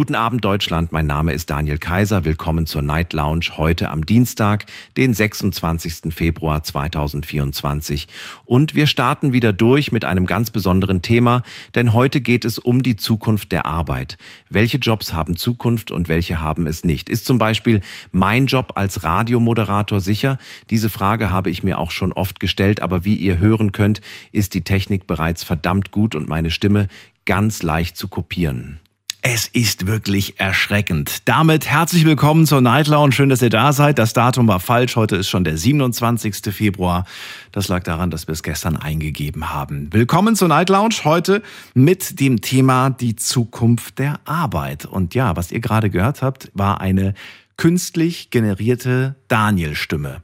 Guten Abend Deutschland, mein Name ist Daniel Kaiser. Willkommen zur Night Lounge heute am Dienstag, den 26. Februar 2024. Und wir starten wieder durch mit einem ganz besonderen Thema, denn heute geht es um die Zukunft der Arbeit. Welche Jobs haben Zukunft und welche haben es nicht? Ist zum Beispiel mein Job als Radiomoderator sicher? Diese Frage habe ich mir auch schon oft gestellt, aber wie ihr hören könnt, ist die Technik bereits verdammt gut und meine Stimme ganz leicht zu kopieren. Es ist wirklich erschreckend. Damit herzlich willkommen zur Night Lounge. Schön, dass ihr da seid. Das Datum war falsch. Heute ist schon der 27. Februar. Das lag daran, dass wir es gestern eingegeben haben. Willkommen zur Night Lounge. Heute mit dem Thema die Zukunft der Arbeit. Und ja, was ihr gerade gehört habt, war eine künstlich generierte Daniel-Stimme.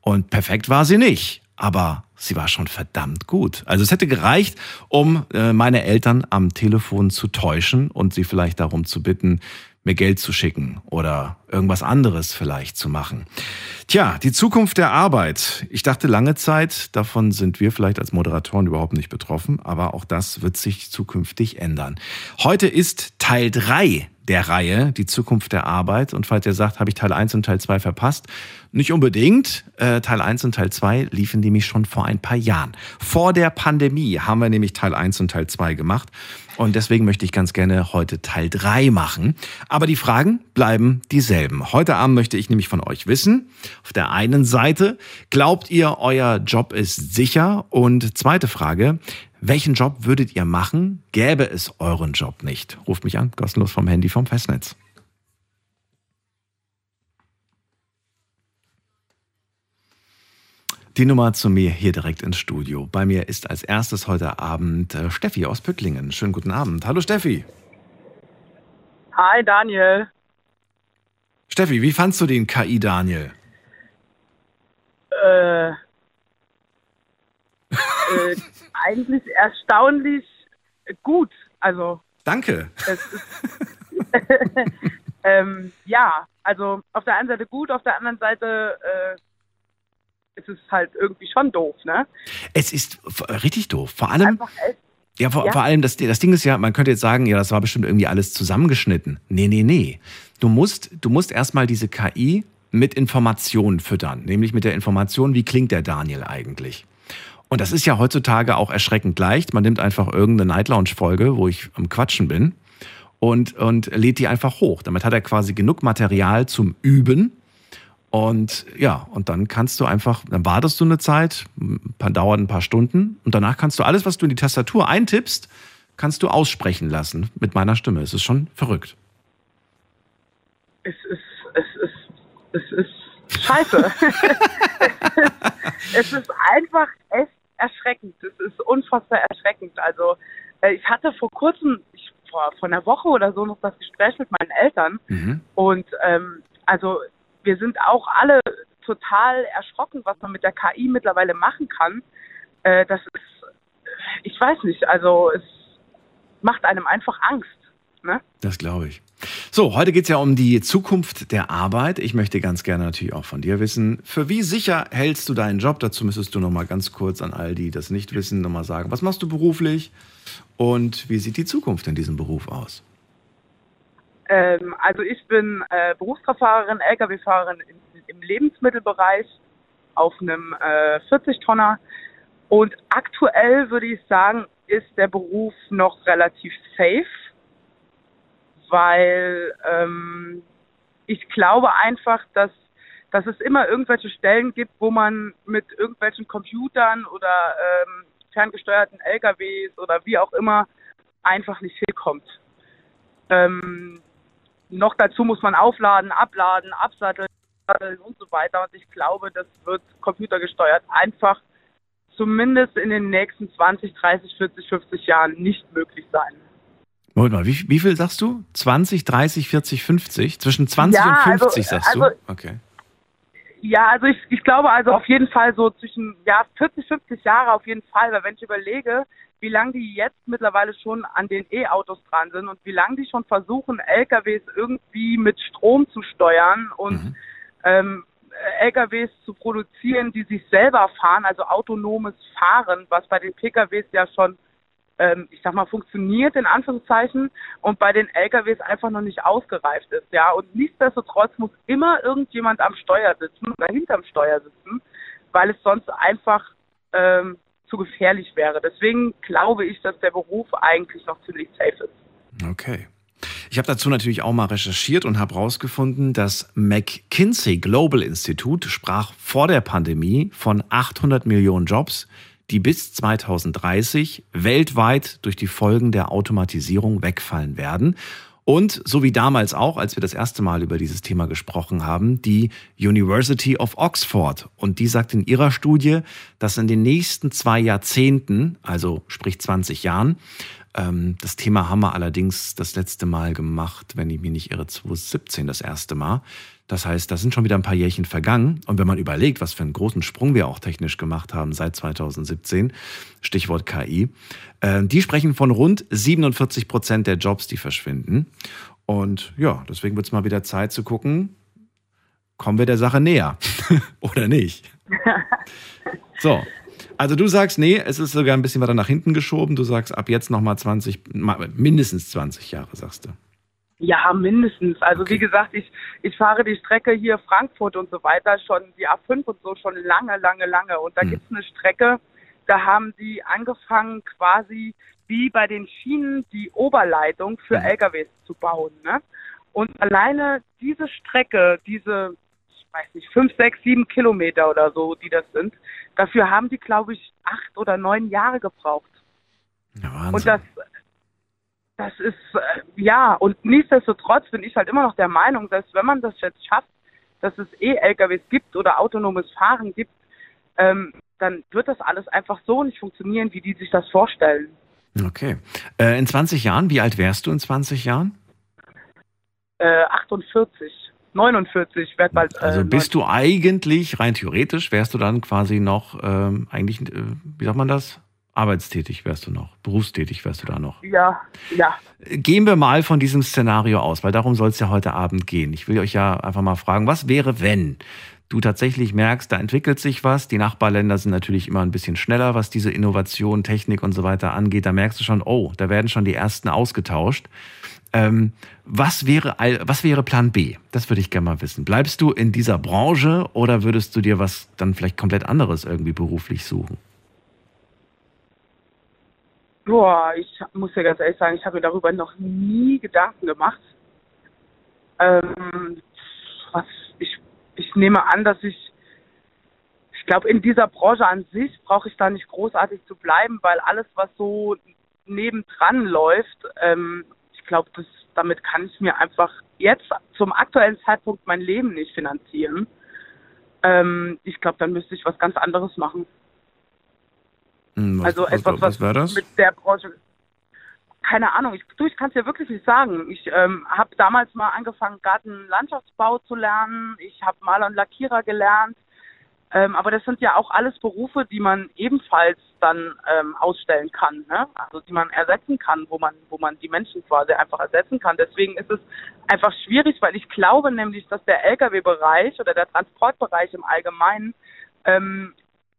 Und perfekt war sie nicht. Aber sie war schon verdammt gut. Also es hätte gereicht, um äh, meine Eltern am Telefon zu täuschen und sie vielleicht darum zu bitten, mir Geld zu schicken oder irgendwas anderes vielleicht zu machen. Tja, die Zukunft der Arbeit. Ich dachte lange Zeit, davon sind wir vielleicht als Moderatoren überhaupt nicht betroffen, aber auch das wird sich zukünftig ändern. Heute ist Teil drei der Reihe, die Zukunft der Arbeit. Und falls ihr sagt, habe ich Teil 1 und Teil 2 verpasst, nicht unbedingt. Äh, Teil 1 und Teil 2 liefen nämlich schon vor ein paar Jahren. Vor der Pandemie haben wir nämlich Teil 1 und Teil 2 gemacht. Und deswegen möchte ich ganz gerne heute Teil 3 machen. Aber die Fragen bleiben dieselben. Heute Abend möchte ich nämlich von euch wissen, auf der einen Seite, glaubt ihr, euer Job ist sicher? Und zweite Frage, welchen Job würdet ihr machen, gäbe es euren Job nicht? Ruft mich an, kostenlos vom Handy vom Festnetz. Die Nummer zu mir hier direkt ins Studio. Bei mir ist als erstes heute Abend äh, Steffi aus Pücklingen. Schönen guten Abend. Hallo Steffi. Hi Daniel. Steffi, wie fandst du den KI Daniel? Äh, äh, eigentlich erstaunlich gut. Also. Danke. Ähm, ja, also auf der einen Seite gut, auf der anderen Seite äh, ist es halt irgendwie schon doof, ne? Es ist richtig doof. Vor allem. Echt ja, vor, Ja. vor allem, das, das Ding ist ja, man könnte jetzt sagen, ja, das war bestimmt irgendwie alles zusammengeschnitten. Nee, nee, nee. Du musst, du musst erstmal diese KI mit Informationen füttern. Nämlich mit der Information, wie klingt der Daniel eigentlich? Und das ist ja heutzutage auch erschreckend leicht. Man nimmt einfach irgendeine Night Lounge Folge, wo ich am Quatschen bin und, und lädt die einfach hoch. Damit hat er quasi genug Material zum Üben. Und ja, und dann kannst du einfach, dann wartest du eine Zeit, ein paar, dauert ein paar Stunden und danach kannst du alles, was du in die Tastatur eintippst, kannst du aussprechen lassen mit meiner Stimme. Es ist schon verrückt. es ist, es ist, es ist scheiße. es ist einfach echt erschreckend. Es ist unfassbar erschreckend. Also äh, ich hatte vor kurzem, ich, vor, vor einer Woche oder so noch das Gespräch mit meinen Eltern Mhm. und ähm, also wir sind auch alle total erschrocken, was man mit der KI mittlerweile machen kann. Äh, das ist, ich weiß nicht, also es macht einem einfach Angst. Ne? Das glaube ich. So, heute geht es ja um die Zukunft der Arbeit. Ich möchte ganz gerne natürlich auch von dir wissen, für wie sicher hältst du deinen Job? Dazu müsstest du noch mal ganz kurz an all die das nicht wissen, noch mal sagen, was machst du beruflich und wie sieht die Zukunft in diesem Beruf aus? Ähm, also ich bin äh, Berufskraftfahrerin, Lkw-Fahrerin im, im Lebensmittelbereich auf einem äh, 40-Tonner. Und aktuell würde ich sagen, ist der Beruf noch relativ safe, weil ähm, ich glaube einfach, dass, dass es immer irgendwelche Stellen gibt, wo man mit irgendwelchen Computern oder ähm, ferngesteuerten LKWs oder wie auch immer einfach nicht hinkommt. Ähm, noch dazu muss man aufladen, abladen, absatteln und so weiter. Und ich glaube, das wird computergesteuert einfach zumindest in den nächsten 20, 30, 40, 50 Jahren nicht möglich sein. Moment mal, wie, wie viel sagst du? 20, 30, 40, 50? Zwischen 20 Ja, und 50 also- sagst du? also- Okay. Ja, also ich, ich glaube also auf jeden Fall so zwischen ja 40, 50 Jahre auf jeden Fall, weil wenn ich überlege, wie lange die jetzt mittlerweile schon an den E-Autos dran sind und wie lange die schon versuchen, LKWs irgendwie mit Strom zu steuern und mhm. ähm, LKWs zu produzieren, die sich selber fahren, also autonomes Fahren, was bei den PKWs ja schon ähm, ich sag mal, funktioniert in Anführungszeichen und bei den LKWs einfach noch nicht ausgereift ist, ja. Und nichtsdestotrotz muss immer irgendjemand am Steuer sitzen oder hinterm Steuer sitzen, weil es sonst einfach ähm, zu gefährlich wäre. Deswegen glaube ich, dass der Beruf eigentlich noch ziemlich safe ist. Okay. Ich habe dazu natürlich auch mal recherchiert und habe herausgefunden, das McKinsey Global Institute sprach vor der Pandemie von 800 Millionen Jobs, die bis 2030 weltweit durch die Folgen der Automatisierung wegfallen werden. Und so wie damals auch, als wir das erste Mal über dieses Thema gesprochen haben, die University of Oxford. Und die sagt in ihrer Studie, dass in den nächsten zwei Jahrzehnten, also sprich 20 Jahren, ähm, das Thema haben wir allerdings das letzte Mal gemacht, wenn ich mich nicht irre, 2017 das erste Mal. Das heißt, da sind schon wieder ein paar Jährchen vergangen. Und wenn man überlegt, was für einen großen Sprung wir auch technisch gemacht haben seit 2017, Stichwort KI, äh, die sprechen von rund 47 Prozent der Jobs, die verschwinden. Und ja, deswegen wird es mal wieder Zeit zu gucken, kommen wir der Sache näher oder nicht. So, also du sagst, nee, es ist sogar ein bisschen weiter nach hinten geschoben. Du sagst ab jetzt nochmal 20, mindestens 20 Jahre, sagst du. Ja, mindestens. Also okay. wie gesagt, ich, ich fahre die Strecke hier Frankfurt und so weiter schon, die A5 und so schon lange, lange, lange. Und da hm. gibt's eine Strecke, da haben die angefangen quasi wie bei den Schienen die Oberleitung für hm. LKWs zu bauen. Ne? Und alleine diese Strecke, diese, ich weiß nicht, fünf, sechs, sieben Kilometer oder so, die das sind, dafür haben die, glaube ich, acht oder neun Jahre gebraucht. Ja, und das das ist, äh, ja, und nichtsdestotrotz bin ich halt immer noch der Meinung, dass wenn man das jetzt schafft, dass es E-LKWs gibt oder autonomes Fahren gibt, ähm, dann wird das alles einfach so nicht funktionieren, wie die sich das vorstellen. Okay. Äh, in 20 Jahren, wie alt wärst du in 20 Jahren? Äh, 48. 49 werd bald. Äh, also bist 90. du eigentlich, rein theoretisch, wärst du dann quasi noch, ähm, eigentlich, äh, wie sagt man das? Arbeitstätig wärst du noch, berufstätig wärst du da noch. Ja, ja. Gehen wir mal von diesem Szenario aus, weil darum soll es ja heute Abend gehen. Ich will euch ja einfach mal fragen, was wäre, wenn du tatsächlich merkst, da entwickelt sich was. Die Nachbarländer sind natürlich immer ein bisschen schneller, was diese Innovation, Technik und so weiter angeht. Da merkst du schon, oh, da werden schon die ersten ausgetauscht. Ähm, was, wäre, was wäre Plan B? Das würde ich gerne mal wissen. Bleibst du in dieser Branche oder würdest du dir was dann vielleicht komplett anderes irgendwie beruflich suchen? Boah, ich muss ja ganz ehrlich sagen, ich habe mir darüber noch nie Gedanken gemacht. Ähm, was ich, ich nehme an, dass ich, ich glaube, in dieser Branche an sich brauche ich da nicht großartig zu bleiben, weil alles, was so nebendran läuft, ähm, ich glaube, damit kann ich mir einfach jetzt zum aktuellen Zeitpunkt mein Leben nicht finanzieren. Ähm, ich glaube, dann müsste ich was ganz anderes machen. Hm, was, also etwas, was, was mit der Branche. Keine Ahnung, ich, du, ich kann es dir wirklich nicht sagen. Ich ähm, habe damals mal angefangen, Gartenlandschaftsbau zu lernen. Ich habe Maler und Lackierer gelernt. Ähm, aber das sind ja auch alles Berufe, die man ebenfalls dann ähm, ausstellen kann, ne? also die man ersetzen kann, wo man, wo man die Menschen quasi einfach ersetzen kann. Deswegen ist es einfach schwierig, weil ich glaube nämlich, dass der Lkw-Bereich oder der Transportbereich im Allgemeinen ähm,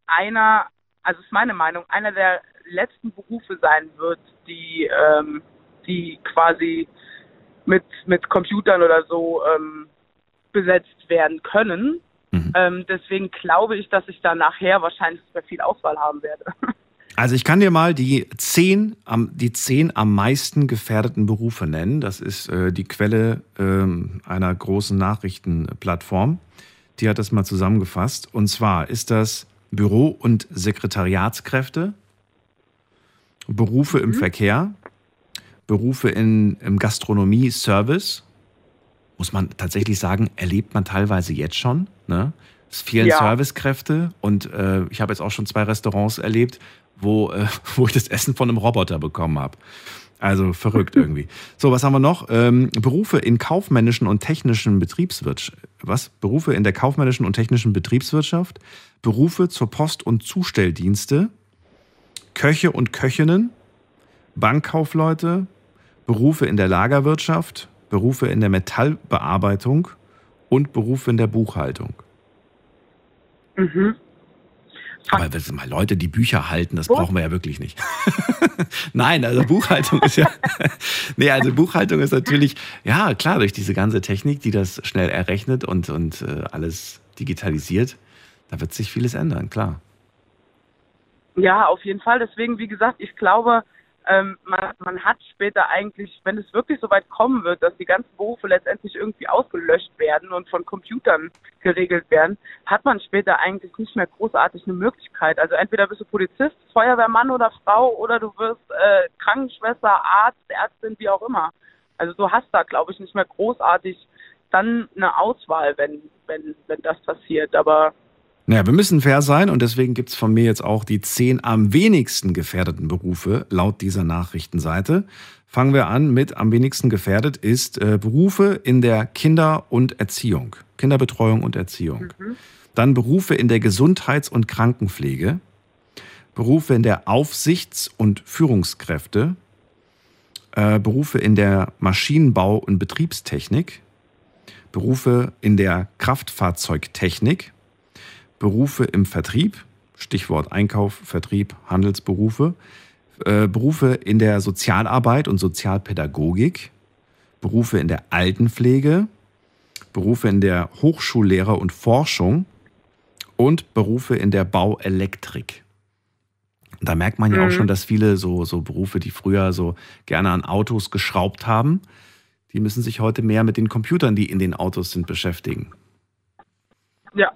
einer also ist meine Meinung, einer der letzten Berufe sein wird, die, ähm, die quasi mit, mit Computern oder so ähm, besetzt werden können. Mhm. Ähm, deswegen glaube ich, dass ich da nachher wahrscheinlich sehr viel Auswahl haben werde. Also ich kann dir mal die zehn am, die zehn am meisten gefährdeten Berufe nennen. Das ist äh, die Quelle äh, einer großen Nachrichtenplattform. Die hat das mal zusammengefasst. Und zwar ist das Büro- und Sekretariatskräfte, Berufe im mhm. Verkehr, Berufe in, im Gastronomie, Service. Muss man tatsächlich sagen, erlebt man teilweise jetzt schon. Ne? Es fehlen ja. Servicekräfte und äh, ich habe jetzt auch schon zwei Restaurants erlebt, wo, äh, wo ich das Essen von einem Roboter bekommen habe. Also verrückt irgendwie. So, was haben wir noch? Ähm, Berufe in kaufmännischen und technischen Betriebswirtschaft. Was? Berufe in der kaufmännischen und technischen Betriebswirtschaft. Berufe zur Post- und Zustelldienste. Köche und Köchinnen. Bankkaufleute. Berufe in der Lagerwirtschaft. Berufe in der Metallbearbeitung. Und Berufe in der Buchhaltung. Mhm. Aber das sind mal Leute, die Bücher halten, das brauchen wir ja wirklich nicht. Nein, also Buchhaltung ist ja. nee, also Buchhaltung ist natürlich, ja, klar, durch diese ganze Technik, die das schnell errechnet und, und äh, alles digitalisiert, da wird sich vieles ändern, klar. Ja, auf jeden Fall. Deswegen, wie gesagt, ich glaube, ähm, man, man hat später eigentlich, wenn es wirklich so weit kommen wird, dass die ganzen Berufe letztendlich irgendwie ausgelöscht werden und von Computern geregelt werden, hat man später eigentlich nicht mehr großartig eine Möglichkeit. Also entweder bist du Polizist, Feuerwehrmann oder Frau oder du wirst äh, Krankenschwester, Arzt, Ärztin, wie auch immer. Also du hast da, glaube ich, nicht mehr großartig dann eine Auswahl, wenn, wenn, wenn das passiert. Aber naja, wir müssen fair sein und deswegen gibt es von mir jetzt auch die zehn am wenigsten gefährdeten Berufe laut dieser Nachrichtenseite. Fangen wir an mit am wenigsten gefährdet ist äh, Berufe in der Kinder- und Erziehung, Kinderbetreuung und Erziehung. Mhm. Dann Berufe in der Gesundheits- und Krankenpflege, Berufe in der Aufsichts- und Führungskräfte, äh, Berufe in der Maschinenbau- und Betriebstechnik, Berufe in der Kraftfahrzeugtechnik, Berufe im Vertrieb, Stichwort Einkauf, Vertrieb, Handelsberufe, äh, Berufe in der Sozialarbeit und Sozialpädagogik, Berufe in der Altenpflege, Berufe in der Hochschullehrer und Forschung und Berufe in der Bauelektrik. Da merkt man ja mhm. auch schon, dass viele so, so Berufe, die früher so gerne an Autos geschraubt haben, die müssen sich heute mehr mit den Computern, die in den Autos sind, beschäftigen. Ja,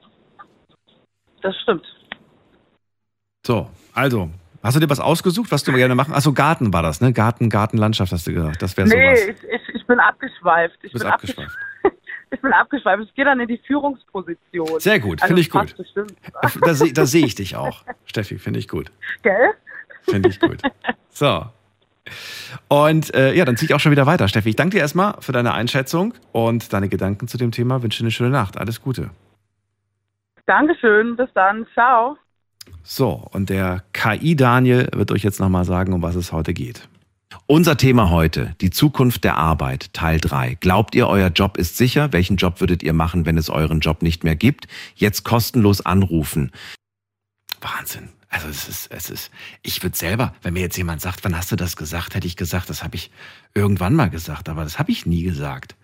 das stimmt. So, also, hast du dir was ausgesucht, was du gerne machen? Achso, Garten war das, ne? Garten, Gartenlandschaft hast du gesagt. Das wäre nee, sowas. Nee, ich, ich, bin abgeschweift. Ich bin abgeschweift. ich bin abgeschweift. Ich gehe dann in die Führungsposition. Sehr gut, also finde ich gut. Da, da sehe ich dich auch, Steffi, finde ich gut. Gell? Finde ich gut. So. Und äh, ja, dann ziehe ich auch schon wieder weiter. Steffi, ich danke dir erstmal für deine Einschätzung und deine Gedanken zu dem Thema. Wünsche dir eine schöne Nacht. Alles Gute. Dankeschön, bis dann, ciao. So, und der KI-Daniel wird euch jetzt nochmal sagen, um was es heute geht. Unser Thema heute, die Zukunft der Arbeit, Teil 3. Glaubt ihr, euer Job ist sicher? Welchen Job würdet ihr machen, wenn es euren Job nicht mehr gibt? Jetzt kostenlos anrufen. Wahnsinn. Also es ist, es ist, ich würde selber, wenn mir jetzt jemand sagt, wann hast du das gesagt, hätte ich gesagt, das habe ich irgendwann mal gesagt, aber das habe ich nie gesagt.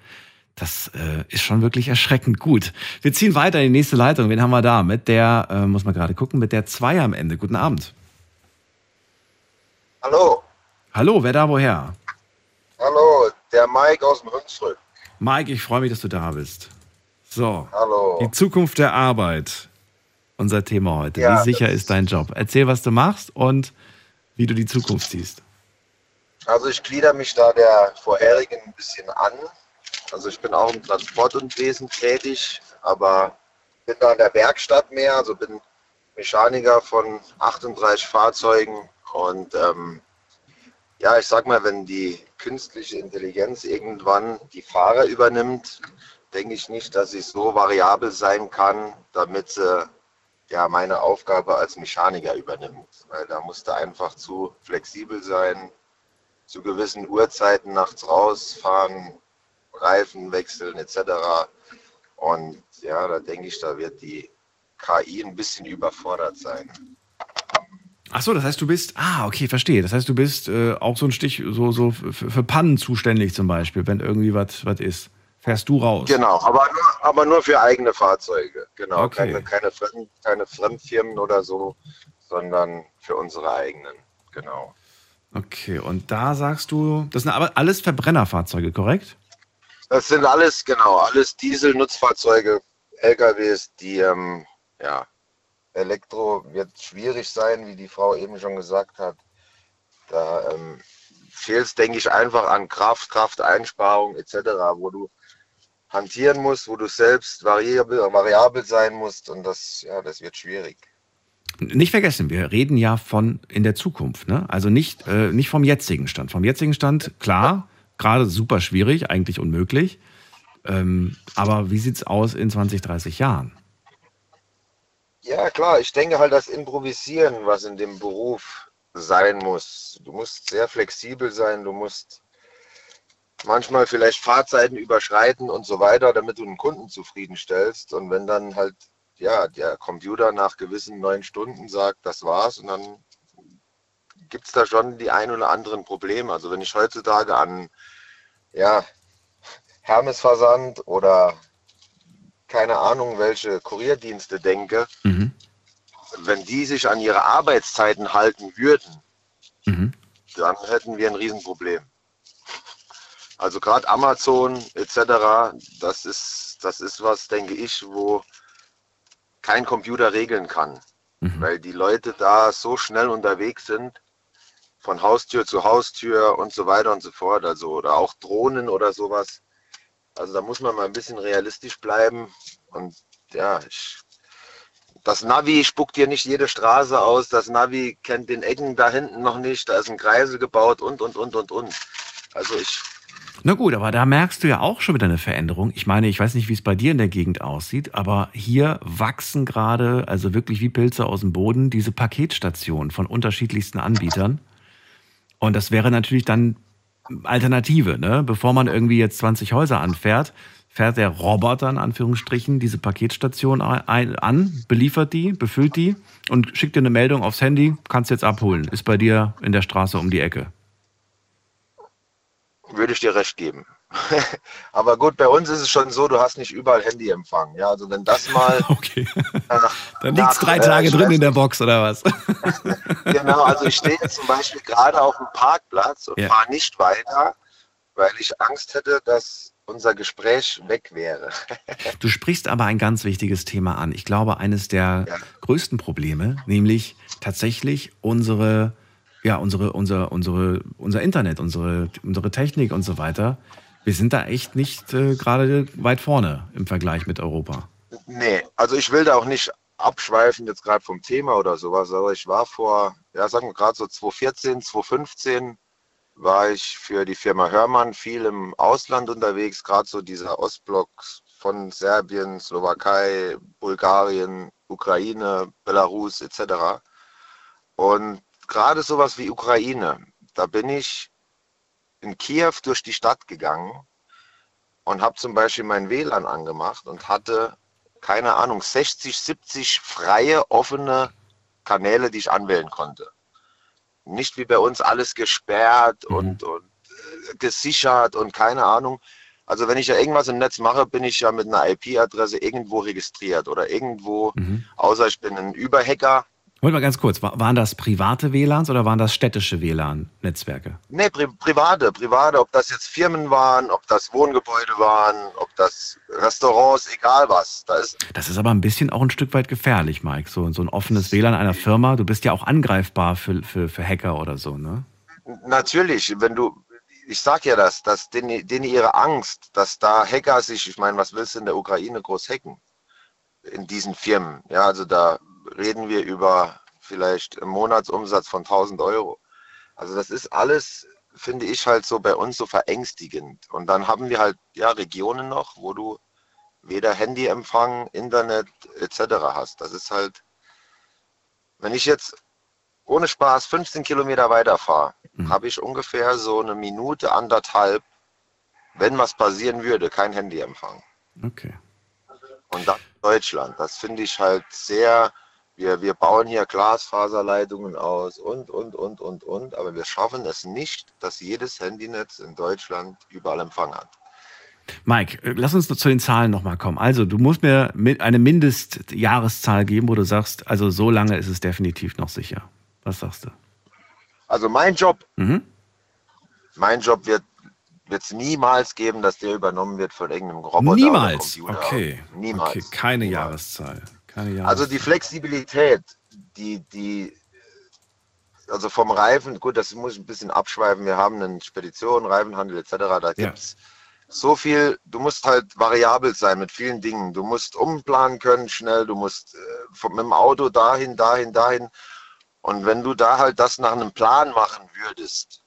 Das äh, ist schon wirklich erschreckend gut. Wir ziehen weiter in die nächste Leitung. Wen haben wir da? Mit der, äh, muss man gerade gucken, mit der 2 am Ende. Guten Abend. Hallo. Hallo, wer da woher? Hallo, der Mike aus dem Hunsrück. Mike, ich freue mich, dass du da bist. So. Hallo. Die Zukunft der Arbeit. Unser Thema heute. Ja, wie sicher ist dein Job? Erzähl, was du machst und wie du die Zukunft siehst. Also ich glieder mich da der vorherigen ein bisschen an. Also ich bin auch im Transport und Wesen tätig, aber bin da in der Werkstatt mehr, also bin Mechaniker von 38 Fahrzeugen und ähm, ja, ich sag mal, wenn die künstliche Intelligenz irgendwann die Fahrer übernimmt, denke ich nicht, dass sie so variabel sein kann, damit sie ja meine Aufgabe als Mechaniker übernimmt. Weil da musste einfach zu flexibel sein, zu gewissen Uhrzeiten nachts rausfahren, Reifen wechseln etc. Und ja, da denke ich, da wird die KI ein bisschen überfordert sein. Ach so, das heißt, du bist, ah, okay, verstehe. Das heißt, du bist äh, auch so ein Stich, so, so für, Pannen zuständig zum Beispiel, wenn irgendwie was ist. Fährst du raus? Genau, aber nur, aber nur für eigene Fahrzeuge. Genau, okay. keine, keine, Fremd, keine Fremdfirmen oder so, sondern für unsere eigenen. Genau. Okay, und da sagst du, das sind aber alles Verbrennerfahrzeuge, korrekt? Das sind alles, genau, alles Diesel-Nutzfahrzeuge, LKWs, die, ähm, ja, Elektro wird schwierig sein, wie die Frau eben schon gesagt hat. Da ähm, fehlt es, denke ich, einfach an Kraft, Krafteinsparung etc., wo du hantieren musst, wo du selbst variabel, variabel sein musst und das, ja, das wird schwierig. Nicht vergessen, wir reden ja von in der Zukunft, ne? Also nicht, äh, nicht vom jetzigen Stand. Vom jetzigen Stand, klar, gerade super schwierig, eigentlich unmöglich. Ähm, aber wie sieht es aus in 20, 30 Jahren? Ja, klar, ich denke halt, das Improvisieren, was in dem Beruf sein muss. Du musst sehr flexibel sein, du musst manchmal vielleicht Fahrzeiten überschreiten und so weiter, damit du einen Kunden zufriedenstellst. Und wenn dann halt ja, der Computer nach gewissen neun Stunden sagt, das war's, und dann gibt es da schon die ein oder anderen Probleme. Also wenn ich heutzutage an ja, Hermes-Versand oder keine Ahnung, welche Kurierdienste denke, mhm. wenn die sich an ihre Arbeitszeiten halten würden, mhm. dann hätten wir ein Riesenproblem. Also gerade Amazon etc., das ist, das ist was, denke ich, wo kein Computer regeln kann, mhm. weil die Leute da so schnell unterwegs sind, von Haustür zu Haustür und so weiter und so fort, also oder auch Drohnen oder sowas. Also da muss man mal ein bisschen realistisch bleiben und ja, ich, das Navi spuckt hier nicht jede Straße aus, das Navi kennt den Ecken da hinten noch nicht, da ist ein Kreisel gebaut und und und und und. Also ich na gut, aber da merkst du ja auch schon wieder eine Veränderung. Ich meine, ich weiß nicht, wie es bei dir in der Gegend aussieht, aber hier wachsen gerade, also wirklich wie Pilze aus dem Boden, diese Paketstationen von unterschiedlichsten Anbietern. Und das wäre natürlich dann Alternative, ne? Bevor man irgendwie jetzt 20 Häuser anfährt, fährt der Roboter in Anführungsstrichen diese Paketstation an, beliefert die, befüllt die und schickt dir eine Meldung aufs Handy, kannst jetzt abholen. Ist bei dir in der Straße um die Ecke würde ich dir recht geben. Aber gut, bei uns ist es schon so, du hast nicht überall Handyempfang. Ja, also wenn das mal. Okay. Nach, Dann liegt es drei äh, Tage äh, drin in der Box oder was? genau, also ich stehe jetzt zum Beispiel gerade auf dem Parkplatz und ja. fahre nicht weiter, weil ich Angst hätte, dass unser Gespräch weg wäre. du sprichst aber ein ganz wichtiges Thema an. Ich glaube, eines der ja. größten Probleme, nämlich tatsächlich unsere ja, unsere, unser, unsere, unser Internet, unsere, unsere Technik und so weiter. Wir sind da echt nicht äh, gerade weit vorne im Vergleich mit Europa. Nee, also ich will da auch nicht abschweifen jetzt gerade vom Thema oder sowas, aber ich war vor, ja, sagen wir gerade so 2014, 2015 war ich für die Firma Hörmann viel im Ausland unterwegs, gerade so dieser Ostblock von Serbien, Slowakei, Bulgarien, Ukraine, Belarus etc. Und gerade sowas wie Ukraine, da bin ich in Kiew durch die Stadt gegangen und habe zum Beispiel mein WLAN angemacht und hatte, keine Ahnung, 60, 70 freie, offene Kanäle, die ich anwählen konnte. Nicht wie bei uns alles gesperrt mhm. und, und äh, gesichert und keine Ahnung. Also wenn ich ja irgendwas im Netz mache, bin ich ja mit einer IP-Adresse irgendwo registriert oder irgendwo, mhm. außer ich bin ein Überhacker, Wollt mal ganz kurz, waren das private WLANs oder waren das städtische WLAN-Netzwerke? Nee, pri private, private, ob das jetzt Firmen waren, ob das Wohngebäude waren, ob das Restaurants, egal was. Da ist das ist aber ein bisschen auch ein Stück weit gefährlich, Mike. So, so ein offenes WLAN einer Firma, du bist ja auch angreifbar für, für, für Hacker oder so, ne? Natürlich, wenn du, ich sag ja das, dass denen, denen ihre Angst, dass da Hacker sich, ich meine, was willst du in der Ukraine groß hacken? In diesen Firmen, ja, also da reden wir über vielleicht einen Monatsumsatz von 1000 Euro. Also das ist alles, finde ich halt so bei uns so verängstigend. Und dann haben wir halt ja Regionen noch, wo du weder Handyempfang, Internet etc. hast. Das ist halt, wenn ich jetzt ohne Spaß 15 Kilometer weiterfahre, mhm. habe ich ungefähr so eine Minute, anderthalb, wenn was passieren würde, kein Handyempfang. Okay. Und dann Deutschland. Das finde ich halt sehr wir, wir bauen hier Glasfaserleitungen aus und, und, und, und, und, aber wir schaffen es nicht, dass jedes Handynetz in Deutschland überall Empfang hat. Mike, äh, lass uns zu den Zahlen nochmal kommen. Also, du musst mir eine Mindestjahreszahl geben, wo du sagst, also so lange ist es definitiv noch sicher. Was sagst du? Also mein Job, mhm. mein Job wird es niemals geben, dass der übernommen wird von irgendeinem Roboter. Niemals. Okay. Niemals. Okay, keine niemals. Jahreszahl. Also die Flexibilität, die, die, also vom Reifen, gut, das muss ich ein bisschen abschweifen. Wir haben eine Spedition, Reifenhandel etc. Da gibt es so viel, du musst halt variabel sein mit vielen Dingen. Du musst umplanen können schnell, du musst äh, vom, mit dem Auto dahin, dahin, dahin. Und wenn du da halt das nach einem Plan machen würdest,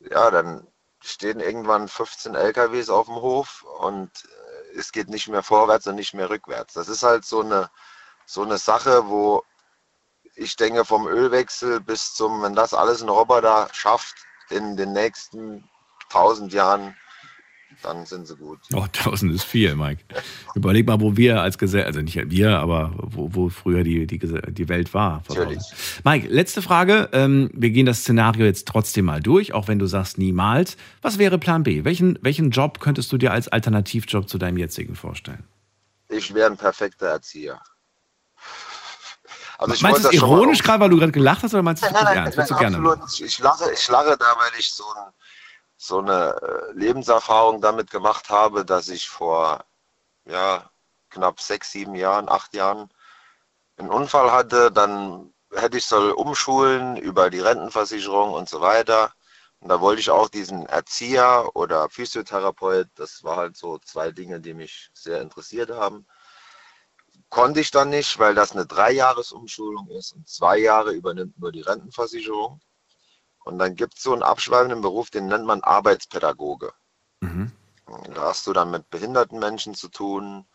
ja, dann stehen irgendwann 15 LKWs auf dem Hof und äh, es geht nicht mehr vorwärts und nicht mehr rückwärts. Das ist halt so eine, so eine Sache, wo ich denke, vom Ölwechsel bis zum, wenn das alles ein Roboter schafft, in den nächsten 1000 Jahren, dann sind sie gut. Oh, 1000 ist viel, Mike. Überleg mal, wo wir als Gesellschaft, also nicht wir, aber wo, wo früher die, die, die Welt war. Natürlich. Mike, letzte Frage. Ähm, wir gehen das Szenario jetzt trotzdem mal durch, auch wenn du sagst niemals. Was wäre Plan B? Welchen, welchen Job könntest du dir als Alternativjob zu deinem jetzigen vorstellen? Ich wäre ein perfekter Erzieher. Also meinst du es ironisch gerade, weil du gerade gelacht hast, oder meinst du es nein, nein, ernst? Nein, absolut. Ich lache, ich lache da, weil ich so, ein, so eine äh, Lebenserfahrung damit gemacht habe, dass ich vor ja, knapp sechs, sieben Jahren, acht Jahren einen Unfall hatte. Dann hätte ich soll umschulen über die Rentenversicherung und so weiter. Und da wollte ich auch diesen Erzieher oder Physiotherapeut, das war halt so zwei Dinge, die mich sehr interessiert haben Konnte ich dann nicht, weil das eine Dreijahresumschulung ist und zwei Jahre übernimmt nur die Rentenversicherung. Und dann gibt es so einen abschweifenden Beruf, den nennt man Arbeitspädagoge. Mhm. Da hast du dann mit behinderten Menschen zu tun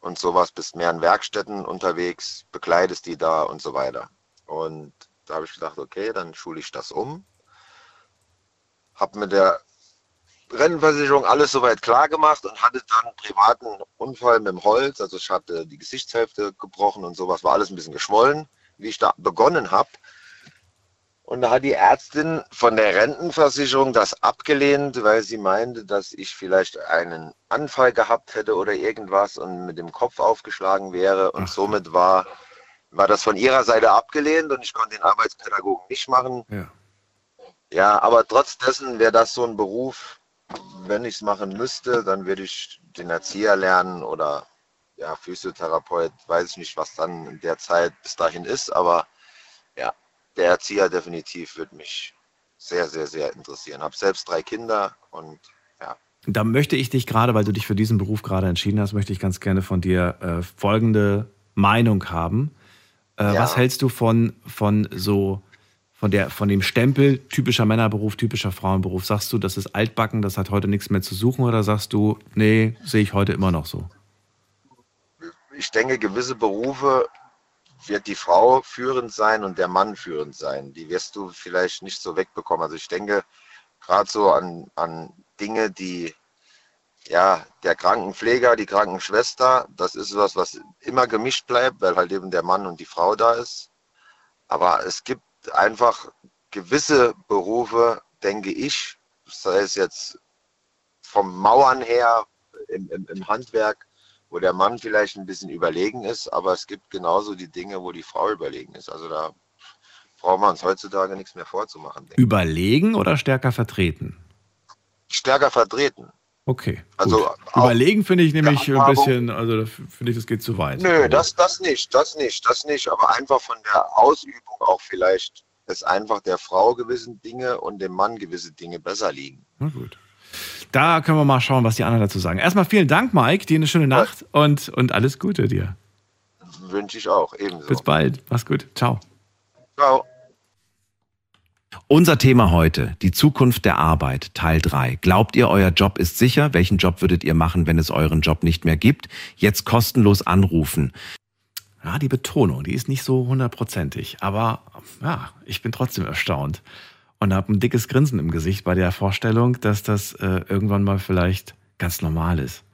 und sowas, bist mehr in Werkstätten unterwegs, bekleidest die da und so weiter. Und da habe ich gedacht, okay, dann schule ich das um. Habe mit der Rentenversicherung alles soweit klar gemacht und hatte dann einen privaten Unfall mit dem Holz. Also ich hatte die Gesichtshälfte gebrochen und sowas, war alles ein bisschen geschwollen, wie ich da begonnen habe. Und da hat die Ärztin von der Rentenversicherung das abgelehnt, weil sie meinte, dass ich vielleicht einen Anfall gehabt hätte oder irgendwas und mit dem Kopf aufgeschlagen wäre. Und Ach. somit war, war das von ihrer Seite abgelehnt und ich konnte den Arbeitspädagogen nicht machen. Ja. Ja, aber trotz dessen wäre das so ein Beruf, wenn ich es machen müsste, dann würde ich den Erzieher lernen oder ja, Physiotherapeut, weiß ich nicht, was dann in der Zeit bis dahin ist, aber ja, der Erzieher definitiv würde mich sehr, sehr, sehr interessieren. Habe selbst drei Kinder und ja. Da möchte ich dich gerade, weil du dich für diesen Beruf gerade entschieden hast, möchte ich ganz gerne von dir äh, folgende Meinung haben. Äh, ja. Was hältst du von, von so von, der, von dem Stempel typischer Männerberuf, typischer Frauenberuf? Sagst du, das ist altbacken, das hat heute nichts mehr zu suchen oder sagst du, nee, sehe ich heute immer noch so? Ich denke, gewisse Berufe wird die Frau führend sein und der Mann führend sein. Die wirst du vielleicht nicht so wegbekommen. Also ich denke gerade so an, an Dinge, die ja, der Krankenpfleger, die Krankenschwester, das ist was, was immer gemischt bleibt, weil halt eben der Mann und die Frau da ist. Aber es gibt einfach gewisse Berufe, denke ich, sei es jetzt vom Mauern her im, im, im Handwerk, wo der Mann vielleicht ein bisschen überlegen ist, aber es gibt genauso die Dinge, wo die Frau überlegen ist. Also da brauchen wir uns heutzutage nichts mehr vorzumachen. Überlegen oder stärker vertreten? Stärker vertreten. Okay. Also Überlegen finde ich nämlich ein bisschen, also finde ich, das geht zu weit. Nö, das, das nicht, das nicht, das nicht, aber einfach von der Ausübung auch vielleicht, dass einfach der Frau gewisse Dinge und dem Mann gewisse Dinge besser liegen. Na gut. Da können wir mal schauen, was die anderen dazu sagen. Erstmal vielen Dank, Mike, dir eine schöne Nacht ja. und, und alles Gute dir. Wünsche ich auch, ebenso. Bis bald, mach's gut, ciao. Ciao. Unser Thema heute, die Zukunft der Arbeit, Teil 3. Glaubt ihr, euer Job ist sicher? Welchen Job würdet ihr machen, wenn es euren Job nicht mehr gibt? Jetzt kostenlos anrufen. Ja, die Betonung, die ist nicht so hundertprozentig, aber ja, ich bin trotzdem erstaunt und habe ein dickes Grinsen im Gesicht bei der Vorstellung, dass das äh, irgendwann mal vielleicht ganz normal ist.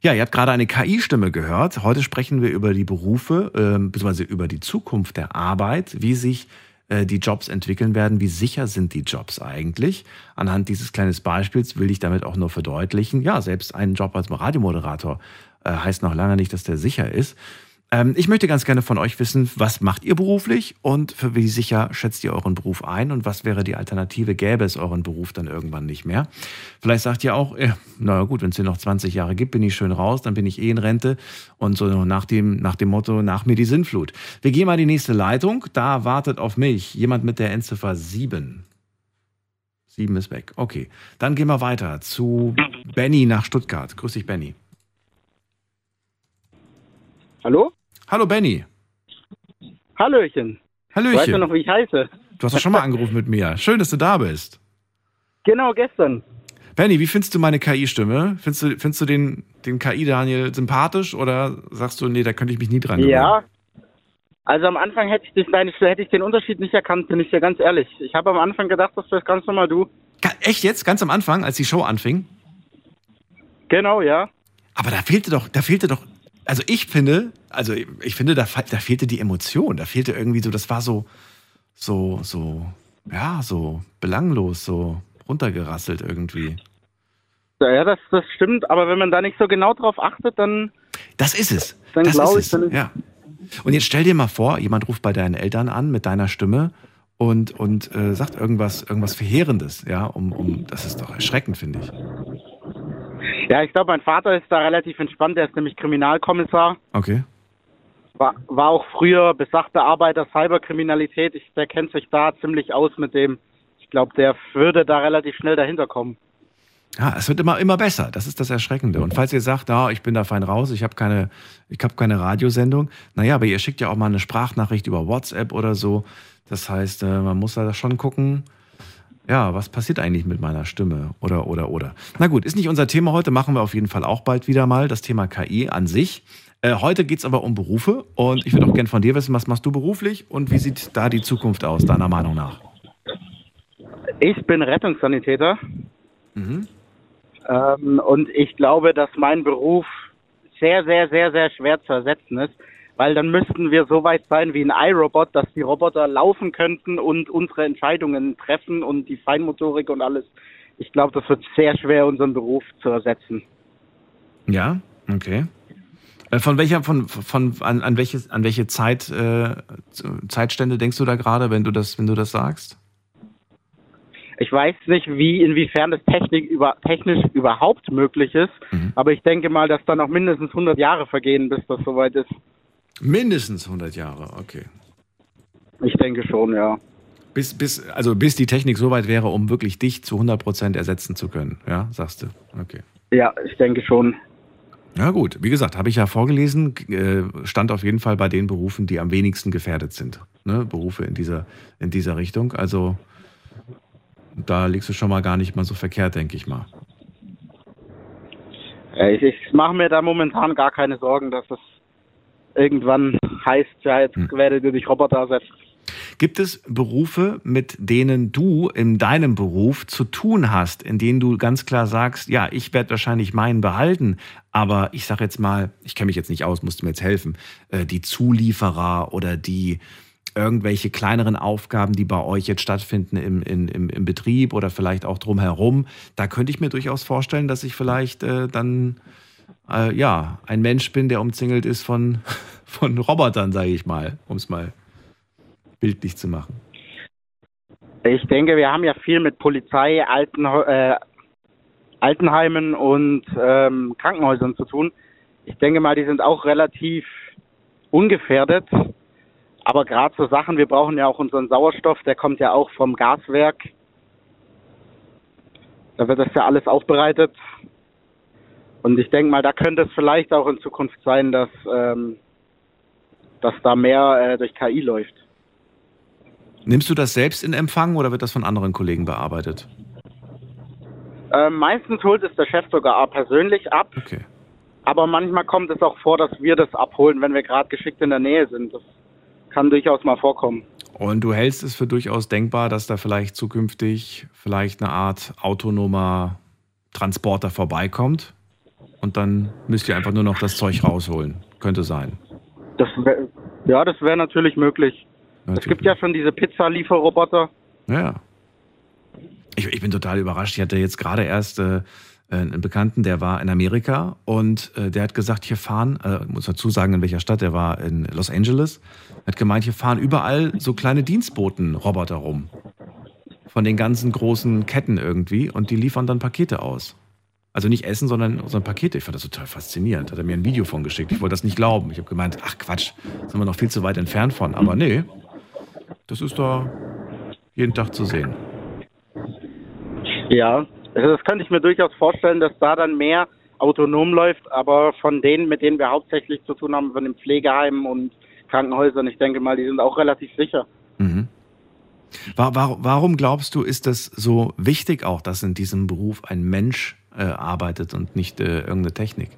Ja, ihr habt gerade eine KI-Stimme gehört. Heute sprechen wir über die Berufe, äh, beziehungsweise über die Zukunft der Arbeit, wie sich äh, die Jobs entwickeln werden. Wie sicher sind die Jobs eigentlich? Anhand dieses kleinen Beispiels will ich damit auch nur verdeutlichen, ja, selbst ein Job als Radiomoderator äh, heißt noch lange nicht, dass der sicher ist. Ähm, ich möchte ganz gerne von euch wissen, was macht ihr beruflich und für wie sicher schätzt ihr euren Beruf ein und was wäre die Alternative, gäbe es euren Beruf dann irgendwann nicht mehr? Vielleicht sagt ihr auch, äh, naja gut, wenn es hier noch 20 Jahre gibt, bin ich schön raus, dann bin ich eh in Rente und so nach dem, nach dem Motto, nach mir die Sinnflut. Wir gehen mal die nächste Leitung, da wartet auf mich jemand mit der Endziffer 7. Sieben ist weg. Okay. Dann gehen wir weiter zu Benny nach Stuttgart. Grüß dich, Benny. Hallo? Hallo, Benny. Hallöchen. Hallöchen. Weißt du noch, wie ich heiße? Du hast doch schon mal angerufen mit mir. Schön, dass du da bist. Genau, gestern. Benny, wie findest du meine KI-Stimme? Findest du, findest du den, den KI-Daniel sympathisch oder sagst du, nee, da könnte ich mich nie dran gewöhnen? Ja. Also am Anfang hätte ich, dich, deine, hätte ich den Unterschied nicht erkannt, bin ich dir ganz ehrlich. Ich habe am Anfang gedacht, das wäre ganz normal du. Echt jetzt? Ganz am Anfang, als die Show anfing? Genau, ja. Aber da fehlte doch, da fehlte doch, also ich finde, also ich finde, da, da fehlte die Emotion. Da fehlte irgendwie so, das war so, so, so, ja, so belanglos, so runtergerasselt irgendwie. Ja, das, das stimmt, aber wenn man da nicht so genau drauf achtet, dann. Das ist es. Dann das ist ich, es. dann ist- ja. Und jetzt stell dir mal vor, jemand ruft bei deinen Eltern an mit deiner Stimme und, und äh, sagt irgendwas, irgendwas Verheerendes, ja, um, um, das ist doch erschreckend, finde ich. Ja, ich glaube, mein Vater ist da relativ entspannt, der ist nämlich Kriminalkommissar. Okay. War, war auch früher besagter Arbeiter Cyberkriminalität. Ich, der kennt sich da ziemlich aus mit dem. Ich glaube, der würde da relativ schnell dahinter kommen. Ja, es wird immer, immer besser. Das ist das Erschreckende. Und falls ihr sagt, na, ich bin da fein raus, ich habe keine, ich habe keine Radiosendung, naja, aber ihr schickt ja auch mal eine Sprachnachricht über WhatsApp oder so. Das heißt, äh, man muss da schon gucken, ja, was passiert eigentlich mit meiner Stimme? Oder, oder, oder. Na gut, ist nicht unser Thema heute, machen wir auf jeden Fall auch bald wieder mal, das Thema KI an sich. Äh, heute geht's aber um Berufe und ich würde auch gern von dir wissen, was machst du beruflich und wie sieht da die Zukunft aus, deiner Meinung nach? Ich bin Rettungssanitäter Mhm. ähm, und ich glaube, dass mein Beruf sehr, sehr, sehr, sehr schwer zu ersetzen ist, weil dann müssten wir so weit sein wie ein iRobot, dass die Roboter laufen könnten und unsere Entscheidungen treffen und die Feinmotorik und alles. Ich glaube, das wird sehr schwer, unseren Beruf zu ersetzen. Ja, okay. Äh, Von welcher, von, von an, an welche, an welche Zeit, äh, Zeitstände denkst du da gerade, wenn du das, wenn du das sagst? Ich weiß nicht, wie inwiefern das Technik über, technisch überhaupt möglich ist, Mhm. aber ich denke mal, dass da noch mindestens 100 Jahre vergehen, bis das soweit ist. Mindestens 100 Jahre, okay. Ich denke schon, ja. Bis, bis, also bis die Technik so weit wäre, um wirklich dich zu 100 Prozent ersetzen zu können, ja, sagst du. Okay. Ja, ich denke schon. Ja gut, wie gesagt, habe ich ja vorgelesen, äh, stand auf jeden Fall bei den Berufen, die am wenigsten gefährdet sind. Ne? Berufe in dieser, in dieser Richtung. Also da liegst du schon mal gar nicht mal so verkehrt, denke ich mal. Ich, ich mache mir da momentan gar keine Sorgen, dass es irgendwann heißt, ja, jetzt Hm. werdet ihr durch Roboter ersetzt. Gibt es Berufe, mit denen du in deinem Beruf zu tun hast, in denen du ganz klar sagst, ja, ich werde wahrscheinlich meinen behalten, aber ich sage jetzt mal, ich kenne mich jetzt nicht aus, musst du mir jetzt helfen, äh, die Zulieferer oder die irgendwelche kleineren Aufgaben, die bei euch jetzt stattfinden im, im, im Betrieb oder vielleicht auch drumherum, da könnte ich mir durchaus vorstellen, dass ich vielleicht äh, dann äh, ja ein Mensch bin, der umzingelt ist von, von Robotern, sage ich mal, um es mal bildlich zu machen. Ich denke, wir haben ja viel mit Polizei, Alten, äh, Altenheimen und ähm, Krankenhäusern zu tun. Ich denke mal, die sind auch relativ ungefährdet. Aber gerade so Sachen, wir brauchen ja auch unseren Sauerstoff, der kommt ja auch vom Gaswerk. Da wird das ja alles aufbereitet. Und ich denke mal, da könnte es vielleicht auch in Zukunft sein, dass, ähm, dass da mehr äh, durch KI läuft. Nimmst du das selbst in Empfang oder wird das von anderen Kollegen bearbeitet? Ähm, meistens holt es der Chef sogar persönlich ab. Okay. Aber manchmal kommt es auch vor, dass wir das abholen, wenn wir gerade geschickt in der Nähe sind. Das kann durchaus mal vorkommen. Und du hältst es für durchaus denkbar, dass da vielleicht zukünftig vielleicht eine Art autonomer Transporter vorbeikommt und dann müsst ihr einfach nur noch das Zeug rausholen. Könnte sein. Das wär, ja, das wäre natürlich möglich. Es gibt ja schon diese Pizza-Lieferroboter. Ja. Ich, ich bin total überrascht. Ich hatte jetzt gerade erst äh, einen Bekannten, der war in Amerika und äh, der hat gesagt, hier fahren, äh, muss dazu sagen, in welcher Stadt, der war in Los Angeles, hat gemeint, hier fahren überall so kleine Dienstboten-Roboter rum. Von den ganzen großen Ketten irgendwie und die liefern dann Pakete aus. Also nicht Essen, sondern, sondern Pakete. Ich fand das total faszinierend. Hat er mir ein Video von geschickt. Ich wollte das nicht glauben. Ich habe gemeint, ach Quatsch, sind wir noch viel zu weit entfernt von. Aber nee, das ist da jeden Tag zu sehen. Ja, also das könnte ich mir durchaus vorstellen, dass da dann mehr autonom läuft, aber von denen, mit denen wir hauptsächlich zu tun haben, von den Pflegeheimen und Krankenhäusern, ich denke mal, die sind auch relativ sicher. Mhm. Wa- wa- Warum glaubst du, ist das so wichtig auch, dass in diesem Beruf ein Mensch äh, arbeitet und nicht äh, irgendeine Technik?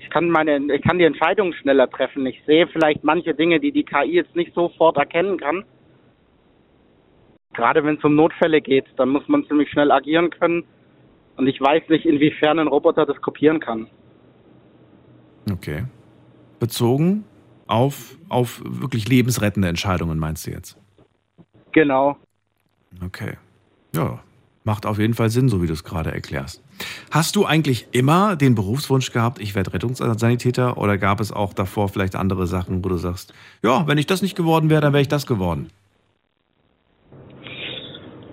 Ich kann meine, ich kann die Entscheidungen schneller treffen. Ich sehe vielleicht manche Dinge, die die KI jetzt nicht sofort erkennen kann. Gerade wenn es um Notfälle geht, dann muss man ziemlich schnell agieren können. Und ich weiß nicht, inwiefern ein Roboter das kopieren kann. Okay. Bezogen auf, auf wirklich lebensrettende Entscheidungen, meinst du jetzt? Genau. Okay. Ja, macht auf jeden Fall Sinn, so wie du es gerade erklärst. Hast du eigentlich immer den Berufswunsch gehabt, ich werde Rettungssanitäter oder gab es auch davor vielleicht andere Sachen, wo du sagst, ja, wenn ich das nicht geworden wäre, dann wäre ich das geworden?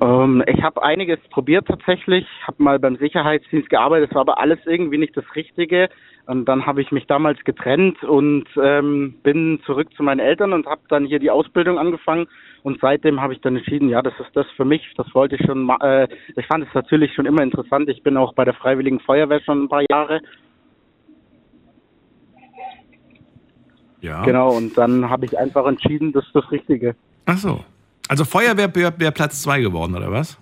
Ähm, ich habe einiges probiert tatsächlich, habe mal beim Sicherheitsdienst gearbeitet, es war aber alles irgendwie nicht das Richtige. Und dann habe ich mich damals getrennt und ähm, bin zurück zu meinen Eltern und habe dann hier die Ausbildung angefangen. Und seitdem habe ich dann entschieden, ja, das ist das für mich. Das wollte ich schon. Äh, ich fand es natürlich schon immer interessant. Ich bin auch bei der Freiwilligen Feuerwehr schon ein paar Jahre. Ja. Genau. Und dann habe ich einfach entschieden, das ist das Richtige. Ach so. Also Feuerwehr wäre wär Platz zwei geworden, oder was?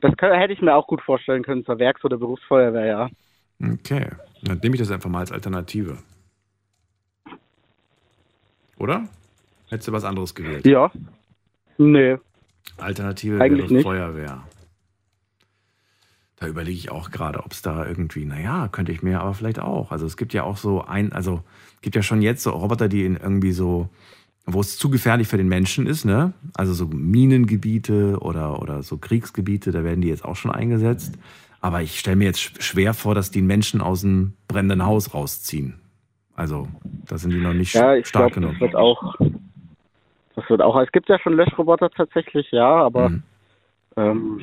Das kö- hätte ich mir auch gut vorstellen können zur Werks- oder Berufsfeuerwehr, ja. Okay. Dann nehme ich das einfach mal als Alternative. Oder? Hättest du was anderes gewählt? Ja. Nee. Alternative Eigentlich wäre. Feuerwehr. Da überlege ich auch gerade, ob es da irgendwie, naja, könnte ich mir aber vielleicht auch. Also es gibt ja auch so ein, also es gibt ja schon jetzt so Roboter, die in irgendwie so, wo es zu gefährlich für den Menschen ist, ne? Also so Minengebiete oder, oder so Kriegsgebiete, da werden die jetzt auch schon eingesetzt. Aber ich stelle mir jetzt sch- schwer vor, dass die Menschen aus dem brennenden Haus rausziehen. Also, da sind die noch nicht Ja, ich stark glaube, das genug. wird auch. Das wird auch. Es gibt ja schon Löschroboter tatsächlich, ja, aber Mhm. ähm,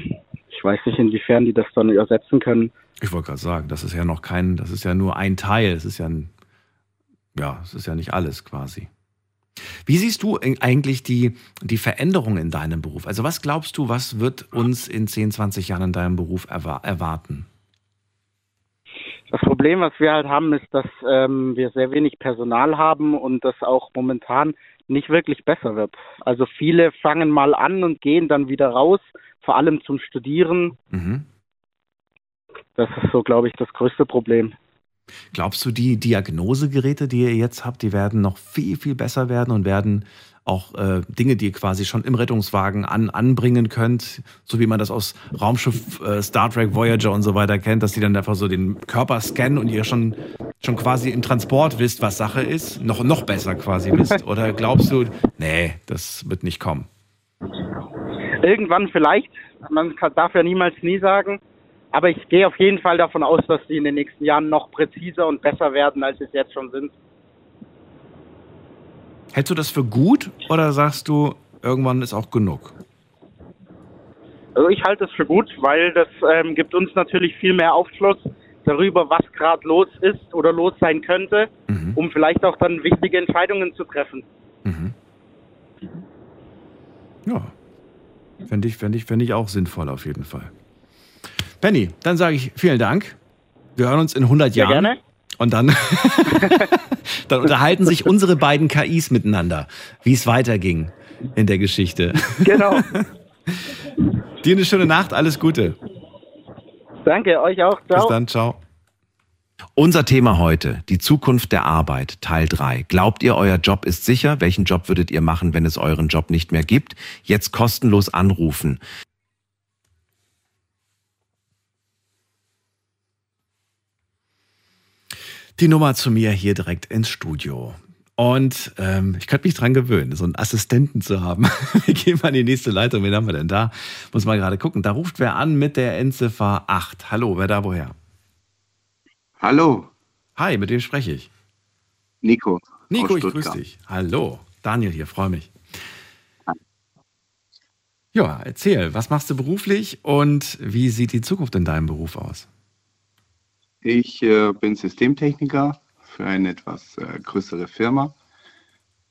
ich weiß nicht, inwiefern die das dann ersetzen können. Ich wollte gerade sagen, das ist ja noch kein, das ist ja nur ein Teil. Es ist ja ein, ja, es ist ja nicht alles quasi. Wie siehst du eigentlich die, die Veränderung in deinem Beruf? Also was glaubst du, was wird uns in 10, 20 Jahren in deinem Beruf erwa erwarten? Das Problem, was wir halt haben, ist, dass ähm, wir sehr wenig Personal haben und das auch momentan nicht wirklich besser wird. Also viele fangen mal an und gehen dann wieder raus, vor allem zum Studieren. Mhm. Das ist so, glaube ich, das größte Problem. Glaubst du, die Diagnosegeräte, die ihr jetzt habt, die werden noch viel, viel besser werden und werden auch äh, Dinge, die ihr quasi schon im Rettungswagen an, anbringen könnt, so wie man das aus Raumschiff äh, Star Trek Voyager und so weiter kennt, dass die dann einfach so den Körper scannen und ihr schon, schon quasi im Transport wisst, was Sache ist, noch, noch besser quasi wisst? Oder glaubst du, nee, das wird nicht kommen? Irgendwann vielleicht, man darf ja niemals nie sagen, aber ich gehe auf jeden Fall davon aus, dass die in den nächsten Jahren noch präziser und besser werden, als sie es jetzt schon sind. Hältst du das für gut oder sagst du, irgendwann ist auch genug? Also ich halte es für gut, weil das ähm, gibt uns natürlich viel mehr Aufschluss darüber, was gerade los ist oder los sein könnte, Mhm. um vielleicht auch dann wichtige Entscheidungen zu treffen. Mhm. Ja. Fände ich, fänd ich, fänd ich auch sinnvoll auf jeden Fall. Penny, dann sage ich vielen Dank. Wir hören uns in 100 Sehr Jahren. gerne. Und dann, dann unterhalten sich unsere beiden KIs miteinander, wie es weiterging in der Geschichte. Genau. Dir eine schöne Nacht, alles Gute. Danke, euch auch. Bis Ciao. dann, ciao. Unser Thema heute, die Zukunft der Arbeit, Teil 3. Glaubt ihr, euer Job ist sicher? Welchen Job würdet ihr machen, wenn es euren Job nicht mehr gibt? Jetzt kostenlos anrufen. Die Nummer zu mir hier direkt ins Studio. Und ähm, ich könnte mich dran gewöhnen, so einen Assistenten zu haben. Wir gehen mal in die nächste Leitung. Wen haben wir denn da? Muss mal gerade gucken. Da ruft wer an mit der Endziffer 8. Hallo, wer da woher? Hallo, Hi, mit wem spreche ich? Nico. Nico, ich grüße dich. Hallo, Daniel hier, freue mich. Ja, erzähl, was machst du beruflich und wie sieht die Zukunft in deinem Beruf aus? Ich äh, bin Systemtechniker für eine etwas äh, größere Firma.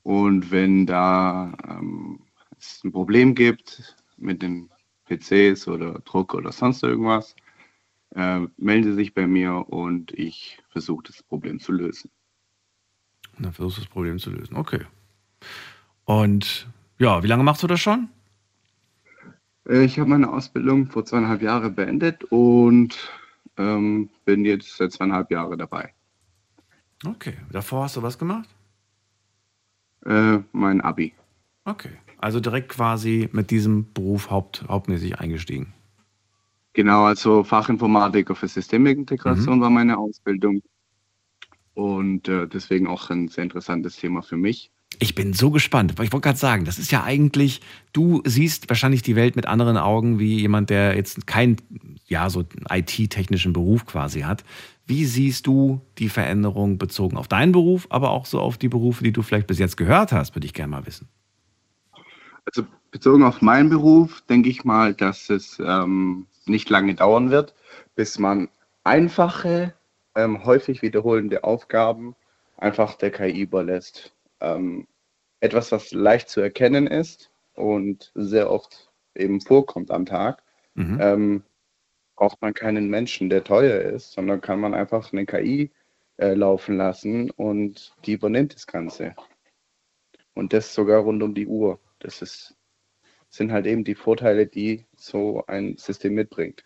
Und wenn da ähm, es ein Problem gibt, mit den PCs oder Druck oder sonst irgendwas, äh, melden Sie sich bei mir und ich versuche das Problem zu lösen. Dann versuchst du das Problem zu lösen. Okay. Und ja, wie lange machst du das schon? Äh, ich habe meine Ausbildung vor zweieinhalb Jahren beendet und ähm, bin jetzt seit zweieinhalb Jahren dabei. Okay. Davor hast du was gemacht? Äh, mein Abi. Okay. Also direkt quasi mit diesem Beruf haupt, hauptmäßig eingestiegen. Genau, also Fachinformatiker für Systemintegration mhm. war meine Ausbildung und äh, deswegen auch ein sehr interessantes Thema für mich. Ich bin so gespannt. Ich wollte gerade sagen, das ist ja eigentlich, du siehst wahrscheinlich die Welt mit anderen Augen wie jemand, der jetzt keinen, ja, so IT-technischen Beruf quasi hat. Wie siehst du die Veränderung bezogen auf deinen Beruf, aber auch so auf die Berufe, die du vielleicht bis jetzt gehört hast, würde ich gerne mal wissen. Also bezogen auf meinen Beruf denke ich mal, dass es ähm, nicht lange dauern wird, bis man einfache, ähm, häufig wiederholende Aufgaben einfach der KI überlässt ähm, etwas, was leicht zu erkennen ist und sehr oft eben vorkommt am Tag, mhm. ähm, braucht man keinen Menschen, der teuer ist, sondern kann man einfach eine KI äh, laufen lassen und die übernimmt das Ganze. Und das sogar rund um die Uhr. Das ist, sind halt eben die Vorteile, die so ein System mitbringt.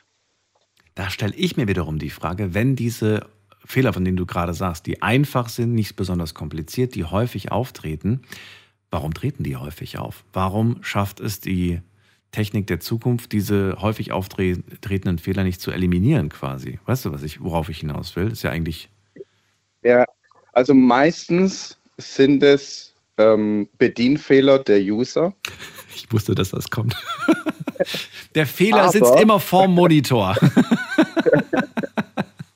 Da stelle ich mir wiederum die Frage, wenn diese Fehler, von denen du gerade sagst, die einfach sind, nicht besonders kompliziert, die häufig auftreten. Warum treten die häufig auf? Warum schafft es die Technik der Zukunft, diese häufig auftretenden Fehler nicht zu eliminieren, quasi? Weißt du, was ich, worauf ich hinaus will? ist ja eigentlich. Ja, also meistens sind es ähm, Bedienfehler der User. Ich wusste, dass das kommt. der Fehler Aber sitzt immer vorm Monitor.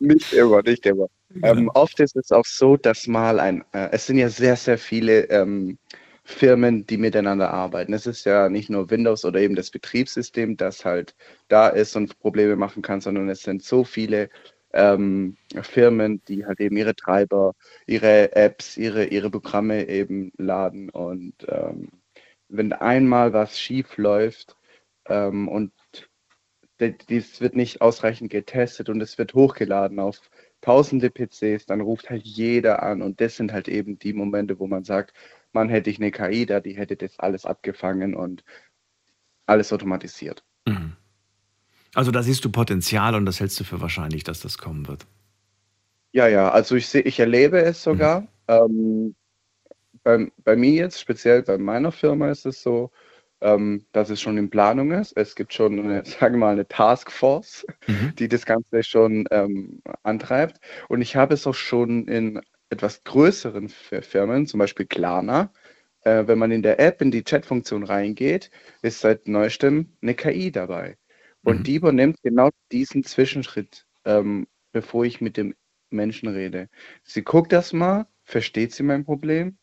nicht immer, nicht immer. Genau. Ähm, oft ist es auch so, dass mal ein, äh, es sind ja sehr, sehr viele ähm, Firmen, die miteinander arbeiten. Es ist ja nicht nur Windows oder eben das Betriebssystem, das halt da ist und Probleme machen kann, sondern es sind so viele ähm, Firmen, die halt eben ihre Treiber, ihre Apps, ihre, ihre Programme eben laden. Und ähm, wenn einmal was schief läuft ähm, und dies wird nicht ausreichend getestet und es wird hochgeladen auf tausende PCs, dann ruft halt jeder an und das sind halt eben die Momente, wo man sagt, man hätte ich eine KI da, die hätte das alles abgefangen und alles automatisiert. Mhm. Also da siehst du Potenzial und das hältst du für wahrscheinlich, dass das kommen wird. Ja, ja, also ich sehe, ich erlebe es sogar. Mhm. Ähm, bei, bei mir jetzt, speziell bei meiner Firma ist es so, ähm, dass es schon in Planung ist. Es gibt schon, eine, sagen wir mal, eine Taskforce, mhm. die das Ganze schon ähm, antreibt. Und ich habe es auch schon in etwas größeren Firmen, zum Beispiel Klarna. Äh, wenn man in der App in die Chat-Funktion reingeht, ist seit neuestem eine KI dabei. Und mhm. die übernimmt genau diesen Zwischenschritt, ähm, bevor ich mit dem Menschen rede. Sie guckt das mal, versteht sie mein Problem,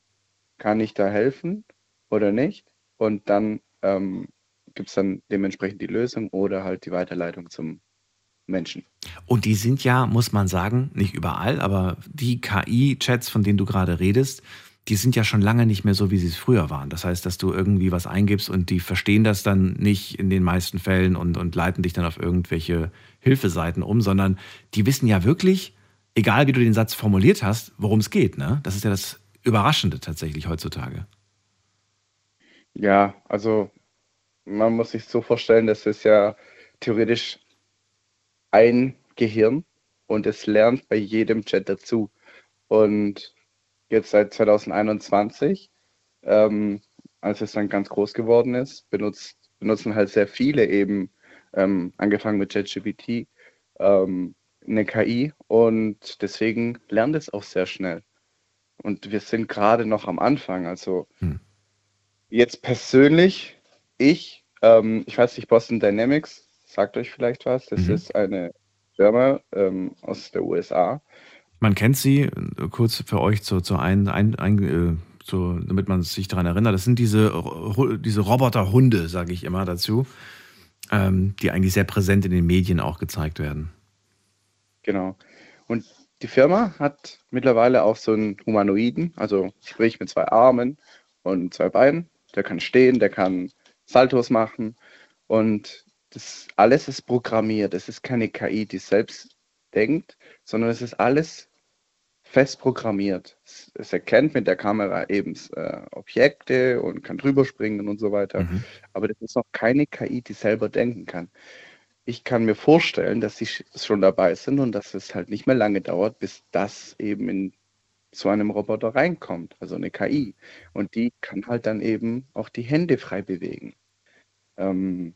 kann ich da helfen oder nicht? Und dann ähm, gibt es dann dementsprechend die Lösung oder halt die Weiterleitung zum Menschen. Und die sind ja, muss man sagen, nicht überall, aber die KI-Chats, von denen du gerade redest, die sind ja schon lange nicht mehr so, wie sie es früher waren. Das heißt, dass du irgendwie was eingibst und die verstehen das dann nicht in den meisten Fällen und, und leiten dich dann auf irgendwelche Hilfeseiten um, sondern die wissen ja wirklich, egal wie du den Satz formuliert hast, worum es geht. Ne? Das ist ja das Überraschende tatsächlich heutzutage. Ja, also man muss sich so vorstellen, das ist ja theoretisch ein Gehirn und es lernt bei jedem Chat dazu. Und jetzt seit 2021, ähm, als es dann ganz groß geworden ist, benutzt, benutzen halt sehr viele eben, ähm, angefangen mit ChatGPT, ähm, eine KI und deswegen lernt es auch sehr schnell. Und wir sind gerade noch am Anfang. Also hm. Jetzt persönlich, ich ähm, ich weiß nicht, Boston Dynamics, sagt euch vielleicht was. Das mhm. ist eine Firma ähm, aus der USA. Man kennt sie, äh, kurz für euch zu, zu ein, ein, ein äh, so, damit man sich daran erinnert. Das sind diese, diese Roboterhunde, sage ich immer dazu, ähm, die eigentlich sehr präsent in den Medien auch gezeigt werden. Genau. Und die Firma hat mittlerweile auch so einen Humanoiden, also sprich mit zwei Armen und zwei Beinen. Der kann stehen, der kann Saltos machen Und das alles ist programmiert. Es ist keine KI, die selbst denkt, sondern es ist alles fest programmiert. Es, es erkennt mit der Kamera eben äh, Objekte und kann drüber springen und so weiter. Mhm. Aber das ist noch keine KI, die selber denken kann. Ich kann mir vorstellen, dass sie sch- schon dabei sind und dass es halt nicht mehr lange dauert, bis das eben in so einem Roboter reinkommt, also eine KI. Und die kann halt dann eben auch die Hände frei bewegen. Ähm,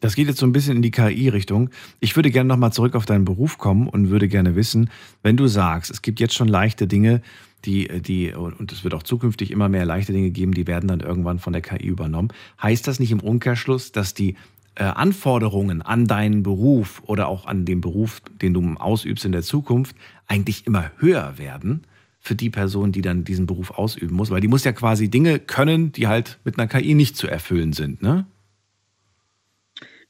Das geht jetzt so ein bisschen in die KI-Richtung. Ich würde gerne nochmal zurück auf deinen Beruf kommen und würde gerne wissen, wenn du sagst, es gibt jetzt schon leichte Dinge, die, die, und es wird auch zukünftig immer mehr leichte Dinge geben, die werden dann irgendwann von der KI übernommen. Heißt das nicht im Umkehrschluss, dass die Anforderungen an deinen Beruf oder auch an den Beruf, den du ausübst in der Zukunft, eigentlich immer höher werden für die Person, die dann diesen Beruf ausüben muss? Weil die muss ja quasi Dinge können, die halt mit einer KI nicht zu erfüllen sind, ne?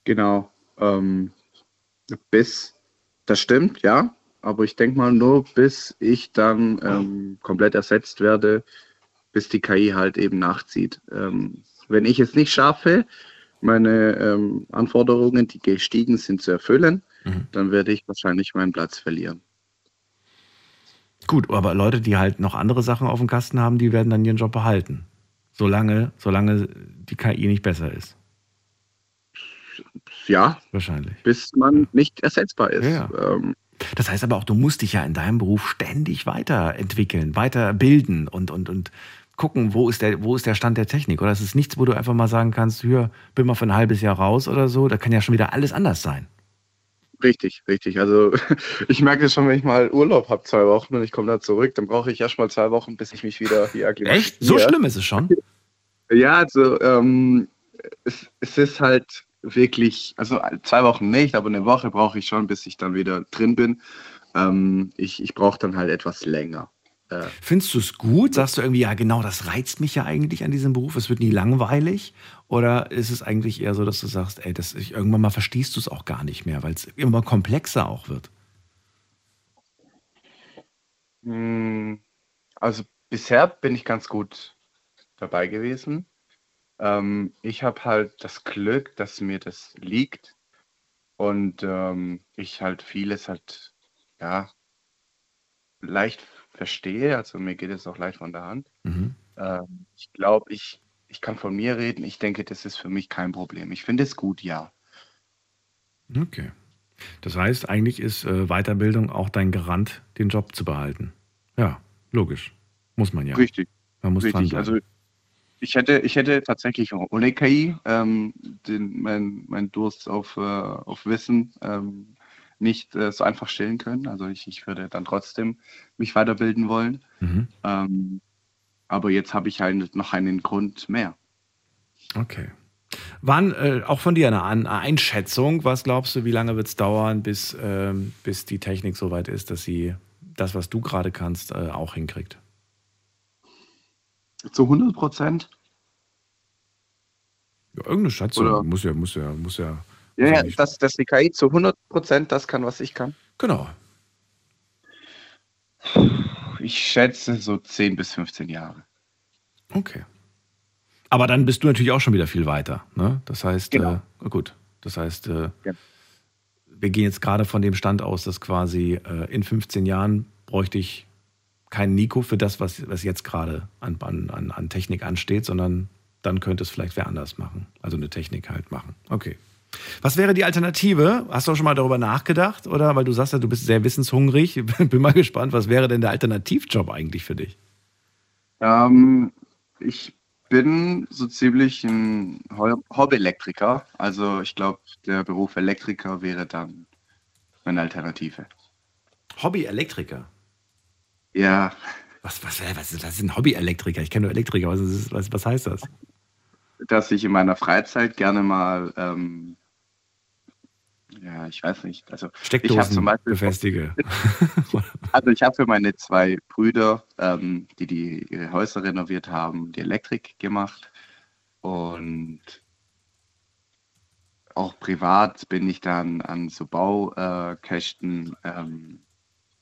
Genau. Ähm, bis, das stimmt, ja. Aber ich denke mal nur, bis ich dann ähm, komplett ersetzt werde, bis die KI halt eben nachzieht. Ähm, wenn ich es nicht schaffe, meine ähm, Anforderungen, die gestiegen sind, zu erfüllen, Mhm. dann werde ich wahrscheinlich meinen Platz verlieren. Gut, aber Leute, die halt noch andere Sachen auf dem Kasten haben, die werden dann ihren Job behalten. Solange, solange die KI nicht besser ist. Ja, Wahrscheinlich. bis man nicht ersetzbar ist. Ja, Ähm, Das heißt aber auch, du musst dich ja in deinem Beruf ständig weiterentwickeln, weiterbilden und, und, und gucken, wo ist, der, wo ist der Stand der Technik. Oder es ist nichts, wo du einfach mal sagen kannst, hier, bin mal für ein halbes Jahr raus oder so. Da kann ja schon wieder alles anders sein. Richtig, richtig. Also ich merke das schon, wenn ich mal Urlaub habe, zwei Wochen und ich komme da zurück, dann brauche ich erst mal zwei Wochen, bis ich mich wieder hier Echt? So akklimatisiere. schlimm ist es schon? Ja, also ähm, es, es ist halt wirklich, also zwei Wochen nicht, aber eine Woche brauche ich schon, bis ich dann wieder drin bin. Ähm, ich ich brauche dann halt etwas länger. Äh, Findest du es gut? Sagst du irgendwie, ja genau, das reizt mich ja eigentlich an diesem Beruf, es wird nie langweilig? Oder ist es eigentlich eher so, dass du sagst, ey, das, ich, irgendwann mal verstehst du es auch gar nicht mehr, weil es immer komplexer auch wird? mh, also bisher bin ich ganz gut dabei gewesen. Ähm, ich habe halt das Glück, dass mir das liegt und ähm, ich halt vieles halt, ja, leicht verstehe. Also mir geht es auch leicht von der Hand. Mhm. Ähm, ich glaube, ich, ich kann von mir reden. Ich denke, das ist für mich kein Problem. Ich finde es gut, ja. Okay. Das heißt, eigentlich ist äh, Weiterbildung auch dein Garant, den Job zu behalten. Ja, logisch. Muss man ja. Richtig, Man muss richtig. Also ich hätte, ich hätte tatsächlich ohne KI ähm, den, mein, mein Durst auf, äh, auf Wissen ähm, nicht äh, so einfach stillen können. Also ich, ich würde dann trotzdem mich weiterbilden wollen. mhm. Ähm, aber jetzt habe ich halt noch einen Grund mehr. Okay. Wann, äh, auch von dir eine An Einschätzung, was glaubst du, wie lange wird es dauern, bis, ähm, bis die Technik so weit ist, dass sie das, was du gerade kannst, äh, auch hinkriegt? Zu 100 Prozent? Ja, irgendeine Schätzung. Oder- Muss ja, muss ja, muss ja. Ja, ja, dass, dass die KI zu 100 Prozent das kann, was ich kann. Genau. Ich schätze so 10 bis 15 Jahre. Okay. Aber dann bist du natürlich auch schon wieder viel weiter. Ne? Das heißt, Genau. äh, gut, das heißt, äh, Ja. wir gehen jetzt gerade von dem Stand aus, dass quasi äh, in 15 Jahren bräuchte ich keinen Nico für das, was, was jetzt gerade an, an, an Technik ansteht, sondern dann könnte es vielleicht wer anders machen. Also eine Technik halt machen. Okay. Was wäre die Alternative? Hast du auch schon mal darüber nachgedacht? Oder weil du sagst ja, du bist sehr wissenshungrig. Bin mal gespannt, was wäre denn der Alternativjob eigentlich für dich? Ähm, ich bin so ziemlich ein Ho- Hobby-Elektriker. Also ich glaube, der Beruf Elektriker wäre dann meine Alternative. Hobby-Elektriker. Ja, Was, was, was, was ist ein Hobby-Elektriker? Ich kenne nur Elektriker. Was, was, was heißt das? Dass ich in meiner Freizeit gerne mal, ähm, ja, ich weiß nicht, also ich habe Steckdosen zum Beispiel, befestige. also ich habe für meine zwei Brüder, ähm, die, die ihre Häuser renoviert haben, die Elektrik gemacht und auch privat bin ich dann an so Baukästen ähm,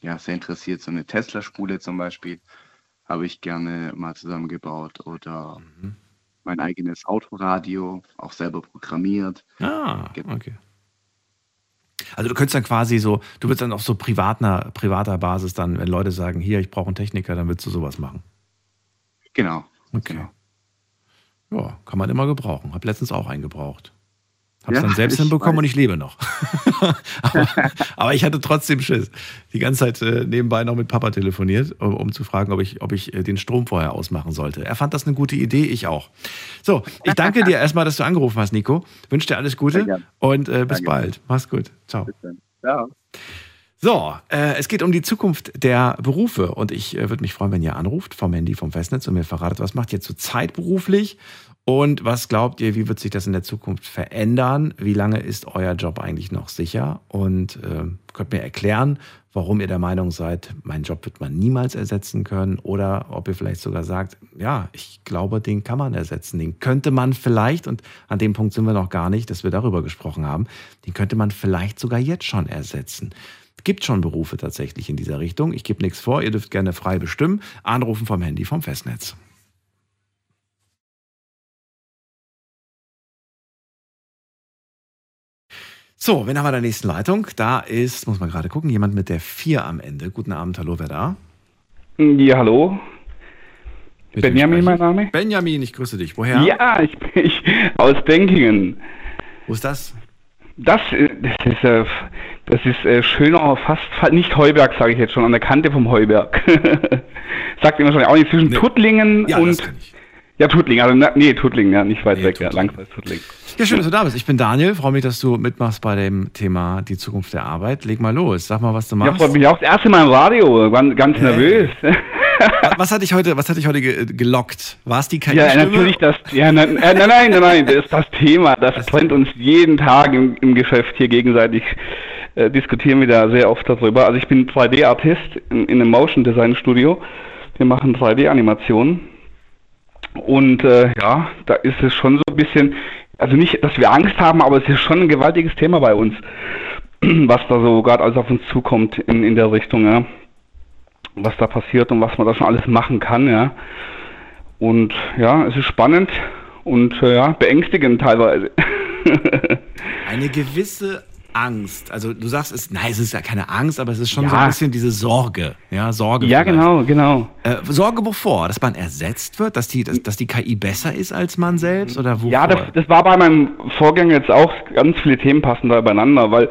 ja, sehr interessiert. So eine Tesla-Spule zum Beispiel habe ich gerne mal zusammengebaut oder mein eigenes Autoradio, auch selber programmiert. Ah, Genau. okay. Also du könntest dann quasi so, du würdest dann auf so privater, privater Basis dann, wenn Leute sagen, hier, ich brauche einen Techniker, dann würdest du sowas machen. Genau. Okay. genau. Ja, kann man immer gebrauchen. Hab letztens auch einen gebraucht. Hab's Ja, dann selbst hinbekommen weiß. und ich lebe noch. aber, aber ich hatte trotzdem Schiss. Die ganze Zeit äh, nebenbei noch mit Papa telefoniert, um, um zu fragen, ob ich, ob ich äh, den Strom vorher ausmachen sollte. Er fand das eine gute Idee, ich auch. So, ich danke dir erstmal, dass du angerufen hast, Nico. Wünsche dir alles Gute und äh, bis Danke. bald. Mach's gut. Ciao. Ciao. So, äh, es geht um die Zukunft der Berufe und ich äh, würde mich freuen, wenn ihr anruft vom Handy, vom Festnetz und mir verratet, was macht ihr zurzeit beruflich und was glaubt ihr, wie wird sich das in der Zukunft verändern? Wie lange ist euer Job eigentlich noch sicher? Und äh, könnt mir erklären, warum ihr der Meinung seid, mein Job wird man niemals ersetzen können oder ob ihr vielleicht sogar sagt, ja, ich glaube, den kann man ersetzen, den könnte man vielleicht, und an dem Punkt sind wir noch gar nicht, dass wir darüber gesprochen haben, den könnte man vielleicht sogar jetzt schon ersetzen. Es gibt schon Berufe tatsächlich in dieser Richtung. Ich gebe nichts vor, ihr dürft gerne frei bestimmen. Anrufen vom Handy vom Festnetz. So, wen haben wir der nächsten Leitung? Da ist, muss man gerade gucken, jemand mit der 4 am Ende. Guten Abend, hallo, wer da? Ja, hallo. Mit Benjamin, mein? Name? Benjamin, ich grüße dich. Woher? Ja, ich bin ich, aus Denkingen. Wo ist das? Das, äh, das ist, äh, das ist äh, schöner, fast fa- nicht Heuberg, sage ich jetzt schon, an der Kante vom Heuberg. Sagt immer schon auch nicht zwischen Nee. Tuttlingen Ja, und. Ich. Ja, Tuttlingen, also na, nee, Tuttlingen, ja, nicht weit Nee, weg, ja, Tuttlingen. langweilig Tuttlingen. Ja, schön, dass du da bist. Ich bin Daniel. Freue mich, dass du mitmachst bei dem Thema die Zukunft der Arbeit. Leg mal los. Sag mal, was du Ja, machst. freut mich auch das erste Mal im Radio, ganz, ganz Hey. nervös. Wa- was hat dich heute, was hat dich heute ge gelockt? War es die KI? Ja, natürlich das, ja, nein, äh, nein, nein, nein, nein, das ist das Thema. Das trennt uns jeden Tag im, im Geschäft hier gegenseitig. Äh, diskutieren wir da sehr oft darüber. Also ich bin 3D-Artist in, in einem Motion Design Studio. Wir machen 3D-Animationen. Und äh, ja, da ist es schon so ein bisschen, also nicht, dass wir Angst haben, aber es ist schon ein gewaltiges Thema bei uns, was da so gerade alles auf uns zukommt in, in der Richtung, ja. Was da passiert und was man da schon alles machen kann, ja. Und ja, es ist spannend und äh, ja, beängstigend teilweise. Eine gewisse Angst. Also du sagst, es, nein, es ist ja keine Angst, aber es ist schon Ja. so ein bisschen diese Sorge. Ja, Sorge. ja, vielleicht. genau, genau. Äh, Sorge wovor? Dass man ersetzt wird? Dass die, dass, dass die KI besser ist als man selbst? Oder wovor? Ja, das, das war bei meinem Vorgänger jetzt auch, ganz viele Themen passen da übereinander, weil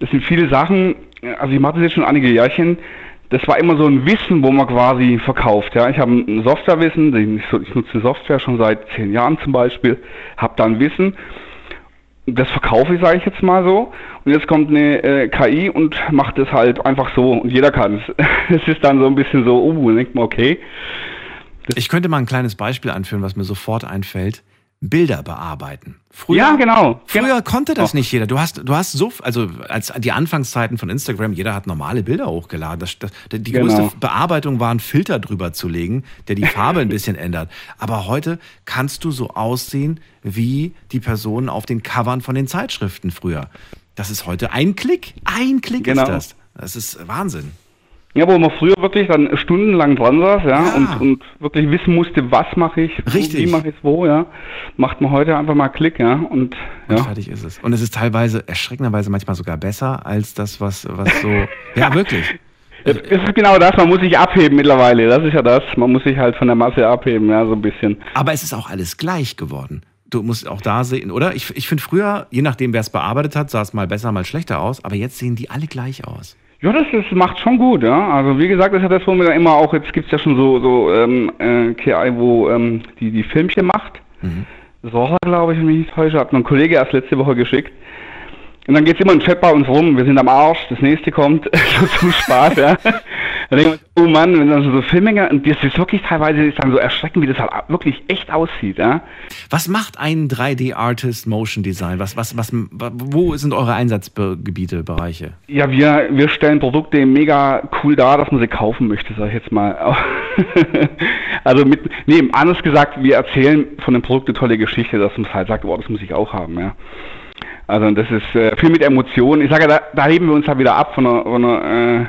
das sind viele Sachen, also ich mache das jetzt schon einige Jährchen, das war immer so ein Wissen, wo man quasi verkauft. Ja, ich habe ein Softwarewissen, ich, ich nutze Software schon seit zehn Jahren zum Beispiel, habe da ein Wissen, das verkaufe ich, sage ich jetzt mal so. Und jetzt kommt eine äh, KI und macht es halt einfach so und jeder kann es. Es ist dann so ein bisschen so, uh, denkt man, okay. ich könnte mal ein kleines Beispiel anführen, was mir sofort einfällt. Bilder bearbeiten. Früher, ja, genau. Früher genau. konnte das Oh. nicht jeder. Du hast, du hast so, also als die Anfangszeiten von Instagram, jeder hat normale Bilder hochgeladen. Das, das, die Genau. größte Bearbeitung war, einen Filter drüber zu legen, der die Farbe ein bisschen ändert. Aber heute kannst du so aussehen wie die Personen auf den Covern von den Zeitschriften früher. Das ist heute ein Klick. Ein Klick Genau. ist das. Das ist Wahnsinn. Ja, wo man früher wirklich dann stundenlang dran saß, ja, Ja. Und, und wirklich wissen musste, was mache ich, Richtig. wie mache ich es wo, ja, macht man heute einfach mal Klick, ja, und Und ja. fertig ist es. Und es ist teilweise erschreckenderweise manchmal sogar besser als das, was, was so. ja, wirklich. Es ist genau das, man muss sich abheben mittlerweile, das ist ja das, man muss sich halt von der Masse abheben, ja, so ein bisschen. Aber es ist auch alles gleich geworden. Du musst auch da sehen, oder? Ich, ich finde früher, je nachdem, wer es bearbeitet hat, sah es mal besser, mal schlechter aus. Aber jetzt sehen die alle gleich aus. Ja, das, das macht schon gut, ja. Also wie gesagt, das ja das, wir immer auch, jetzt gibt's ja schon so, so ähm, äh, KI, wo ähm, die, die Filmchen macht. Sora, glaube ich, wenn mich nicht täusche, hat mir ein Kollege erst letzte Woche geschickt. Und dann geht's immer im Chat bei uns rum, wir sind am Arsch, das nächste kommt, so zum Spaß, ja. Dann denken wir, oh Mann, wenn dann so Filmdinger, und das ist wirklich teilweise ist dann so erschreckend, wie das halt wirklich echt aussieht, ja. Was macht ein 3D-Artist Motion Design? Was, was, was, wo sind eure Einsatzgebiete, Bereiche? Ja, wir, wir stellen Produkte mega cool dar, dass man sie kaufen möchte, sag ich jetzt mal. also mit, nee, anders gesagt, wir erzählen von dem Produkt eine tolle Geschichte, dass man halt sagt, oh, das muss ich auch haben, ja. Also das ist äh, viel mit Emotionen. Ich sage, da, da heben wir uns halt wieder ab von einer, von einer äh,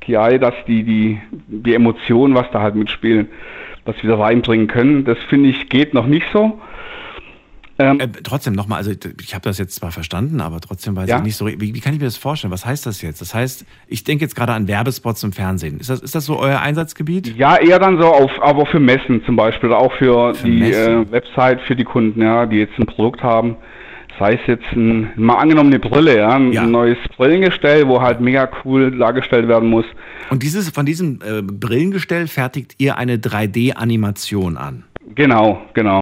KI, dass die, die, die Emotionen, was da halt mitspielen, was wir da reinbringen können. Das finde ich geht noch nicht so. Ähm, äh, trotzdem nochmal, also ich habe das jetzt zwar verstanden, aber trotzdem weiß ja. ich nicht so, wie, wie, kann ich mir das vorstellen? Was heißt das jetzt? Das heißt, ich denke jetzt gerade an Werbespots im Fernsehen. Ist das, ist das so euer Einsatzgebiet? Ja, eher dann so auf, aber für Messen zum Beispiel, auch für, für die äh, Website für die Kunden, ja, die jetzt ein Produkt haben. Sei es jetzt ein, mal angenommen eine Brille, ja, ein ja. neues Brillengestell, wo halt mega cool dargestellt werden muss. Und dieses, von diesem äh, Brillengestell fertigt ihr eine 3D-Animation an? Genau, genau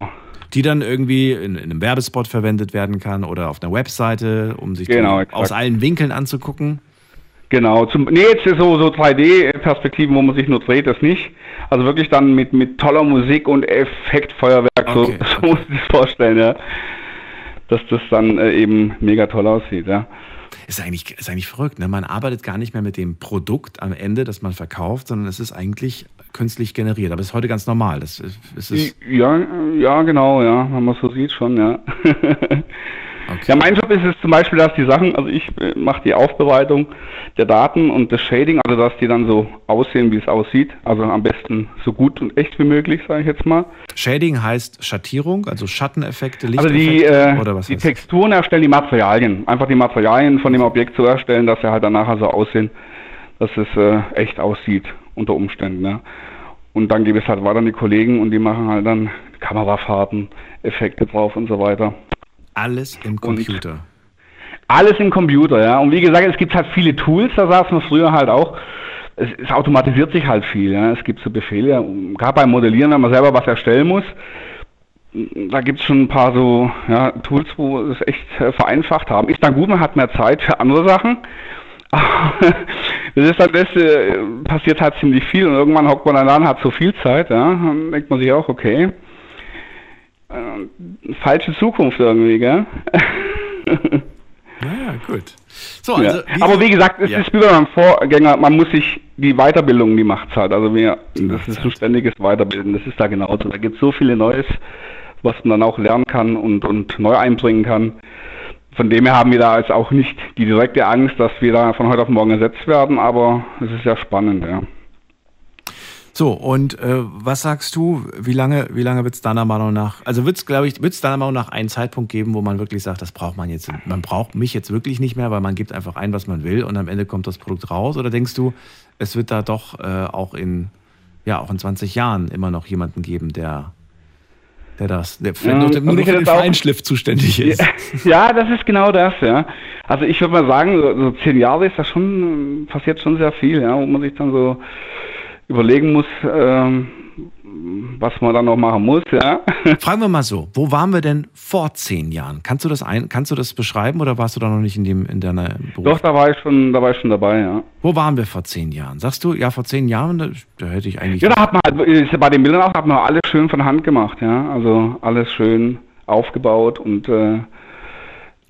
die dann irgendwie in, in, einem Werbespot verwendet werden kann oder auf einer Webseite, um sich genau, aus allen Winkeln anzugucken. Genau, zum, nee, jetzt so, so 3D-Perspektiven, wo man sich nur dreht, das nicht. Also wirklich dann mit, mit toller Musik und Effektfeuerwerk, okay. so, so muss ich das vorstellen, ja. Dass das dann äh, eben mega toll aussieht, ja. Ist eigentlich, ist eigentlich verrückt, ne? Man arbeitet gar nicht mehr mit dem Produkt am Ende, das man verkauft, sondern es ist eigentlich künstlich generiert. Aber es ist heute ganz normal. Das ist, ist ja, ja, genau, ja, wenn man so sieht schon, ja. Okay. Ja, mein Job ist es zum Beispiel, dass die Sachen, also ich äh, mache die Aufbereitung der Daten und das Shading, also dass die dann so aussehen, wie es aussieht. Also am besten so gut und echt wie möglich, sage ich jetzt mal. Shading heißt Schattierung, also Schatteneffekte, Lichteffekte also die, äh, oder was die Texturen erstellen die Materialien. Einfach die Materialien von dem Objekt zu erstellen, dass sie halt dann nachher so aussehen, dass es äh, echt aussieht unter Umständen. Ja. Und dann gebe ich es halt weiter an die Kollegen und die machen halt dann Kamerafahrten, Effekte drauf und so weiter. Alles im Computer. Und alles im Computer, ja. Und wie gesagt, es gibt halt viele Tools, da saßen wir früher halt auch. Es, es automatisiert sich halt viel, ja. Es gibt so Befehle, gerade beim Modellieren, wenn man selber was erstellen muss, da gibt es schon ein paar so ja, Tools, wo es echt äh, vereinfacht haben. Ist dann gut, man hat mehr Zeit für andere Sachen. das ist dann das, äh, passiert halt ziemlich viel und irgendwann hockt man dann an, hat so viel Zeit, ja. Dann denkt man sich auch, okay, äh, falsche Zukunft irgendwie, gell? Ja, gut. So, also, ja. wie Aber wie gesagt, es ja. ist wie bei meinem Vorgänger, man muss sich die Weiterbildung, die macht halt. Also wir, das ist ein ständiges Weiterbilden, das ist da genauso. Da gibt es so viele Neues, was man dann auch lernen kann und, und neu einbringen kann. Von dem her haben wir da jetzt auch nicht die direkte Angst, dass wir da von heute auf morgen ersetzt werden, aber es ist ja spannend, ja. So, und äh, was sagst du, wie lange, wie lange wird es deiner Meinung nach, also wird es, glaube ich, wird es deiner Meinung nach einen Zeitpunkt geben, wo man wirklich sagt, das braucht man jetzt, man braucht mich jetzt wirklich nicht mehr, weil man gibt einfach ein, was man will und am Ende kommt das Produkt raus? Oder denkst du, es wird da doch äh, auch in, ja, auch in 20 Jahren immer noch jemanden geben, der der das, der ja, nur, nur für den Feinschliff zuständig ist. Ja, das ist genau das, ja. Also ich würde mal sagen, so, so zehn Jahre ist da schon, passiert schon sehr viel, ja, wo man sich dann so überlegen muss, ähm, was man dann noch machen muss, ja. Fragen wir mal so, wo waren wir denn vor zehn Jahren? Kannst du das ein, kannst du das beschreiben oder warst du da noch nicht in dem in deiner Beruf? Doch, da war ich schon, da war ich schon dabei, ja. Wo waren wir vor zehn Jahren? Sagst du, ja, vor zehn Jahren, da, da hätte ich eigentlich. Ja, da hat man halt, bei den Bildern auch, hat man alles schön von Hand gemacht, ja. Also alles schön aufgebaut und äh,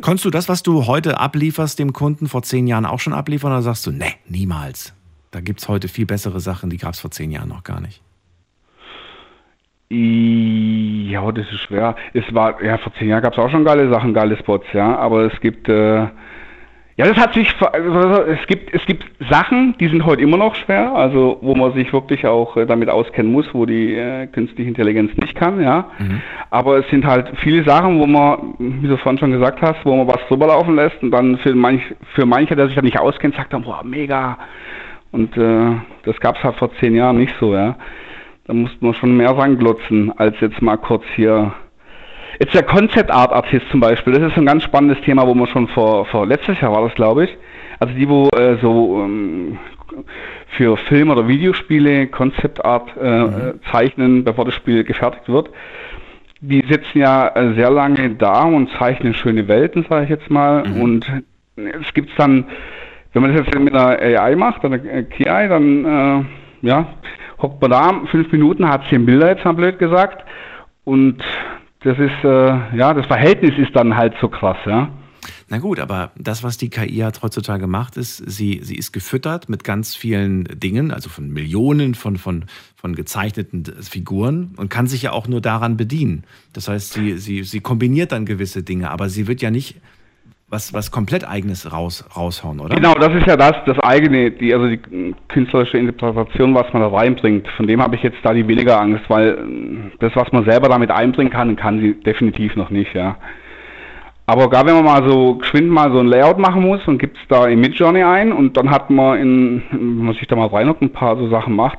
Konntest du das, was du heute ablieferst, dem Kunden vor zehn Jahren auch schon abliefern oder sagst du, ne, niemals? Da gibt es heute viel bessere Sachen, die gab es vor zehn Jahren noch gar nicht. Ja, das ist schwer. Es war, ja, vor zehn Jahren gab es auch schon geile Sachen, geile Spots, ja, aber es gibt, äh, ja, das hat sich, also es gibt, es gibt Sachen, die sind heute immer noch schwer, also wo man sich wirklich auch äh, damit auskennen muss, wo die äh, künstliche Intelligenz nicht kann, ja. Mhm. Aber es sind halt viele Sachen, wo man, wie du vorhin schon gesagt hast, wo man was drüber laufen lässt und dann für manch, für manche, der sich da nicht auskennt, sagt dann, boah, mega, und äh, das gab es halt vor zehn Jahren nicht so, ja. Da musste man schon mehr ranglotzen, als jetzt mal kurz hier. Jetzt der Concept Art Artist zum Beispiel, das ist ein ganz spannendes Thema, wo man schon vor, vor letztes Jahr war das, glaube ich. Also die, wo äh, so ähm, für Film- oder Videospiele Concept Art äh, mhm. zeichnen, bevor das Spiel gefertigt wird. Die sitzen ja äh, sehr lange da und zeichnen schöne Welten, sage ich jetzt mal. Mhm. Und es gibt dann wenn man das jetzt mit einer AI macht, einer KI, dann äh, ja, hockt man da fünf Minuten, hat zehn Bilder jetzt mal blöd gesagt. Und das ist, äh, ja, das Verhältnis ist dann halt so krass, ja. Na gut, aber das, was die KI hat heutzutage macht, ist, sie, sie ist gefüttert mit ganz vielen Dingen, also von Millionen von, von, von gezeichneten Figuren und kann sich ja auch nur daran bedienen. Das heißt, sie, sie, sie kombiniert dann gewisse Dinge, aber sie wird ja nicht was, was komplett eigenes raus, raushauen, oder? Genau, das ist ja das, das eigene, die, also die künstlerische Interpretation, was man da reinbringt. Von dem habe ich jetzt da die weniger Angst, weil äh, das, was man selber damit einbringen kann, kann sie definitiv noch nicht, ja. Aber gar wenn man mal so geschwind mal so ein Layout machen muss und gibt es da in Midjourney ein und dann hat man in, wenn man sich da mal rein und ein paar so Sachen macht,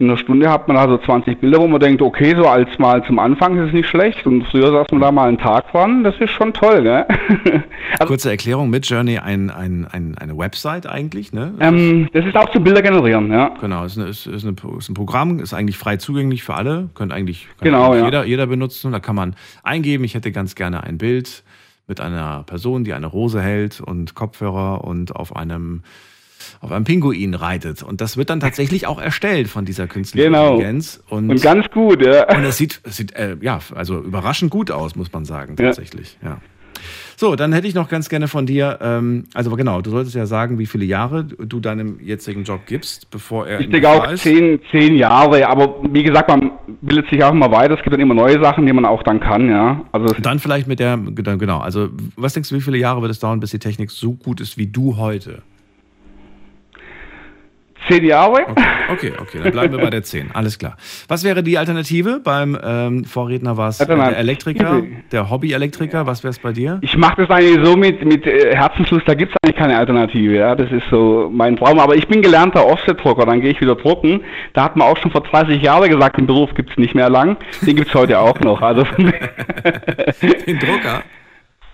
in einer Stunde hat man da so 20 Bilder, wo man denkt, okay, so als mal zum Anfang ist es nicht schlecht und früher saß man da mal einen Tag dran, das ist schon toll, gell? also, Kurze Erklärung, Midjourney ein, ein, ein, eine Website eigentlich, ne? Ähm, das ist auch zu Bilder generieren, ja. Genau, ist, eine, ist, ist, eine, ist ein Programm, ist eigentlich frei zugänglich für alle, könnte eigentlich, kann genau, eigentlich ja. jeder, jeder benutzen, da kann man eingeben, ich hätte ganz gerne ein Bild mit einer Person, die eine Rose hält und Kopfhörer und auf einem auf einem Pinguin reitet. Und das wird dann tatsächlich auch erstellt von dieser künstlichen genau. Intelligenz. Und, und, ganz gut, ja. Und es sieht, es sieht äh, ja, also überraschend gut aus, muss man sagen, tatsächlich. Ja. ja. So, dann hätte ich noch ganz gerne von dir, ähm, also genau, du solltest ja sagen, wie viele Jahre du deinem jetzigen Job gibst, bevor er. Ich denke auch zehn, zehn Jahre, aber wie gesagt, man bildet sich auch immer weiter, es gibt dann immer neue Sachen, die man auch dann kann, ja. Also dann vielleicht mit der, genau, also was denkst du, wie viele Jahre wird es dauern, bis die Technik so gut ist wie du heute? Zehn Jahre. Okay, okay, okay, dann bleiben wir bei der zehn. Alles klar. Was wäre die Alternative? Beim ähm, Vorredner war es der Elektriker, der Hobby-Elektriker. Was wäre es bei dir? Ich mache das eigentlich so mit, mit äh, Herzenslust, da gibt es eigentlich keine Alternative. Ja? Das ist so mein Traum. Aber ich bin gelernter Offset-Drucker, dann gehe ich wieder drucken. Da hat man auch schon vor 30 Jahren gesagt, den Beruf gibt es nicht mehr lang. Den gibt es heute auch noch. Also den Drucker?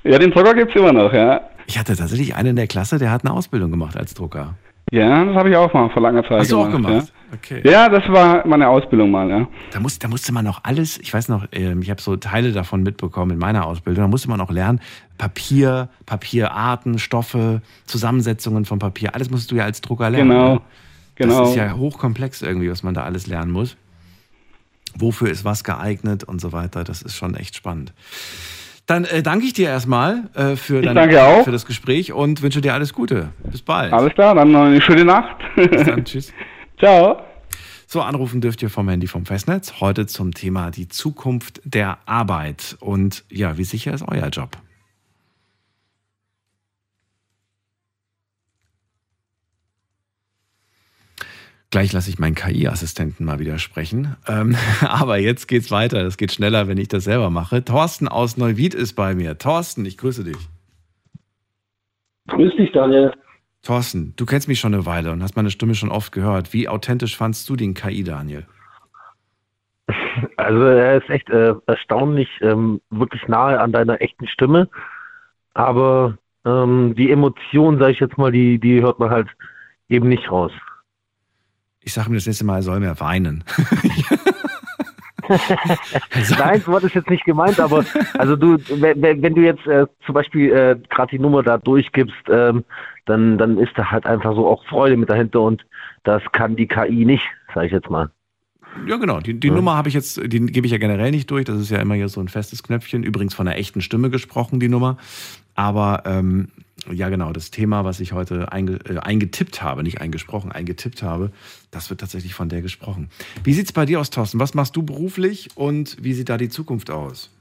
Ja, den Drucker gibt es immer noch, ja. Ich hatte tatsächlich einen in der Klasse, der hat eine Ausbildung gemacht als Drucker. Ja, das habe ich auch mal vor langer Zeit Hast gemacht. du auch gemacht? Ja. Okay. ja, das war meine Ausbildung mal, ja. Da, muss, da musste man noch alles, ich weiß noch, ähm, ich habe so Teile davon mitbekommen in meiner Ausbildung, da musste man auch lernen, Papier, Papierarten, Stoffe, Zusammensetzungen von Papier, alles musst du ja als Drucker lernen. Genau, ne? genau. Das ist ja hochkomplex irgendwie, was man da alles lernen muss. Wofür ist was geeignet und so weiter, das ist schon echt spannend. Dann äh, danke ich dir erstmal äh, für, deine, für das Gespräch und wünsche dir alles Gute. Bis bald. Alles klar, dann noch eine schöne Nacht. Bis dann, tschüss. Ciao. So, anrufen dürft ihr vom Handy vom Festnetz. Heute zum Thema die Zukunft der Arbeit. Und ja, wie sicher ist euer Job? Gleich lasse ich meinen KI-Assistenten mal wieder sprechen. Ähm, aber jetzt geht's weiter. Das geht schneller, wenn ich das selber mache. Thorsten aus Neuwied ist bei mir. Thorsten, ich grüße dich. Grüß dich, Daniel. Thorsten, du kennst mich schon eine Weile und hast meine Stimme schon oft gehört. Wie authentisch fandst du den KI, Daniel? Also er ist echt äh, erstaunlich, ähm, wirklich nahe an deiner echten Stimme. Aber ähm, die Emotionen, sage ich jetzt mal, die, die hört man halt eben nicht raus. Ich sage mir das nächste Mal, er soll mehr weinen. Nein, so war das jetzt nicht gemeint, aber also du, wenn, wenn du jetzt äh, zum Beispiel äh, gerade die Nummer da durchgibst, ähm, dann, dann ist da halt einfach so auch Freude mit dahinter und das kann die KI nicht, sage ich jetzt mal. Ja, genau. Die, die ja. Nummer habe ich jetzt, die gebe ich ja generell nicht durch. Das ist ja immer hier so ein festes Knöpfchen. Übrigens von einer echten Stimme gesprochen, die Nummer. Aber ähm, ja, genau, das Thema, was ich heute einge, äh, eingetippt habe, nicht eingesprochen, eingetippt habe, das wird tatsächlich von der gesprochen. Wie sieht es bei dir aus, Thorsten? Was machst du beruflich und wie sieht da die Zukunft aus?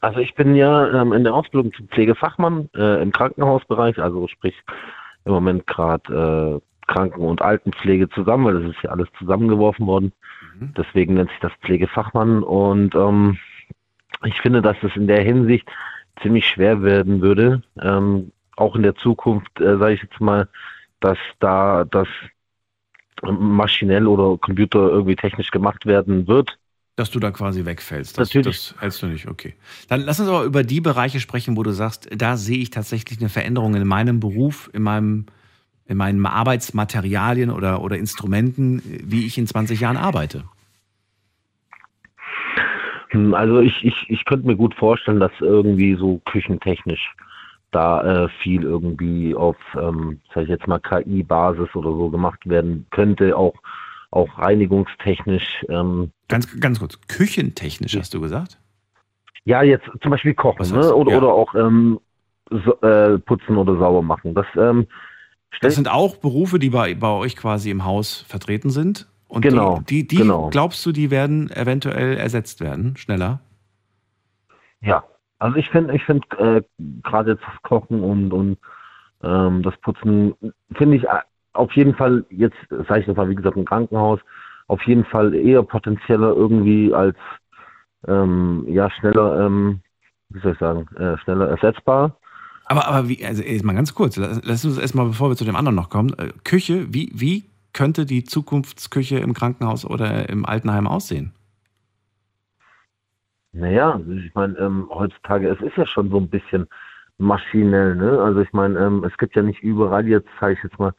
Also ich bin ja ähm, in der Ausbildung zum Pflegefachmann äh, im Krankenhausbereich, also sprich im Moment gerade äh, Kranken- und Altenpflege zusammen, weil das ist ja alles zusammengeworfen worden. Mhm. Deswegen nennt sich das Pflegefachmann und ähm, ich finde, dass es in der Hinsicht ziemlich schwer werden würde, ähm, auch in der Zukunft, äh, sage ich jetzt mal, dass da das maschinell oder Computer irgendwie technisch gemacht werden wird. Dass du da quasi wegfällst. Das, Natürlich. Das hältst du nicht, okay. Dann lass uns aber über die Bereiche sprechen, wo du sagst, da sehe ich tatsächlich eine Veränderung in meinem Beruf, in meinem, in meinen Arbeitsmaterialien oder, oder Instrumenten, wie ich in 20 Jahren arbeite. Hm, also ich, ich, ich könnte mir gut vorstellen, dass irgendwie so küchentechnisch da äh, viel irgendwie auf, ähm, sag ich jetzt mal, KI-Basis oder so gemacht werden könnte, auch, auch reinigungstechnisch. Ähm, ganz, ganz kurz, küchentechnisch hast du gesagt? Ja, jetzt zum Beispiel kochen ne? oder, ja. oder auch ähm, so, äh, putzen oder sauber machen. Das, ähm, das sind auch Berufe, die bei, bei euch quasi im Haus vertreten sind? Und genau, die, die, die genau. glaubst du, die werden eventuell ersetzt werden, schneller? Ja, Also ich finde, ich finde äh, gerade jetzt das Kochen und und ähm, das Putzen finde ich äh, auf jeden Fall jetzt, sage ich das mal, wie gesagt, im Krankenhaus auf jeden Fall eher potenzieller irgendwie als ähm, ja schneller, ähm, wie soll ich sagen, äh, schneller ersetzbar. Aber, aber wie, also mal ganz kurz, lass, lass uns erstmal, bevor wir zu dem anderen noch kommen, äh, Küche, wie, wie könnte die Zukunftsküche im Krankenhaus oder im Altenheim aussehen? Naja, ich meine, ähm, heutzutage, es ist ja schon so ein bisschen maschinell, ne? Also ich meine, ähm, es gibt ja nicht überall jetzt, sage ich jetzt mal,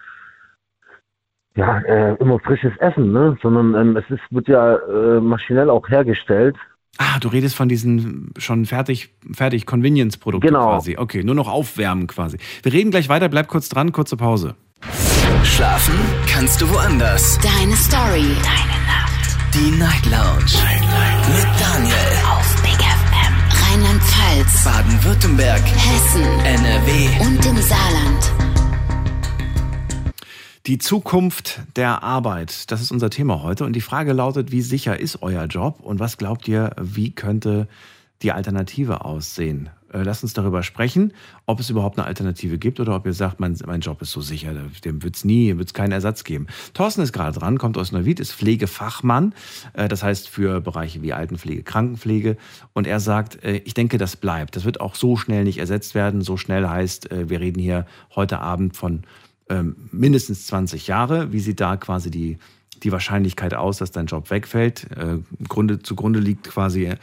ja, äh, immer frisches Essen, ne? Sondern ähm, es ist, wird ja äh, maschinell auch hergestellt. Ah, du redest von diesen schon fertig, fertig Convenience-Produkten Genau. quasi. Okay, nur noch aufwärmen quasi. Wir reden gleich weiter, bleib kurz dran, kurze Pause. Schlafen kannst du woanders. Deine Story. Deine Nacht. Die Night Lounge. Mit Daniel. Rheinland-Pfalz. Baden-Württemberg. Hessen. NRW. Und im Saarland. Die Zukunft der Arbeit, das ist unser Thema heute. Und die Frage lautet, wie sicher ist euer Job und was glaubt ihr, wie könnte die Alternative aussehen? Äh, Lasst uns darüber sprechen, ob es überhaupt eine Alternative gibt oder ob ihr sagt, mein, mein Job ist so sicher, dem wird es nie, wird es keinen Ersatz geben. Thorsten ist gerade dran, kommt aus Neuwied, ist Pflegefachmann, äh, das heißt für Bereiche wie Altenpflege, Krankenpflege. Und er sagt, äh, ich denke, das bleibt. Das wird auch so schnell nicht ersetzt werden. So schnell heißt, wir reden hier heute Abend von ähm, mindestens 20 Jahre. Wie sieht da quasi die, die Wahrscheinlichkeit aus, dass dein Job wegfällt? Grunde, zugrunde liegt quasi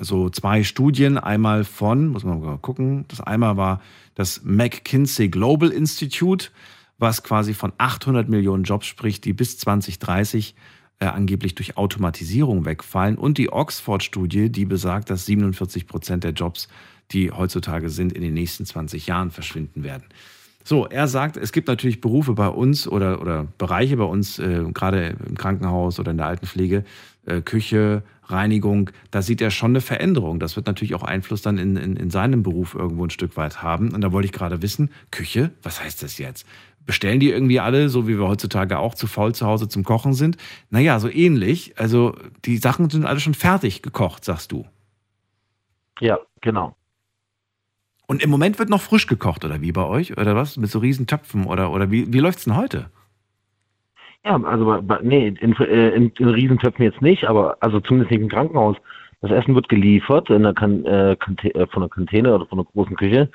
so zwei Studien. Einmal von, muss man mal gucken, das einmal war das McKinsey Global Institute, was quasi von 800 Millionen Jobs spricht, die bis 2030 äh, angeblich durch Automatisierung wegfallen. Und die Oxford-Studie, die besagt, dass 47 Prozent der Jobs, die heutzutage sind, in den nächsten 20 Jahren verschwinden werden. So, er sagt, es gibt natürlich Berufe bei uns oder, oder Bereiche bei uns, äh, gerade im Krankenhaus oder in der Altenpflege, äh, Küche, Reinigung, da sieht er schon eine Veränderung. Das wird natürlich auch Einfluss dann in, in, in seinem Beruf irgendwo ein Stück weit haben. Und da wollte ich gerade wissen, Küche, was heißt das jetzt? Bestellen die irgendwie alle, so wie wir heutzutage auch zu faul zu Hause zum Kochen sind? Naja, so ähnlich. Also die Sachen sind alle schon fertig gekocht, sagst du. Ja, genau. Und im Moment wird noch frisch gekocht, oder wie bei euch? Oder was? Mit so riesen Töpfen? Oder, oder wie, wie läuft's denn heute? Ja, also nee, in, äh, in, in Riesentöpfen jetzt nicht, aber also zumindest nicht im Krankenhaus. Das Essen wird geliefert in der kan äh, äh, von der Kantine oder von der großen Küche.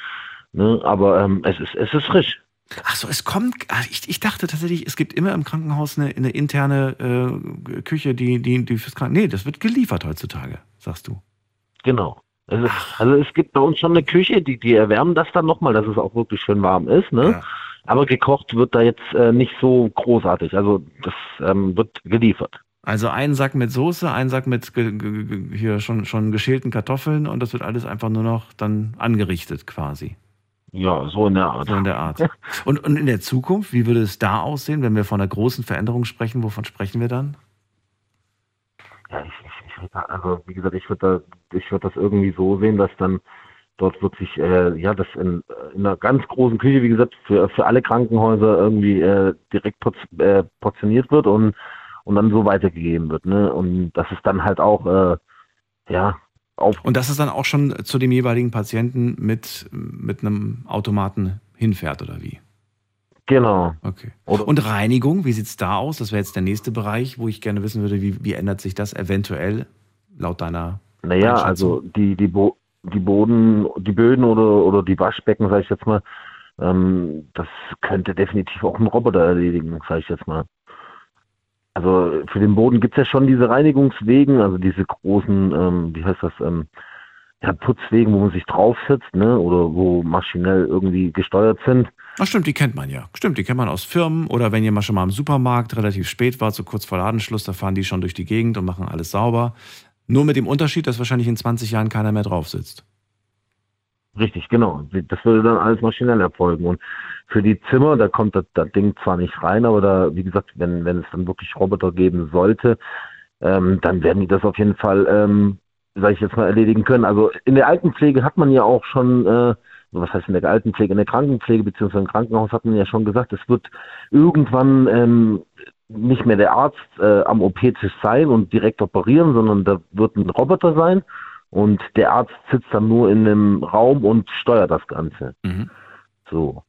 Ne? Aber ähm, es ist es ist frisch. Ach so, es kommt. ah, Ich, ich dachte tatsächlich, es gibt immer im Krankenhaus eine, eine interne äh, Küche, die, die, die fürs Krankenhaus. Nee, das wird geliefert heutzutage, sagst du. Genau. Also, also es gibt bei uns schon eine Küche, die, die erwärmen das dann nochmal, dass es auch wirklich schön warm ist. Ne? Ja. Aber gekocht wird da jetzt äh, nicht so großartig. Also das ähm, wird geliefert. Also ein Sack mit Soße, ein Sack mit hier schon, schon geschälten Kartoffeln und das wird alles einfach nur noch dann angerichtet quasi. Ja, so in der Art. So in der Art. Und, und in der Zukunft, wie würde es da aussehen, wenn wir von einer großen Veränderung sprechen? Wovon sprechen wir dann? Ja, ich, ich, ich würd also wie gesagt, ich würde da, ich würde das irgendwie so sehen, dass dann dort wirklich, äh, ja, das in, in einer ganz großen Küche, wie gesagt, für, für alle Krankenhäuser irgendwie äh, direkt äh, portioniert wird und und dann so weitergegeben wird, ne? Und dass es dann halt auch, äh, ja, auf Und dass es dann auch schon zu dem jeweiligen Patienten mit, mit einem Automaten hinfährt, oder wie? genau. Okay. Oder- Und Reinigung, wie sieht's da aus? Das wäre jetzt der nächste Bereich, wo ich gerne wissen würde, wie, wie ändert sich das eventuell laut deiner Naja, also die, die, Bo die Boden, die Böden oder, oder die Waschbecken, sage ich jetzt mal, ähm, das könnte definitiv auch ein Roboter erledigen, sage ich jetzt mal. Also für den Boden gibt es ja schon diese Reinigungswegen, also diese großen, ähm, wie heißt das, ähm, ja, Putzwegen, wo man sich draufsetzt, ne, oder wo maschinell irgendwie gesteuert sind. Ach stimmt, die kennt man ja. Stimmt, die kennt man aus Firmen oder wenn ihr mal schon mal im Supermarkt relativ spät wart, so kurz vor Ladenschluss, da fahren die schon durch die Gegend und machen alles sauber. Nur mit dem Unterschied, dass wahrscheinlich in 20 Jahren keiner mehr drauf sitzt. Richtig, genau. Das würde dann alles maschinell erfolgen. Und für die Zimmer, da kommt das, das Ding zwar nicht rein, aber da, wie gesagt, wenn, wenn es dann wirklich Roboter geben sollte, ähm, dann werden die das auf jeden Fall, ähm, sag ich jetzt mal, erledigen können. Also in der Altenpflege hat man ja auch schon, äh, was heißt in der Altenpflege, in der Krankenpflege beziehungsweise im Krankenhaus hat man ja schon gesagt, es wird irgendwann ähm, nicht mehr der Arzt äh, am OP-Tisch sein und direkt operieren, sondern da wird ein Roboter sein, Und der Arzt sitzt dann nur in einem Raum und steuert das Ganze. Mhm. So.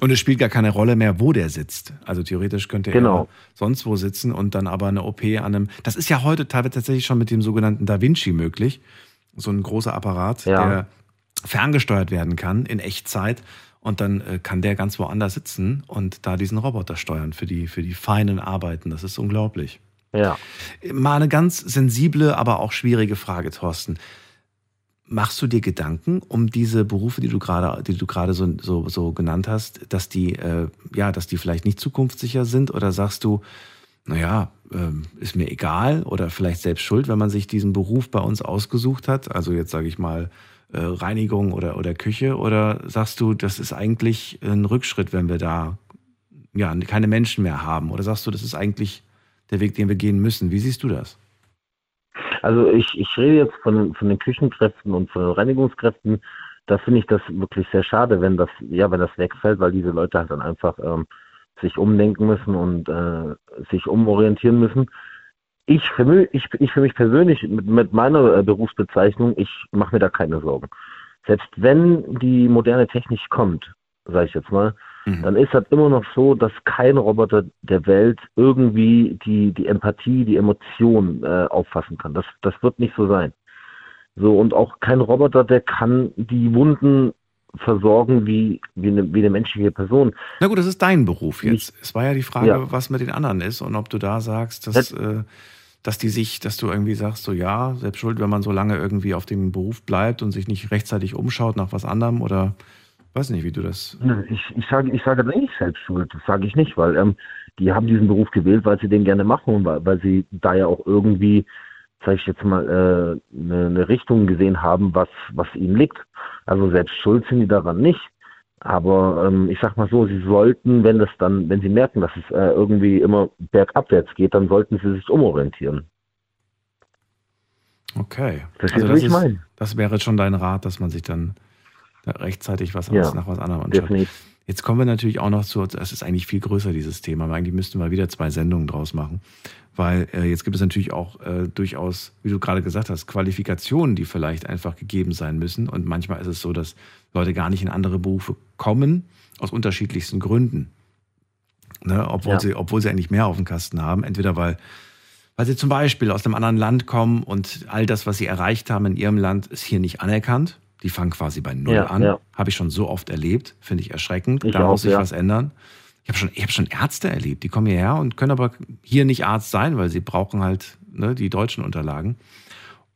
Und es spielt gar keine Rolle mehr, wo der sitzt. Also theoretisch könnte Genau. er sonst wo sitzen und dann aber eine OP an einem. Das ist ja heute teilweise tatsächlich schon mit dem sogenannten Da Vinci möglich. So ein großer Apparat, Ja. der ferngesteuert werden kann in Echtzeit. Und dann äh, kann der ganz woanders sitzen und da diesen Roboter steuern für die, für die feinen Arbeiten. Das ist unglaublich. Ja. Mal eine ganz sensible, aber auch schwierige Frage, Thorsten. Machst du dir Gedanken um diese Berufe, die du gerade, die du gerade so, so, so genannt hast, dass die, äh, ja, dass die vielleicht nicht zukunftssicher sind? Oder sagst du, naja, ähm, ist mir egal oder vielleicht selbst schuld, wenn man sich diesen Beruf bei uns ausgesucht hat? Also jetzt sage ich mal äh, Reinigung oder, oder Küche. Oder sagst du, das ist eigentlich ein Rückschritt, wenn wir da ja, keine Menschen mehr haben? Oder sagst du, das ist eigentlich der Weg, den wir gehen müssen? Wie siehst du das? Also ich, ich rede jetzt von, den- von den Küchenkräften und von den Reinigungskräften. Da finde ich das wirklich sehr schade, wenn das, ja, wenn das wegfällt, weil diese Leute halt dann einfach ähm, sich umdenken müssen und äh, sich umorientieren müssen. Ich für mich, ich, ich für mich persönlich mit, mit meiner äh, Berufsbezeichnung, ich mache mir da keine Sorgen. Selbst wenn die moderne Technik kommt, sage ich jetzt mal, dann ist das immer noch so, dass kein Roboter der Welt irgendwie die, die Empathie, die Emotion äh, auffassen kann. Das, das wird nicht so sein. So, und auch kein Roboter, der kann die Wunden versorgen wie, wie, eine, wie eine menschliche Person. Na gut, das ist dein Beruf jetzt. Es war ja die Frage, Ja. was mit den anderen ist und ob du da sagst, dass, äh, dass die sich, dass du irgendwie sagst, so ja, selbst schuld, wenn man so lange irgendwie auf dem Beruf bleibt und sich nicht rechtzeitig umschaut nach was anderem oder weiß nicht, wie du das. Ich, ich sage, ich sage nicht selbst schuld, das sage ich nicht, weil ähm, die haben diesen Beruf gewählt, weil sie den gerne machen und weil, weil sie da ja auch irgendwie, sage ich jetzt mal, äh, eine, eine Richtung gesehen haben, was, was ihnen liegt. Also selbst schuld sind die daran nicht. Aber ähm, ich sag mal so, sie sollten, wenn das dann, wenn sie merken, dass es äh, irgendwie immer bergabwärts geht, dann sollten sie sich umorientieren. Okay. Du, das, wie ich meine? das wäre schon dein Rat, dass man sich dann da rechtzeitig was Ja, nach was anderem anschaut. definitiv. Jetzt kommen wir natürlich auch noch zu, das ist eigentlich viel größer, dieses Thema. aber Eigentlich müssten wir wieder zwei Sendungen draus machen. Weil äh, jetzt gibt es natürlich auch äh, durchaus, wie du gerade gesagt hast, Qualifikationen, die vielleicht einfach gegeben sein müssen. Und manchmal ist es so, dass Leute gar nicht in andere Berufe kommen, aus unterschiedlichsten Gründen. Ne? Obwohl, Ja. sie, obwohl sie eigentlich mehr auf dem Kasten haben. Entweder weil, weil sie zum Beispiel aus einem anderen Land kommen und all das, was sie erreicht haben in ihrem Land, ist hier nicht anerkannt. Die fangen quasi bei Null Ja, an. ja. Habe ich schon so oft erlebt, finde ich erschreckend. Ich da auch, muss sich ja. was ändern. Ich habe schon, ich hab schon Ärzte erlebt, die kommen hierher und können aber hier nicht Arzt sein, weil sie brauchen halt ne, die deutschen Unterlagen.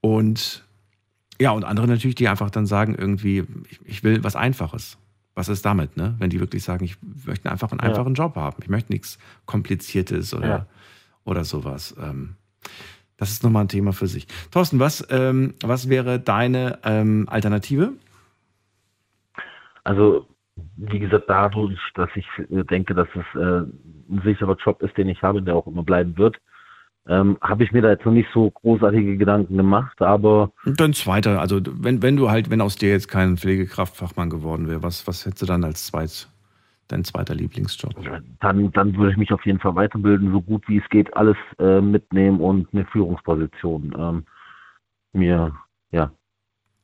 Und ja, und andere natürlich, die einfach dann sagen, irgendwie, ich, ich will was Einfaches. Was ist damit, ne? Wenn die wirklich sagen, ich möchte einfach einen einfachen Job haben. Ich möchte nichts Kompliziertes oder, oder sowas. Ähm, das ist nochmal ein Thema für sich. Thorsten, was, ähm, was wäre deine ähm, Alternative? Also, wie gesagt, dadurch, dass ich äh, denke, dass es äh, ein sicherer Job ist, den ich habe, der auch immer bleiben wird, ähm, habe ich mir da jetzt noch nicht so großartige Gedanken gemacht, aber Dann zweiter, also wenn, wenn du halt, wenn aus dir jetzt kein Pflegekraftfachmann geworden wäre, was, was hättest du dann als zweit, dein zweiter Lieblingsjob? dann, dann würde ich mich auf jeden Fall weiterbilden, so gut wie es geht, alles äh, mitnehmen und eine Führungsposition ähm, mir, ja.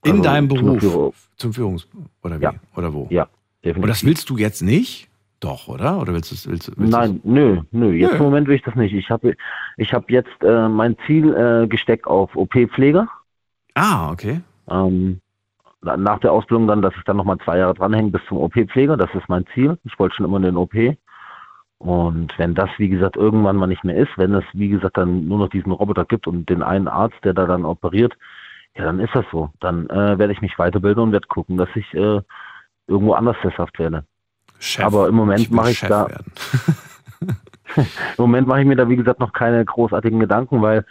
In Also deinem zum Beruf? Führer- Zum Führungs- oder wie? Ja. Oder wo? Ja, definitiv. Und das willst du jetzt nicht? Doch, oder? Oder willst du es? Willst, willst Nein, nö, nö. Jetzt Nö. im Moment will ich das nicht. Ich habe ich hab jetzt äh, mein Ziel äh, gesteckt auf OP-Pfleger. Ah, okay. Ähm, nach der Ausbildung dann, dass ich dann nochmal zwei Jahre dranhänge bis zum OP-Pfleger. Das ist mein Ziel. Ich wollte schon immer in den OP. Und wenn das, wie gesagt, irgendwann mal nicht mehr ist, wenn es, wie gesagt, dann nur noch diesen Roboter gibt und den einen Arzt, der da dann operiert, ja, dann ist das so. Dann äh, werde ich mich weiterbilden und werde gucken, dass ich äh, irgendwo anders sesshaft werde. Chef. Aber im Moment mache ich Chef da, im Moment mache ich mir da, wie gesagt, noch keine großartigen Gedanken, weil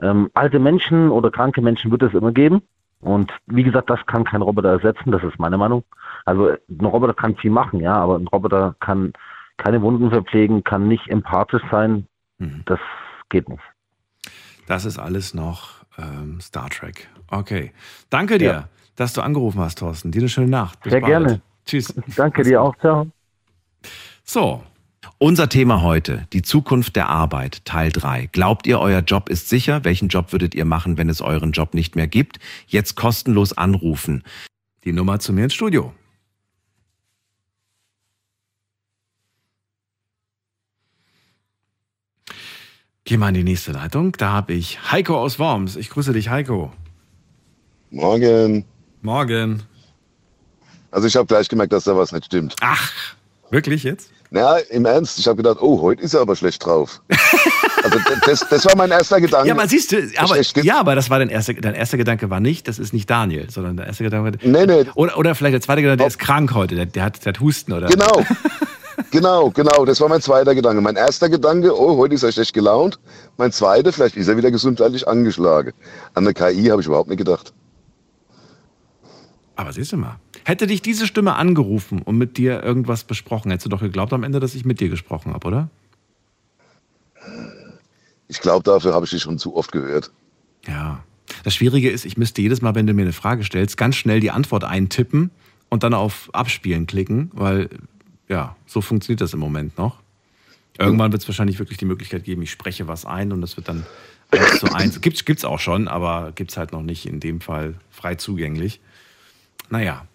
ähm, alte Menschen oder kranke Menschen wird es immer geben. Und wie gesagt, das kann kein Roboter ersetzen, das ist meine Meinung. Also ein Roboter kann viel machen, ja, aber ein Roboter kann keine Wunden verpflegen, kann nicht empathisch sein. Mhm. Das geht nicht. Das ist alles noch ähm, Star Trek. Okay. Danke dir, Ja. dass du angerufen hast, Thorsten. Dir eine schöne Nacht. Bis Sehr bald. gerne. Tschüss. Danke dir auch, ciao. So, Unser Thema heute, die Zukunft der Arbeit, Teil 3. Glaubt ihr, euer Job ist sicher? Welchen Job würdet ihr machen, wenn es euren Job nicht mehr gibt? Jetzt kostenlos anrufen. Die Nummer zu mir ins Studio. Geh mal in die nächste Leitung. Da habe ich Heiko aus Worms. Ich grüße dich, Heiko. Morgen. Morgen. Also ich habe gleich gemerkt, dass da was nicht stimmt. Ach, wirklich jetzt? Na, im Ernst. Ich habe gedacht, oh, heute ist er aber schlecht drauf. also das, das war mein erster Gedanke. Ja, aber siehst du, aber, ja, aber das war dein erster, dein erster Gedanke war nicht, das ist nicht Daniel, sondern der erste Gedanke war, Nee, nee. Oder, oder vielleicht der zweite Gedanke, der ist krank heute, der, der, hat, der hat Husten oder Genau. genau, genau. Das war mein zweiter Gedanke. Mein erster Gedanke, oh, heute ist er schlecht gelaunt. Mein zweiter, vielleicht ist er wieder gesundheitlich angeschlagen. An eine KI habe ich überhaupt nicht gedacht. Aber siehst du mal. Hätte dich diese Stimme angerufen und mit dir irgendwas besprochen, hättest du doch geglaubt am Ende, dass ich mit dir gesprochen habe, oder? Ich glaube, dafür habe ich dich schon zu oft gehört. Ja. Das Schwierige ist, ich müsste jedes Mal, wenn du mir eine Frage stellst, ganz schnell die Antwort eintippen und dann auf Abspielen klicken, weil ja, so funktioniert das im Moment noch. Irgendwann wird es wahrscheinlich wirklich die Möglichkeit geben, ich spreche was ein und das wird dann eins zu eins. Gibt es auch schon, aber gibt es halt noch nicht in dem Fall frei zugänglich. Naja.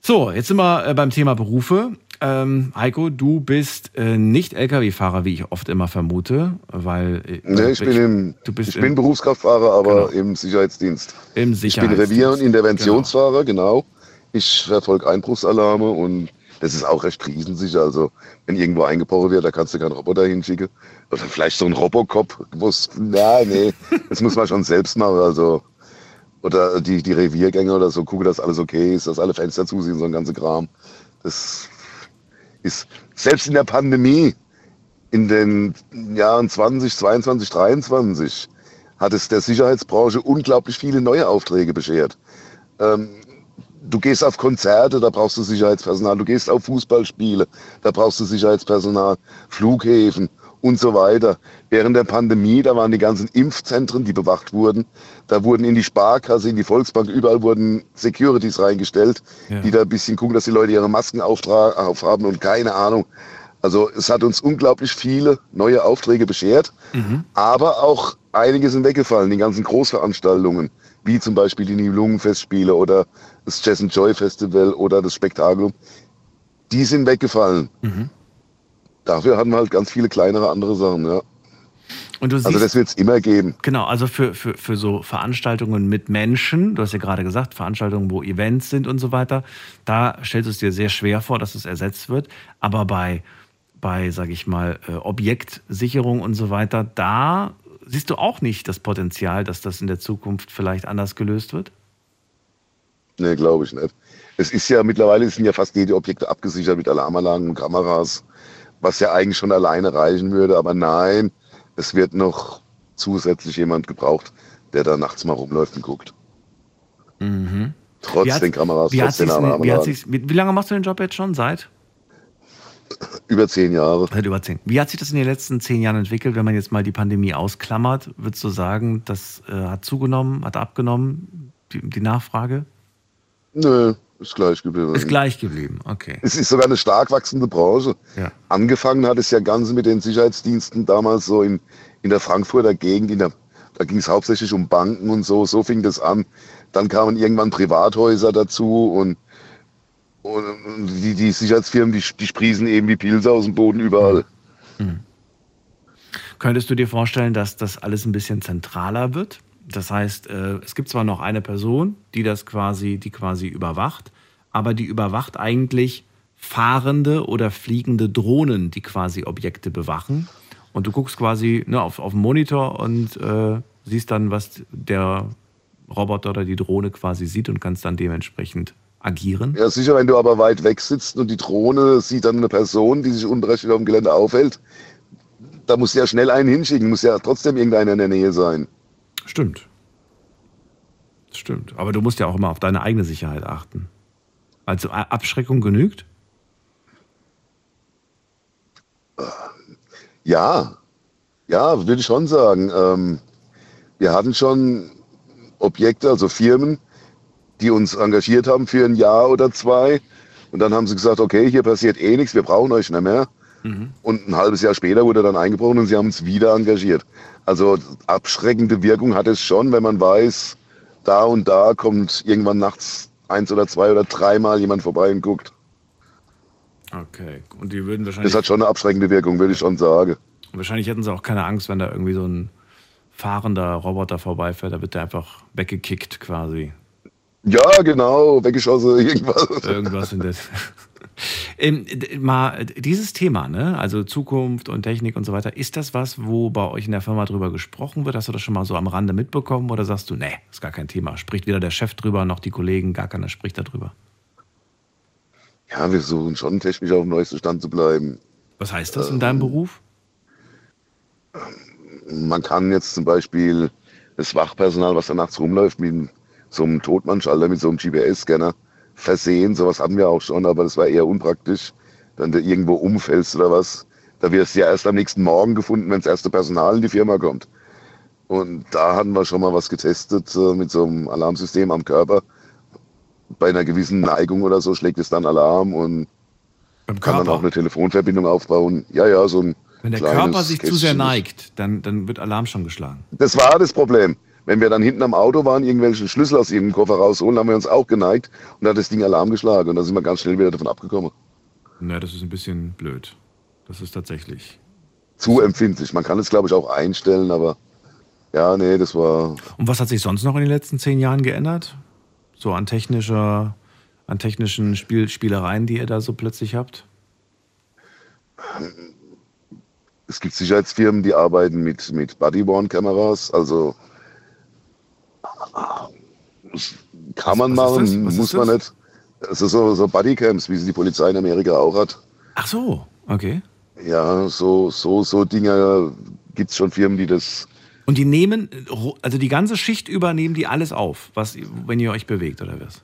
So, jetzt sind wir äh, beim Thema Berufe. Ähm, Heiko, du bist äh, nicht Lkw-Fahrer, wie ich oft immer vermute, weil äh, Nee, ich bin, im, du bist ich im- bin Berufskraftfahrer, aber im Sicherheitsdienst. im Ich bin Sicherheitsdienst. Revier- und Interventionsfahrer, genau. Ich verfolge Einbruchsalarme und das ist auch recht krisensicher. Also, wenn irgendwo eingebrochen wird, da kannst du keinen Roboter hinschicken. Oder vielleicht so ein Robocop. wo's- Ja, nee, das muss man schon selbst machen. Also, oder die, die Reviergänger oder so, gucken, dass alles okay ist, dass alle Fenster zu sind, so ein ganzer Kram. Das ist selbst in der Pandemie, in den Jahren 20, 22, 23, hat es der Sicherheitsbranche unglaublich viele neue Aufträge beschert. Ähm, du gehst auf Konzerte, da brauchst du Sicherheitspersonal. Du gehst auf Fußballspiele, da brauchst du Sicherheitspersonal. Flughäfen und so weiter. Während der Pandemie, da waren die ganzen Impfzentren, die bewacht wurden. Da wurden in die Sparkasse, in die Volksbank, überall wurden Securities reingestellt, Ja. die da ein bisschen gucken, dass die Leute ihre Masken aufhaben und keine Ahnung. Also es hat uns unglaublich viele neue Aufträge beschert, aber auch einige sind weggefallen, die ganzen Großveranstaltungen, wie zum Beispiel die Nibelungenfestspiele oder das Jazz and Joy Festival oder das Spektakulum, die sind weggefallen. Dafür hatten wir halt ganz viele kleinere andere Sachen, ja. Du siehst, Also das wird es immer geben. Genau, also für, für, für so Veranstaltungen mit Menschen, du hast ja gerade gesagt, Veranstaltungen, wo Events sind und so weiter, da stellst du es dir sehr schwer vor, dass es ersetzt wird. Aber bei, bei sage ich mal, äh, Objektsicherung und so weiter, da siehst du auch nicht das Potenzial, dass das in der Zukunft vielleicht anders gelöst wird? Nee, glaube ich nicht. Es ist ja mittlerweile sind ja fast jede Objekte abgesichert mit Alarmanlagen und Kameras, was ja eigentlich schon alleine reichen würde. Aber nein, es wird noch zusätzlich jemand gebraucht, der da nachts mal rumläuft und guckt. Mhm. Trotz hat- den Kameras, wie trotz den sich's- wie, wie lange machst du den Job jetzt schon? Seit? Über zehn Jahre. Seit über zehn. Wie hat sich das in den letzten zehn Jahren entwickelt, wenn man jetzt mal die Pandemie ausklammert? Würdest du sagen, das äh, hat zugenommen, hat abgenommen, die, die Nachfrage? Nö, ist gleich geblieben. Ist gleich geblieben, okay. Es ist sogar eine stark wachsende Branche. Ja. Angefangen hat es ja ganz mit den Sicherheitsdiensten damals so in, in der Frankfurter Gegend. In der, da ging es hauptsächlich um Banken und so. So fing das an. Dann kamen irgendwann Privathäuser dazu und, und, die, die Sicherheitsfirmen, die, die sprießen eben wie Pilze aus dem Boden überall. Könntest du dir vorstellen, dass das alles ein bisschen zentraler wird? Das heißt, äh, es gibt zwar noch eine Person, die das quasi, die quasi überwacht, aber die überwacht eigentlich fahrende oder fliegende Drohnen, die quasi Objekte bewachen. Und du guckst quasi ne, auf, auf den Monitor und äh, siehst dann, was der Roboter oder die Drohne quasi sieht und kannst dann dementsprechend agieren. Ja, sicher, wenn du aber weit weg sitzt und die Drohne sieht dann eine Person, die sich unberechtigt auf dem Gelände aufhält, da muss ja schnell einen hinschicken, muss ja trotzdem irgendeiner in der Nähe sein. Stimmt. Stimmt. Aber du musst ja auch immer auf deine eigene Sicherheit achten. Also Abschreckung genügt? Ja, ja, würde ich schon sagen. Ähm, wir hatten schon Objekte, also Firmen, die uns engagiert haben für ein Jahr oder zwei. Und dann haben sie gesagt, okay, hier passiert eh nichts, wir brauchen euch nicht mehr. Mhm. Und ein halbes Jahr später wurde er dann eingebrochen und sie haben uns wieder engagiert. Also abschreckende Wirkung hat es schon, wenn man weiß, da und da kommt irgendwann nachts eins oder zwei oder dreimal jemand vorbei und guckt. Okay. Und die würden wahrscheinlich. Das hat schon eine abschreckende Wirkung, würde ich schon sagen. Wahrscheinlich hätten sie auch keine Angst, wenn da irgendwie so ein fahrender Roboter vorbeifährt. Da wird der einfach weggekickt quasi. Ja, genau, weggeschossen, irgendwas. Irgendwas in der. Ähm, mal dieses Thema, ne? Also Zukunft und Technik und so weiter, ist das was, wo bei euch in der Firma drüber gesprochen wird? Hast du das schon mal so am Rande mitbekommen oder sagst du, nee, ist gar kein Thema? Spricht weder der Chef drüber noch die Kollegen, gar keiner spricht darüber. Ja, wir versuchen schon technisch auf dem neuesten Stand zu bleiben. Was heißt das in deinem Beruf? Man kann jetzt zum Beispiel das Wachpersonal, was da nachts rumläuft, mit so einem Totmannschalter, mit so einem GPS-Scanner versehen. Sowas hatten wir auch schon, aber das war eher unpraktisch. Wenn du irgendwo umfällst oder was, da wirst du ja erst am nächsten Morgen gefunden, wenn das erste Personal in die Firma kommt. Und da hatten wir schon mal was getestet äh, mit so einem Alarmsystem am Körper. Bei einer gewissen Neigung oder so schlägt es dann Alarm und kann dann auch eine Telefonverbindung aufbauen. Ja, ja, so ein Wenn der Körper sich zu sehr Kästchen. neigt, dann, dann wird Alarm schon geschlagen. Das war das Problem. Wenn wir dann hinten am Auto waren, irgendwelche Schlüssel aus irgendeinem Koffer rausholen, haben wir uns auch geneigt und da hat das Ding Alarm geschlagen und da sind wir ganz schnell wieder davon abgekommen. Na, das ist ein bisschen blöd. Das ist tatsächlich. Zu empfindlich. Man kann es, glaube ich, auch einstellen, aber ja, nee, das war. Und was hat sich sonst noch in den letzten zehn Jahren geändert? So an technischer, an technischen Spiel, Spielereien, die ihr da so plötzlich habt? Es gibt Sicherheitsfirmen, die arbeiten mit, mit Body-Worn-Kameras, also kann man was ist machen, muss ist man nicht. Also so, so Bodycams, wie sie die Polizei in Amerika auch hat. Ach so, okay. Ja, so, so, so Dinge gibt es schon Firmen, die das Und die nehmen, also die ganze Schicht über nehmen die alles auf, was, wenn ihr euch bewegt oder was?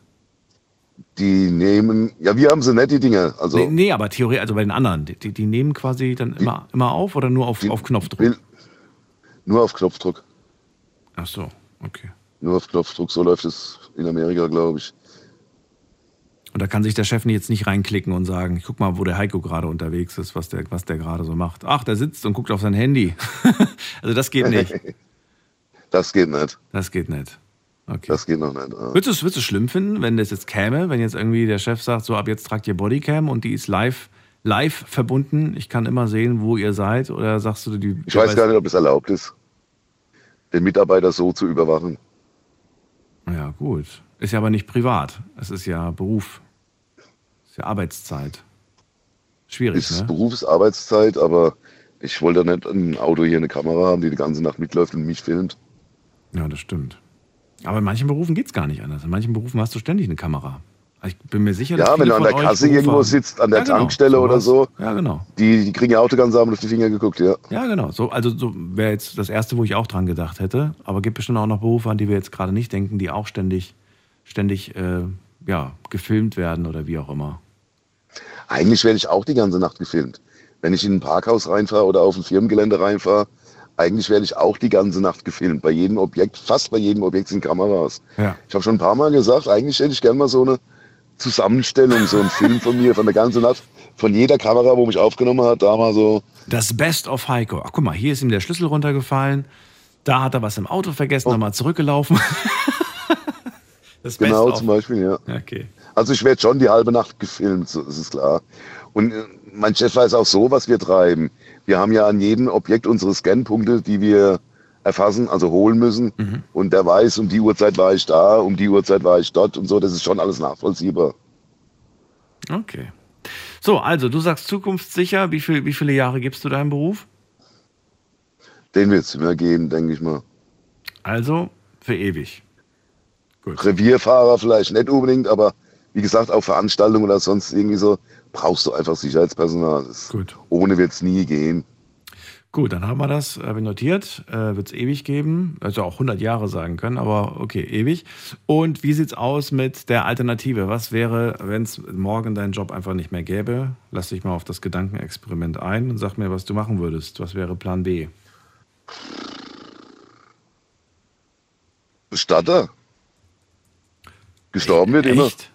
Die nehmen, ja, wir haben sie nicht, die Dinge. Also, nee, nee, aber theoretisch, also bei den anderen, die, die nehmen quasi dann immer, immer auf oder nur auf, auf Knopfdruck? Nur auf Knopfdruck. Ach so, okay. Nur auf Knopfdruck, so läuft es in Amerika, glaube ich. Und da kann sich der Chef jetzt nicht reinklicken und sagen, guck mal, wo der Heiko gerade unterwegs ist, was der, was der gerade so macht. Ach, der sitzt und guckt auf sein Handy. also das geht nicht. Das geht nicht. Das geht nicht. Okay. Das geht noch nicht. Würdest du es würdest schlimm finden, wenn das jetzt käme, wenn jetzt irgendwie der Chef sagt, so ab jetzt tragt ihr Bodycam und die ist live, live verbunden, ich kann immer sehen, wo ihr seid? Oder sagst du, die. Ich weiß gar nicht, ob es erlaubt ist, den Mitarbeiter so zu überwachen. Ja, gut. Ist ja aber nicht privat. Es ist ja Beruf. Ist ja Arbeitszeit. Schwierig, Ist ne? Berufsarbeitszeit, aber ich wollte nicht ein Auto hier eine Kamera haben, die die ganze Nacht mitläuft und mich filmt. Ja, das stimmt. Aber in manchen Berufen geht es gar nicht anders. In manchen Berufen hast du ständig eine Kamera. Also Ich bin mir sicher, dass Ja, wenn du an der Kasse irgendwo haben. sitzt, an der Ja, genau, Tankstelle oder sowas. so, Ja, genau. die, die kriegen ja Autogrammsamen auf die Finger geguckt, ja. Ja, genau. So, also so wäre jetzt das Erste, wo ich auch dran gedacht hätte. Aber gibt bestimmt auch noch Berufe, an die wir jetzt gerade nicht denken, die auch ständig, ständig äh, ja, gefilmt werden oder wie auch immer. Eigentlich werde ich auch die ganze Nacht gefilmt. Wenn ich in ein Parkhaus reinfahre oder auf ein Firmengelände reinfahre, eigentlich werde ich auch die ganze Nacht gefilmt. Bei jedem Objekt, fast bei jedem Objekt sind Kameras. Ja. Ich habe schon ein paar Mal gesagt, eigentlich hätte ich gerne mal so eine Zusammenstellung, so einen Film von mir, von der ganzen Nacht, von jeder Kamera, wo mich aufgenommen hat, da mal so. Das Best of Heiko. Ach, guck mal, hier ist ihm der Schlüssel runtergefallen. Da hat er was im Auto vergessen, nochmal zurückgelaufen. das Best genau, of. zum Beispiel, ja. Okay. Also ich werde schon die halbe Nacht gefilmt, so das ist klar. Und äh, mein Chef weiß auch so, was wir treiben. Wir haben ja an jedem Objekt unsere Scanpunkte, die wir erfassen, also holen müssen. Mhm. Und der weiß, um die Uhrzeit war ich da, um die Uhrzeit war ich dort und so. Das ist schon alles nachvollziehbar. Okay. So, also du sagst zukunftssicher. Wie, viel, wie viele Jahre gibst du deinem Beruf? Den wird es immer gehen, denke ich mal. Also für ewig. Revierfahrer vielleicht nicht unbedingt, aber wie gesagt, auf Veranstaltungen oder sonst irgendwie so, brauchst du einfach Sicherheitspersonal. Das, Gut. Ohne wird es nie gehen. Gut, dann haben wir das äh, notiert. Äh, Wird es ewig geben. Also auch 100 Jahre sagen können, aber okay, ewig. Und wie sieht's aus mit der Alternative? Was wäre, wenn es morgen deinen Job einfach nicht mehr gäbe? Lass dich mal auf das Gedankenexperiment ein und sag mir, was du machen würdest. Was wäre Plan B? Bestatter. Gestorben wird immer. Echt?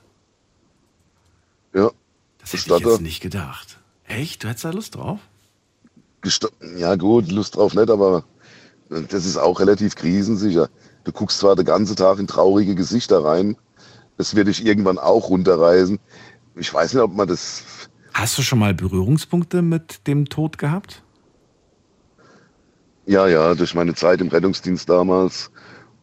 Ja. Das hätte ich jetzt nicht gedacht. Echt? Du hättest da Lust drauf? Ja gut, Lust drauf nicht, aber das ist auch relativ krisensicher. Du guckst zwar den ganzen Tag in traurige Gesichter rein, das wird dich irgendwann auch runterreißen. Ich weiß nicht, ob man das. Hast du schon mal Berührungspunkte mit dem Tod gehabt? Ja, ja, durch meine Zeit im Rettungsdienst damals.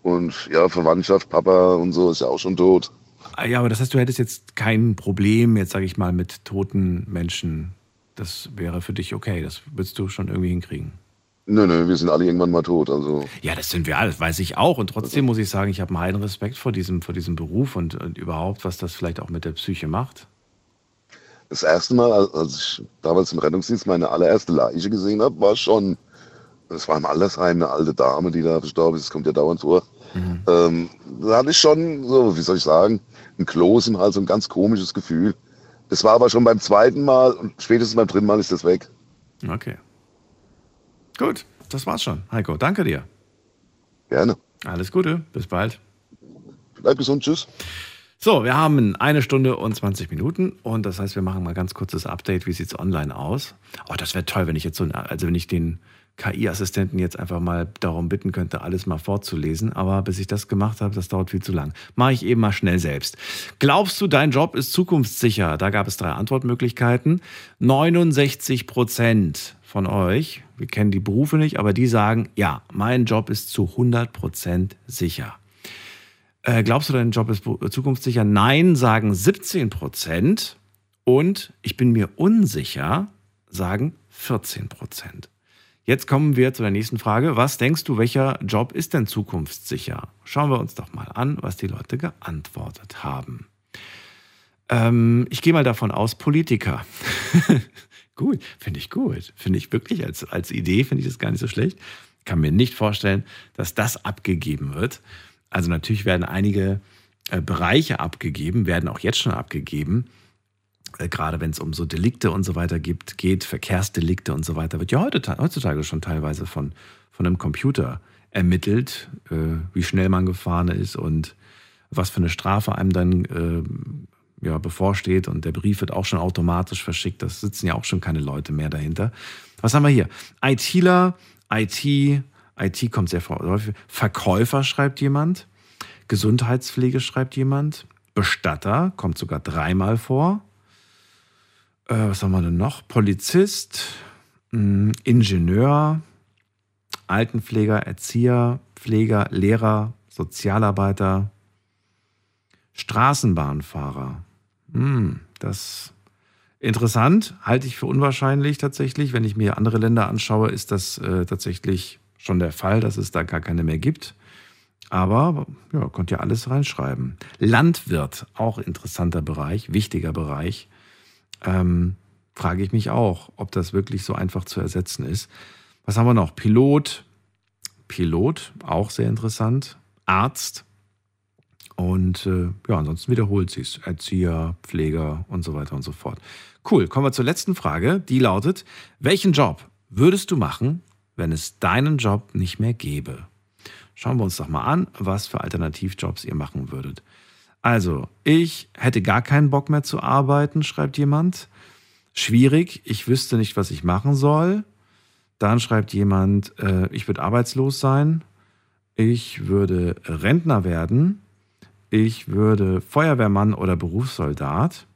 Und ja, Verwandtschaft, Papa und so ist ja auch schon tot. Ah, Ja, aber das heißt, du hättest jetzt kein Problem, jetzt sage ich mal, mit toten Menschen. Das wäre für dich okay. Das würdest du schon irgendwie hinkriegen. Nö, nö, wir sind alle irgendwann mal tot. Also Ja, das sind wir alle, das weiß ich auch. Und trotzdem muss ich sagen, ich habe einen heiden Respekt vor diesem, vor diesem Beruf und, und überhaupt, was das vielleicht auch mit der Psyche macht. das erste Mal, als ich damals im Rettungsdienst meine allererste Leiche gesehen habe, war schon, das war im Altersheim eine alte Dame, die da verstorben ist. Das kommt ja dauernd vor. Ähm, da hatte ich schon, so, wie soll ich sagen, ein Kloß im Hals, so ein ganz komisches Gefühl. Das war aber schon beim zweiten Mal und spätestens beim dritten Mal ist das weg. Okay. Gut, das war's schon. Heiko, danke dir. Gerne. Alles Gute, bis bald. Bleib gesund, tschüss. So, wir haben eine Stunde und 20 Minuten und das heißt, wir machen mal ganz kurzes Update. Wie sieht's online aus? Oh, das wäre toll, wenn ich jetzt so, also wenn ich den KI-Assistenten jetzt einfach mal darum bitten könnte, alles mal vorzulesen. Aber bis ich das gemacht habe, das dauert viel zu lang. Mache ich eben mal schnell selbst. Glaubst du, dein Job ist zukunftssicher? Da gab es drei Antwortmöglichkeiten. 69 Prozent von euch, wir kennen die Berufe nicht, aber die sagen, ja, mein Job ist zu 100 Prozent sicher. Äh, glaubst du, dein Job ist zukunftssicher? Nein, sagen 17 Prozent. Und ich bin mir unsicher, sagen 14 Prozent. Jetzt kommen wir zu der nächsten Frage. Was denkst du, welcher Job ist denn zukunftssicher? Schauen wir uns doch mal an, was die Leute geantwortet haben. Ähm, ich gehe mal davon aus, Politiker. gut, finde ich gut. Finde ich wirklich als, als Idee, finde ich das gar nicht so schlecht. Kann mir nicht vorstellen, dass das abgegeben wird. Also natürlich werden einige äh, Bereiche abgegeben, werden auch jetzt schon abgegeben. Äh, gerade wenn es um so Delikte und so weiter gibt, geht, Verkehrsdelikte und so weiter, wird ja heute, heutzutage schon teilweise von, von einem Computer ermittelt, äh, wie schnell man gefahren ist und was für eine Strafe einem dann äh, ja, bevorsteht. Und der Brief wird auch schon automatisch verschickt. Das sitzen ja auch schon keine Leute mehr dahinter. Was haben wir hier? ITler, IT, IT kommt sehr vor- häufig. Verkäufer schreibt jemand. Gesundheitspflege schreibt jemand. Bestatter kommt sogar dreimal vor. Äh, was haben wir denn noch? Polizist, mh, Ingenieur, Altenpfleger, Erzieher, Pfleger, Lehrer, Sozialarbeiter, Straßenbahnfahrer. Hm, das interessant, halte ich für unwahrscheinlich tatsächlich. Wenn ich mir andere Länder anschaue, ist das äh, tatsächlich schon der Fall, dass es da gar keine mehr gibt. Aber ja, könnt ihr alles reinschreiben. Landwirt, auch interessanter Bereich, wichtiger Bereich. Ähm, frage ich mich auch, ob das wirklich so einfach zu ersetzen ist. Was haben wir noch? Pilot. Pilot, auch sehr interessant. Arzt. Und äh, ja, ansonsten wiederholt sie. Erzieher, Pfleger und so weiter und so fort. Cool, kommen wir zur letzten Frage. Die lautet, welchen Job würdest du machen, wenn es deinen Job nicht mehr gäbe? Schauen wir uns doch mal an, was für Alternativjobs ihr machen würdet. Also, ich hätte gar keinen Bock mehr zu arbeiten, schreibt jemand. Schwierig, ich wüsste nicht, was ich machen soll. Dann schreibt jemand, äh, ich würde arbeitslos sein. Ich würde Rentner werden. Ich würde Feuerwehrmann oder Berufssoldat.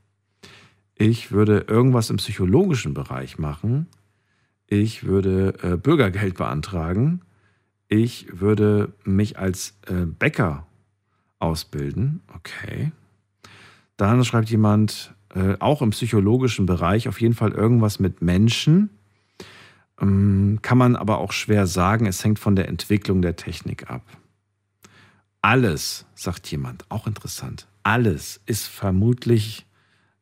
Ich würde irgendwas im psychologischen Bereich machen. Ich würde äh, Bürgergeld beantragen. Ich würde mich als äh, Bäcker ausbilden. Okay. Dann schreibt jemand, äh, auch im psychologischen Bereich, auf jeden Fall irgendwas mit Menschen. Ähm, kann man aber auch schwer sagen, es hängt von der Entwicklung der Technik ab. Alles, sagt jemand, auch interessant, alles ist vermutlich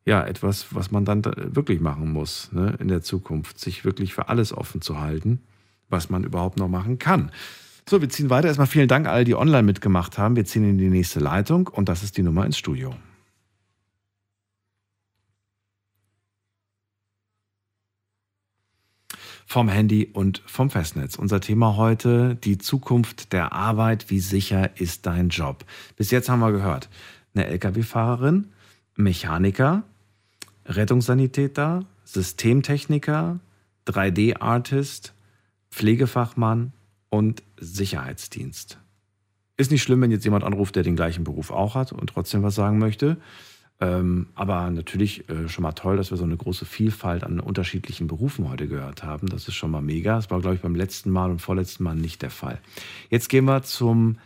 ja etwas, was man dann da wirklich machen muss ne, in der Zukunft, sich wirklich für alles offen zu halten, was man überhaupt noch machen kann. So, wir ziehen weiter. Erstmal vielen Dank all, die online mitgemacht haben. Wir ziehen in die nächste Leitung und das ist die Nummer ins Studio. Vom Handy und vom Festnetz. Unser Thema heute, die Zukunft der Arbeit. Wie sicher ist dein Job? Bis jetzt haben wir gehört, eine Lkw-Fahrerin, Mechaniker, Rettungssanitäter, Systemtechniker, 3D-Artist, Pflegefachmann und Sicherheitsdienst. Ist nicht schlimm, wenn jetzt jemand anruft, der den gleichen Beruf auch hat und trotzdem was sagen möchte. Ähm, aber natürlich äh, schon mal toll, dass wir so eine große Vielfalt an unterschiedlichen Berufen heute gehört haben. Das ist schon mal mega. Das war, glaube ich, beim letzten Mal und vorletzten Mal nicht der Fall. Jetzt gehen wir zum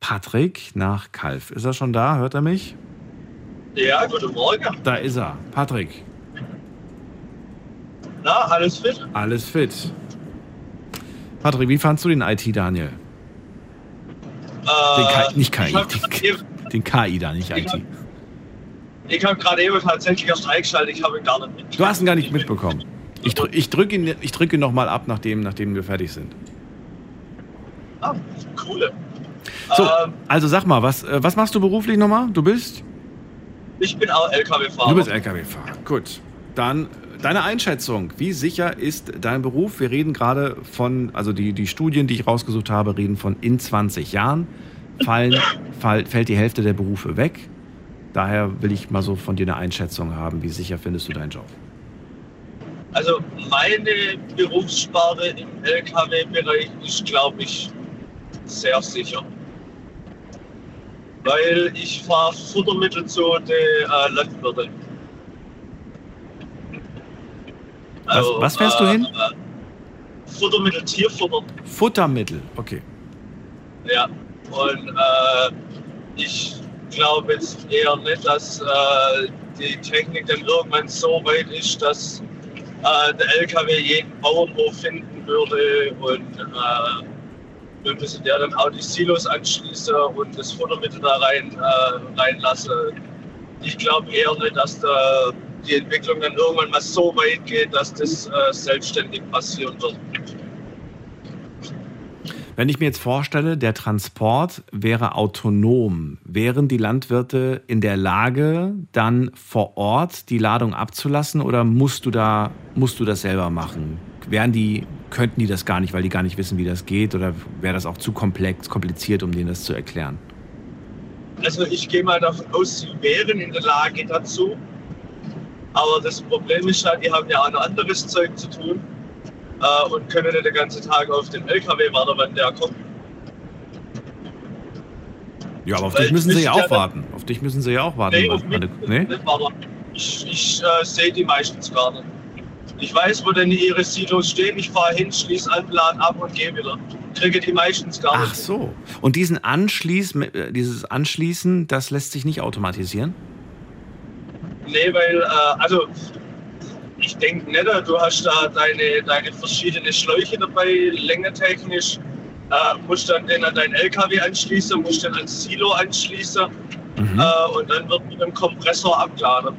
Patrick nach Kalf. Ist er schon da? Hört er mich? Ja, guten Morgen. Da ist er. Patrick. Na, alles fit? Alles fit. Patrick, wie fandst du den IT, Daniel? Den Äh, KI, nicht KI, den, den KI da, nicht Ich IT. hab- Ich habe gerade eben tatsächlich erst eingeschaltet, ich habe ihn gar nicht mit. Du hast ihn gar nicht mitbekommen. Ich, drück, ich drücke ihn, ich drück ihn nochmal ab, nachdem, nachdem wir fertig sind. Ah, cool. So, Ähm, also sag mal, was, äh, was machst du beruflich nochmal? Du bist? ich bin auch LKW-Fahrer. Du bist LKW-Fahrer. Gut. Dann deine Einschätzung. Wie sicher ist dein Beruf? Wir reden gerade von, also die, die Studien, die ich rausgesucht habe, reden von in 20 Jahren fallen, fall, fällt die Hälfte der Berufe weg. Daher will ich mal so von dir eine Einschätzung haben. Wie sicher findest du deinen Job? Also meine Berufssparte im LKW-Bereich ist, glaube ich, sehr sicher. Weil ich fahre Futtermittel zu den äh, Landwirten. Was, was fährst du hin? Äh, Futtermittel, Tierfutter. Futtermittel. Okay. Ja. Und äh, ich glaube jetzt eher nicht, dass äh, die Technik dann irgendwann so weit ist, dass äh, der LKW jeden Bauernhof finden würde und äh, wir müssen der dann auch die Silos anschließen und das Futtermittel da rein, äh, reinlassen. Ich glaube eher nicht, dass da die Entwicklung dann irgendwann mal so weit geht, dass das äh, selbstständig passieren wird. Wenn ich mir jetzt vorstelle, der Transport wäre autonom, wären die Landwirte in der Lage, dann vor Ort die Ladung abzulassen oder musst du da, musst du das selber machen? Wären die, könnten die das gar nicht, weil die gar nicht wissen, wie das geht oder wäre das auch zu komplex, kompliziert, um denen das zu erklären? Also ich gehe mal davon aus, sie wären in der Lage dazu. Aber das Problem ist halt, die haben ja auch noch anderes Zeug zu tun äh, und können nicht den ganzen Tag auf den LKW warten, wenn der kommt. Ja, aber auf Weil dich müssen sie ja auch warten. Auf dich müssen sie ja auch warten. Nee, auf mich nee? nicht warten. Ich, ich äh, sehe die meistens gar nicht. Ich weiß, wo denn ihre Silos stehen. Ich fahre hin, schließe an, lade ab und gehe wieder. Kriege die meistens gar Ach nicht. so. Und diesen Anschließ, äh, dieses Anschließen, das lässt sich nicht automatisieren? Nee, weil, äh, also ich denke nicht, du hast da deine, deine verschiedenen Schläuche dabei, längetechnisch. Äh, musst dann den an deinen LKW anschließen, musst den ans Silo anschließen äh, und dann wird mit dem Kompressor abgeladen.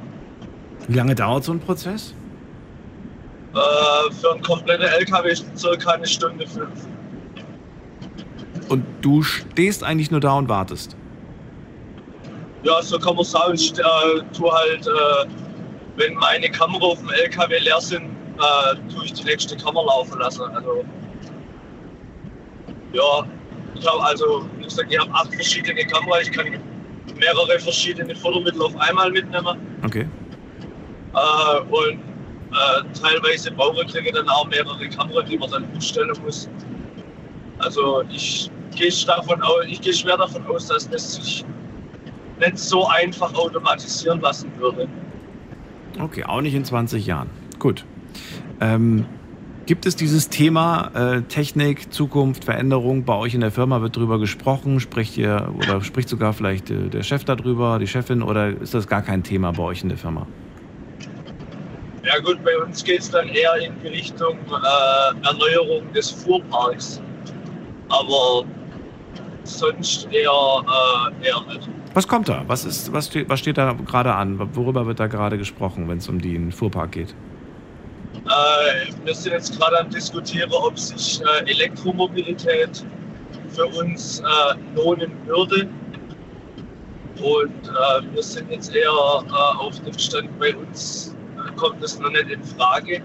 Wie lange dauert so ein Prozess? Äh, für einen kompletten LKW circa eine Stunde fünf. Und du stehst eigentlich nur da und wartest. Ja, so kann man sagen, ich äh, tue halt, äh, wenn meine Kamera auf dem LKW leer sind, äh, tue ich die nächste Kamera laufen lassen. Also, ja, ich habe also, wie gesagt, ich habe acht verschiedene Kameras, ich kann mehrere verschiedene Futtermittel auf einmal mitnehmen. Okay. Äh, und äh, teilweise brauche ich dann auch mehrere Kameras, die man dann umstellen muss. Also ich gehe davon aus, ich gehe schwer davon aus, dass das sich nicht so einfach automatisieren lassen würde. Okay, auch nicht in 20 Jahren. Gut. Ähm, gibt es dieses Thema äh, Technik, Zukunft, Veränderung bei euch in der Firma? Wird drüber gesprochen? Spricht ihr oder spricht sogar vielleicht äh, der Chef darüber, die Chefin oder ist das gar kein Thema bei euch in der Firma? Ja gut, bei uns geht es dann eher in die Richtung äh, Erneuerung des Fuhrparks. Aber sonst eher, äh, eher nicht. Was kommt da? Was, ist, was, steht, was steht da gerade an? Worüber wird da gerade gesprochen, wenn es um den Fuhrpark geht? Äh, wir sind jetzt gerade am diskutieren, ob sich äh, Elektromobilität für uns äh, lohnen würde. Und äh, wir sind jetzt eher äh, auf dem Stand, bei uns äh, kommt es noch nicht in Frage,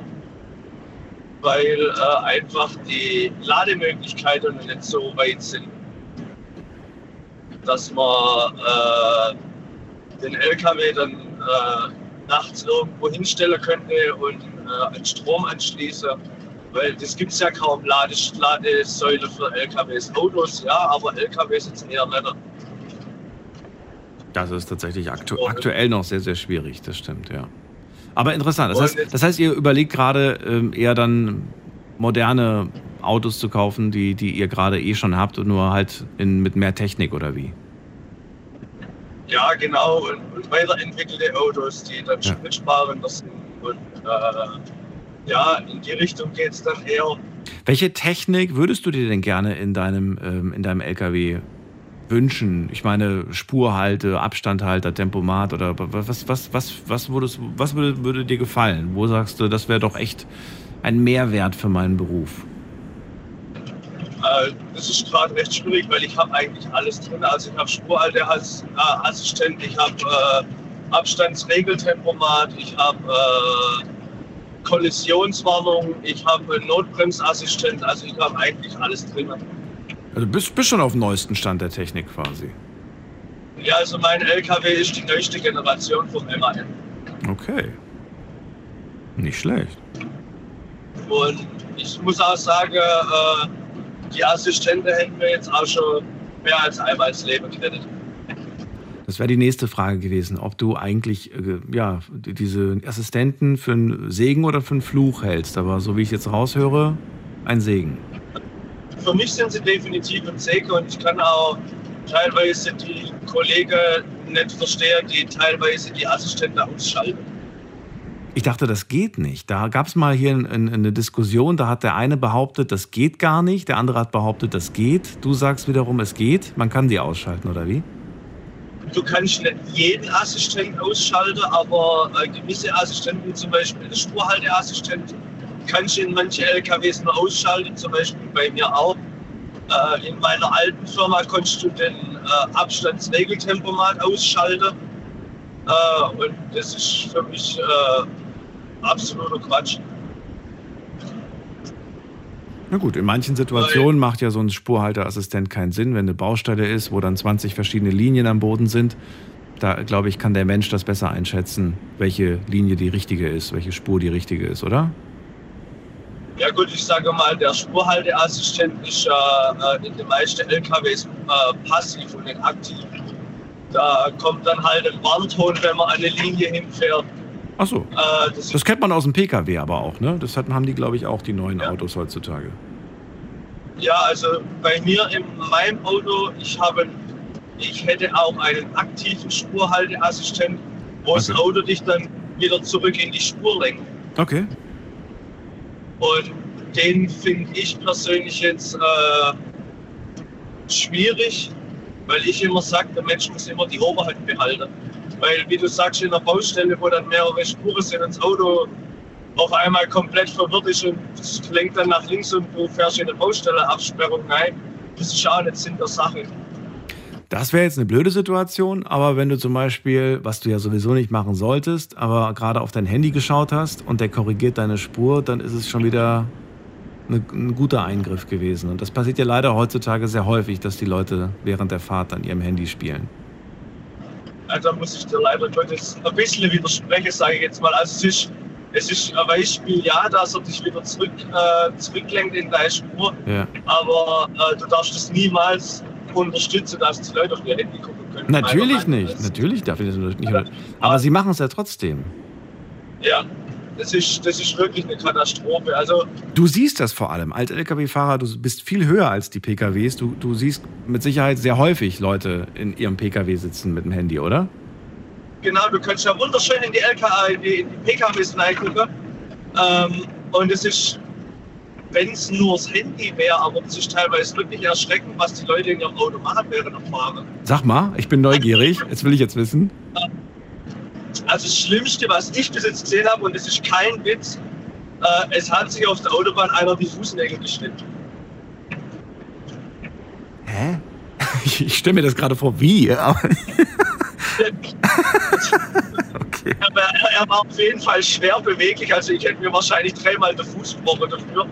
weil äh, einfach die Lademöglichkeiten noch nicht so weit sind, dass man äh, den LKW dann äh, nachts irgendwo hinstellen könnte und äh, an Strom anschließe. Weil das gibt es ja kaum Lade Ladesäule für LKWs. Autos ja, aber LKWs jetzt eher nicht. Das ist tatsächlich aktu aktuell noch sehr, sehr schwierig, das stimmt, ja. Aber interessant. Das heißt, das heißt ihr überlegt gerade ähm, eher dann moderne Autos zu kaufen, die, die ihr gerade eh schon habt und nur halt in, mit mehr Technik oder wie? Ja, genau. Und, und weiterentwickelte Autos, die dann Ja. spritsparender sind. Und äh, ja, in die Richtung geht es dann eher. Welche Technik würdest du dir denn gerne in deinem, ähm, in deinem LKW wünschen? Ich meine, Spurhalte, Abstandhalter, Tempomat oder was, was, was, was, würdest, was würde, würde dir gefallen? Wo sagst du, das wäre doch echt ein Mehrwert für meinen Beruf? Äh, das ist gerade recht schwierig, weil ich habe eigentlich alles drin. Also ich habe Spurhalteassistent, ich habe äh, Abstandsregeltempomat, ich habe äh, Kollisionswarnung, ich habe Notbremsassistent, also ich habe eigentlich alles drin. Also bist, bist schon auf dem neuesten Stand der Technik quasi. Ja, also mein LKW ist die neueste Generation vom MAN. Okay. Nicht schlecht. Und ich muss auch sagen, äh, die Assistenten hätten mir jetzt auch schon mehr als einmal das Leben gerettet. Das wäre die nächste Frage gewesen, ob du eigentlich äh, ja, die- diese Assistenten für einen Segen oder für einen Fluch hältst. Aber so wie ich jetzt raushöre, ein Segen. Für mich sind sie definitiv ein Segen und ich kann auch teilweise die Kollegen nicht verstehen, die teilweise die Assistenten ausschalten. Ich dachte, das geht nicht. Da gab es mal hier ein- ein- eine Diskussion, da hat der eine behauptet, das geht gar nicht, der andere hat behauptet, das geht. Du sagst wiederum, es geht. Man kann die ausschalten, oder wie? Du kannst nicht jeden Assistent ausschalten, aber äh, gewisse Assistenten, zum Beispiel der Spurhalteassistent, kannst du in manche LKWs nur ausschalten, zum Beispiel bei mir auch. Äh, in meiner alten Firma konntest du den äh, Abstandsregeltempomat ausschalten. Äh, und das ist für mich äh, absoluter Quatsch. Na gut, in manchen Situationen macht ja so ein Spurhalteassistent keinen Sinn, wenn eine Baustelle ist, wo dann 20 verschiedene Linien am Boden sind. Da, glaube ich, kann der Mensch das besser einschätzen, welche Linie die richtige ist, welche Spur die richtige ist, oder? Ja gut, ich sage mal, der Spurhalteassistent ist ja äh, in den meisten LKWs äh, passiv und nicht aktiv. Da kommt dann halt ein Warnton, wenn man an eine Linie hinfährt. Ach so. Äh, das Das kennt man aus dem Pkw aber auch, ne? Das hat- haben die, glaube ich, auch die neuen Autos heutzutage. Ja, also bei mir in meinem Auto, ich habe, ich hätte auch einen aktiven Spurhalteassistent, wo das Okay. Auto dich dann wieder zurück in die Spur lenkt. Okay. Und den finde ich persönlich jetzt äh, schwierig, weil ich immer sage, der Mensch muss immer die Oberhand behalten. Weil, wie du sagst, in der Baustelle, wo dann mehrere Spuren sind, das Auto auf einmal komplett verwirrt ist und lenkt dann nach links und du fährst in eine Baustelleabsperrung rein, das ist auch nicht Sinn der Sache. Das wäre jetzt eine blöde Situation, aber wenn du zum Beispiel, was du ja sowieso nicht machen solltest, aber gerade auf dein Handy geschaut hast und der korrigiert deine Spur, dann ist es schon wieder eine, ein guter Eingriff gewesen. Und das passiert ja leider heutzutage sehr häufig, dass die Leute während der Fahrt an ihrem Handy spielen. Also da muss ich dir leider Gottes ein bisschen widersprechen, sage ich jetzt mal. Also es ist, es ist ein Beispiel, ja, dass er dich wieder zurück, äh, zurücklenkt in deine Spur, Ja. aber äh, du darfst es niemals unterstützen, dass die Leute auf ihr Handy gucken können. Natürlich nicht, natürlich darf ich das nicht. Aber sie machen es ja trotzdem. Ja, das ist, das ist wirklich eine Katastrophe. Also Du siehst das vor allem. Als Lkw-Fahrer, du bist viel höher als die PKWs. Du, du siehst mit Sicherheit sehr häufig Leute in ihrem PKW sitzen mit dem Handy, oder? genau, du kannst ja wunderschön in die LKA, in die, in die PKWs reingucken. Ähm, und es ist, wenn es nur das Handy wäre, aber es ist teilweise wirklich erschreckend, was die Leute in ihrem Auto machen während der Fahrt. Sag mal, ich bin neugierig. Jetzt will ich jetzt wissen. Also das Schlimmste, was ich bis jetzt gesehen habe, und das ist kein Witz, äh, es hat sich auf der Autobahn einer die Fußnägel geschnitten. Hä? Ich, ich stelle mir das gerade vor, wie? Aber er, er war auf jeden Fall schwer beweglich, also ich hätte mir wahrscheinlich dreimal den Fuß gebrochen dafür.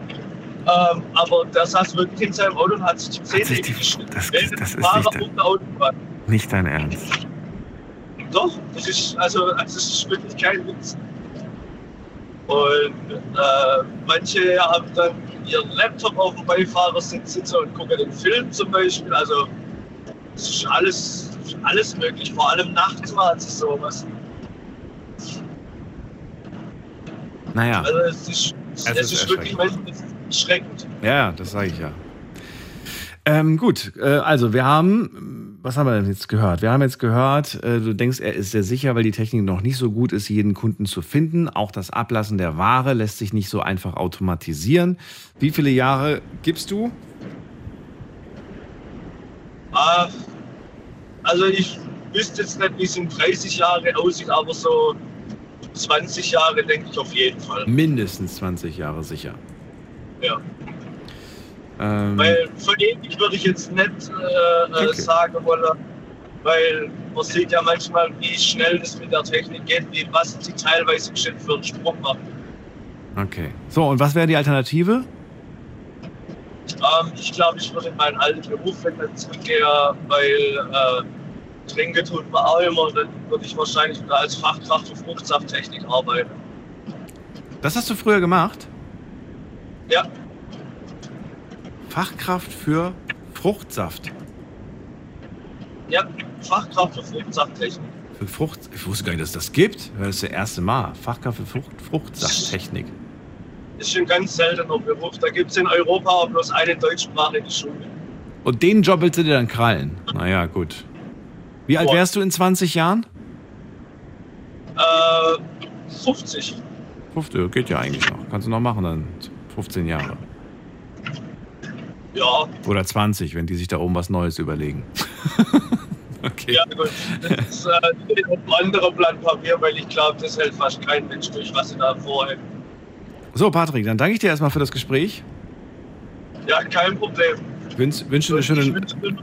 Ähm, aber der saß wirklich in seinem Auto und hat sich die Zähne geschnitten. das, das dem ist nicht der Autobahn. nicht dein Ernst. Doch, das ist, also, das ist wirklich kein Witz. Und äh, manche haben dann ihren Laptop auf dem Beifahrersitz sitzen und gucken den Film zum Beispiel. Also es ist alles, alles möglich, vor allem nachts macht sich sowas. Naja. Also es ist, Es es ist ist, wirklich manchmal erschreckend. Ja, das sage ich ja. Ähm, gut, äh, also wir haben, was haben wir denn jetzt gehört? Wir haben jetzt gehört, äh, du denkst, er ist sehr sicher, weil die Technik noch nicht so gut ist, jeden Kunden zu finden. Auch das Ablassen der Ware lässt sich nicht so einfach automatisieren. Wie viele Jahre gibst du? Ah, also ich wüsste jetzt nicht, wie es in 30 Jahren aussieht, aber so 20 Jahre denke ich auf jeden Fall. Mindestens 20 Jahre sicher. Ja. Ähm, Weil von ewig würde ich jetzt nicht äh, äh, sagen wollen, weil man sieht ja manchmal, wie schnell das mit der Technik geht, wie was sie teilweise bestimmt für einen Sprung machen. okay. So, und was wäre die Alternative? Ähm, ich glaube, ich würde in meinen alten Beruf wenn zurückgehen, weil äh, trinken tut man auch immer und dann würde ich wahrscheinlich wieder als Fachkraft für Fruchtsafttechnik arbeiten. Das hast du früher gemacht? Ja, Fachkraft für Fruchtsaft. ja, Fachkraft für Fruchtsafttechnik. Für Frucht, ich wusste gar nicht, dass das gibt. Das ist das erste Mal. Fachkraft für Frucht, Fruchtsafttechnik. Ist schon ganz seltener Beruf. Da gibt es in Europa auch bloß eine deutschsprachige Schule. Und den Job willst du dir dann krallen? Naja, gut. Wie alt Boah. wärst du in 20 Jahren? Äh, 50. 50, geht ja eigentlich noch. Kannst du noch machen dann. 15 Jahre. Ja, Oder 20, wenn die sich da oben was Neues überlegen. okay. ja gut. Das ist äh, ein anderer Blatt Papier, weil ich glaube, das hält fast kein Mensch durch, was sie da vorhält. So, Patrick, dann danke ich dir erstmal für das Gespräch. Ja, kein Problem. Ich wünsch, wünsche dir eine schöne, wünsche dir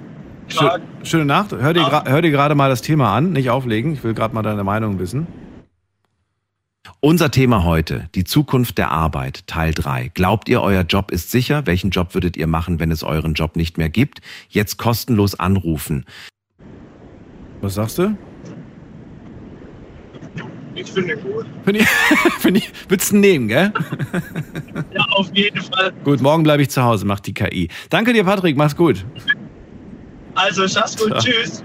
schö- Tag. schöne Nacht. Hör dir, hör dir gerade mal das Thema an. Nicht auflegen. Ich will gerade mal deine Meinung wissen. Unser Thema heute, die Zukunft der Arbeit, Teil 3. Glaubt ihr, euer Job ist sicher? Welchen Job würdet ihr machen, wenn es euren Job nicht mehr gibt? Jetzt kostenlos anrufen. Was sagst du? Ich finde ihn gut. Finde ich, find ich, würdest du ihn nehmen, gell? Ja, auf jeden Fall. Gut, morgen bleibe ich zu Hause, macht die KI. Danke dir, Patrick, mach's gut. Also, schaff's gut. Ciao. Tschüss.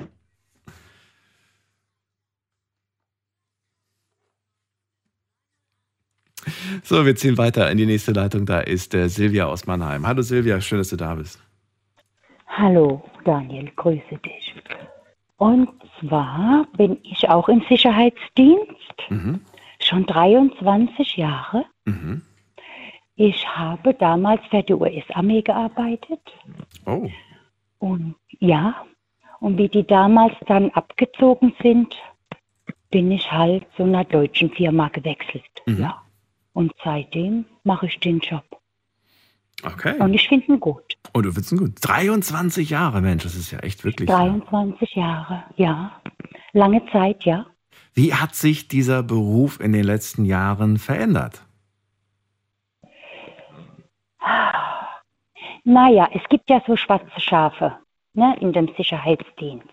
So, wir ziehen weiter in die nächste Leitung. Da ist äh, Silvia aus Mannheim. Hallo Silvia, schön, dass du da bist. Hallo Daniel, grüße dich. Und zwar bin ich auch im Sicherheitsdienst, Mhm. schon 23 Jahre. Mhm. Ich habe damals für die US-Armee gearbeitet Oh. und ja, und wie die damals dann abgezogen sind, bin ich halt zu einer deutschen Firma gewechselt. Mhm. Ja. Und seitdem mache ich den Job. Okay. Und ich finde ihn gut. Oh, du findest ihn gut. 23 Jahre, Mensch, das ist ja echt wirklich. 23 Jahre, ja. Lange Zeit, ja. Wie hat sich dieser Beruf in den letzten Jahren verändert? Naja, es gibt ja so schwarze Schafe ne, in dem Sicherheitsdienst.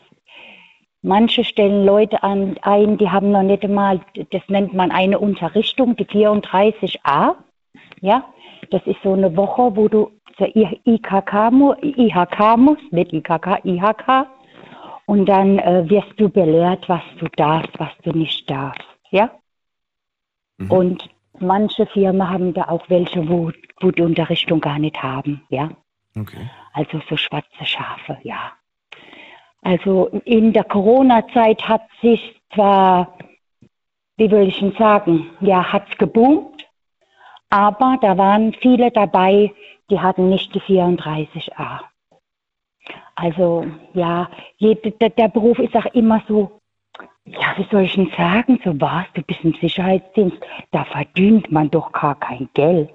Manche stellen Leute an, ein, die haben noch nicht einmal, das nennt man eine Unterrichtung, die 34a. Ja, das ist so eine Woche, wo du zur IKK, IHK musst, nicht IKK, IHK. Und dann äh, wirst du belehrt, was du darfst, was du nicht darfst. Ja? Und manche Firmen haben da auch welche, wo, wo die Unterrichtung gar nicht haben. Ja? Okay. Also so schwarze Schafe, ja. Also in der Corona-Zeit hat sich zwar, wie will ich denn sagen, ja, hat's geboomt, aber da waren viele dabei, die hatten nicht die 34a. Also ja, jede, der, der Beruf ist auch immer so, ja, wie soll ich denn sagen, so was, du bist im Sicherheitsdienst, da verdient man doch gar kein Geld.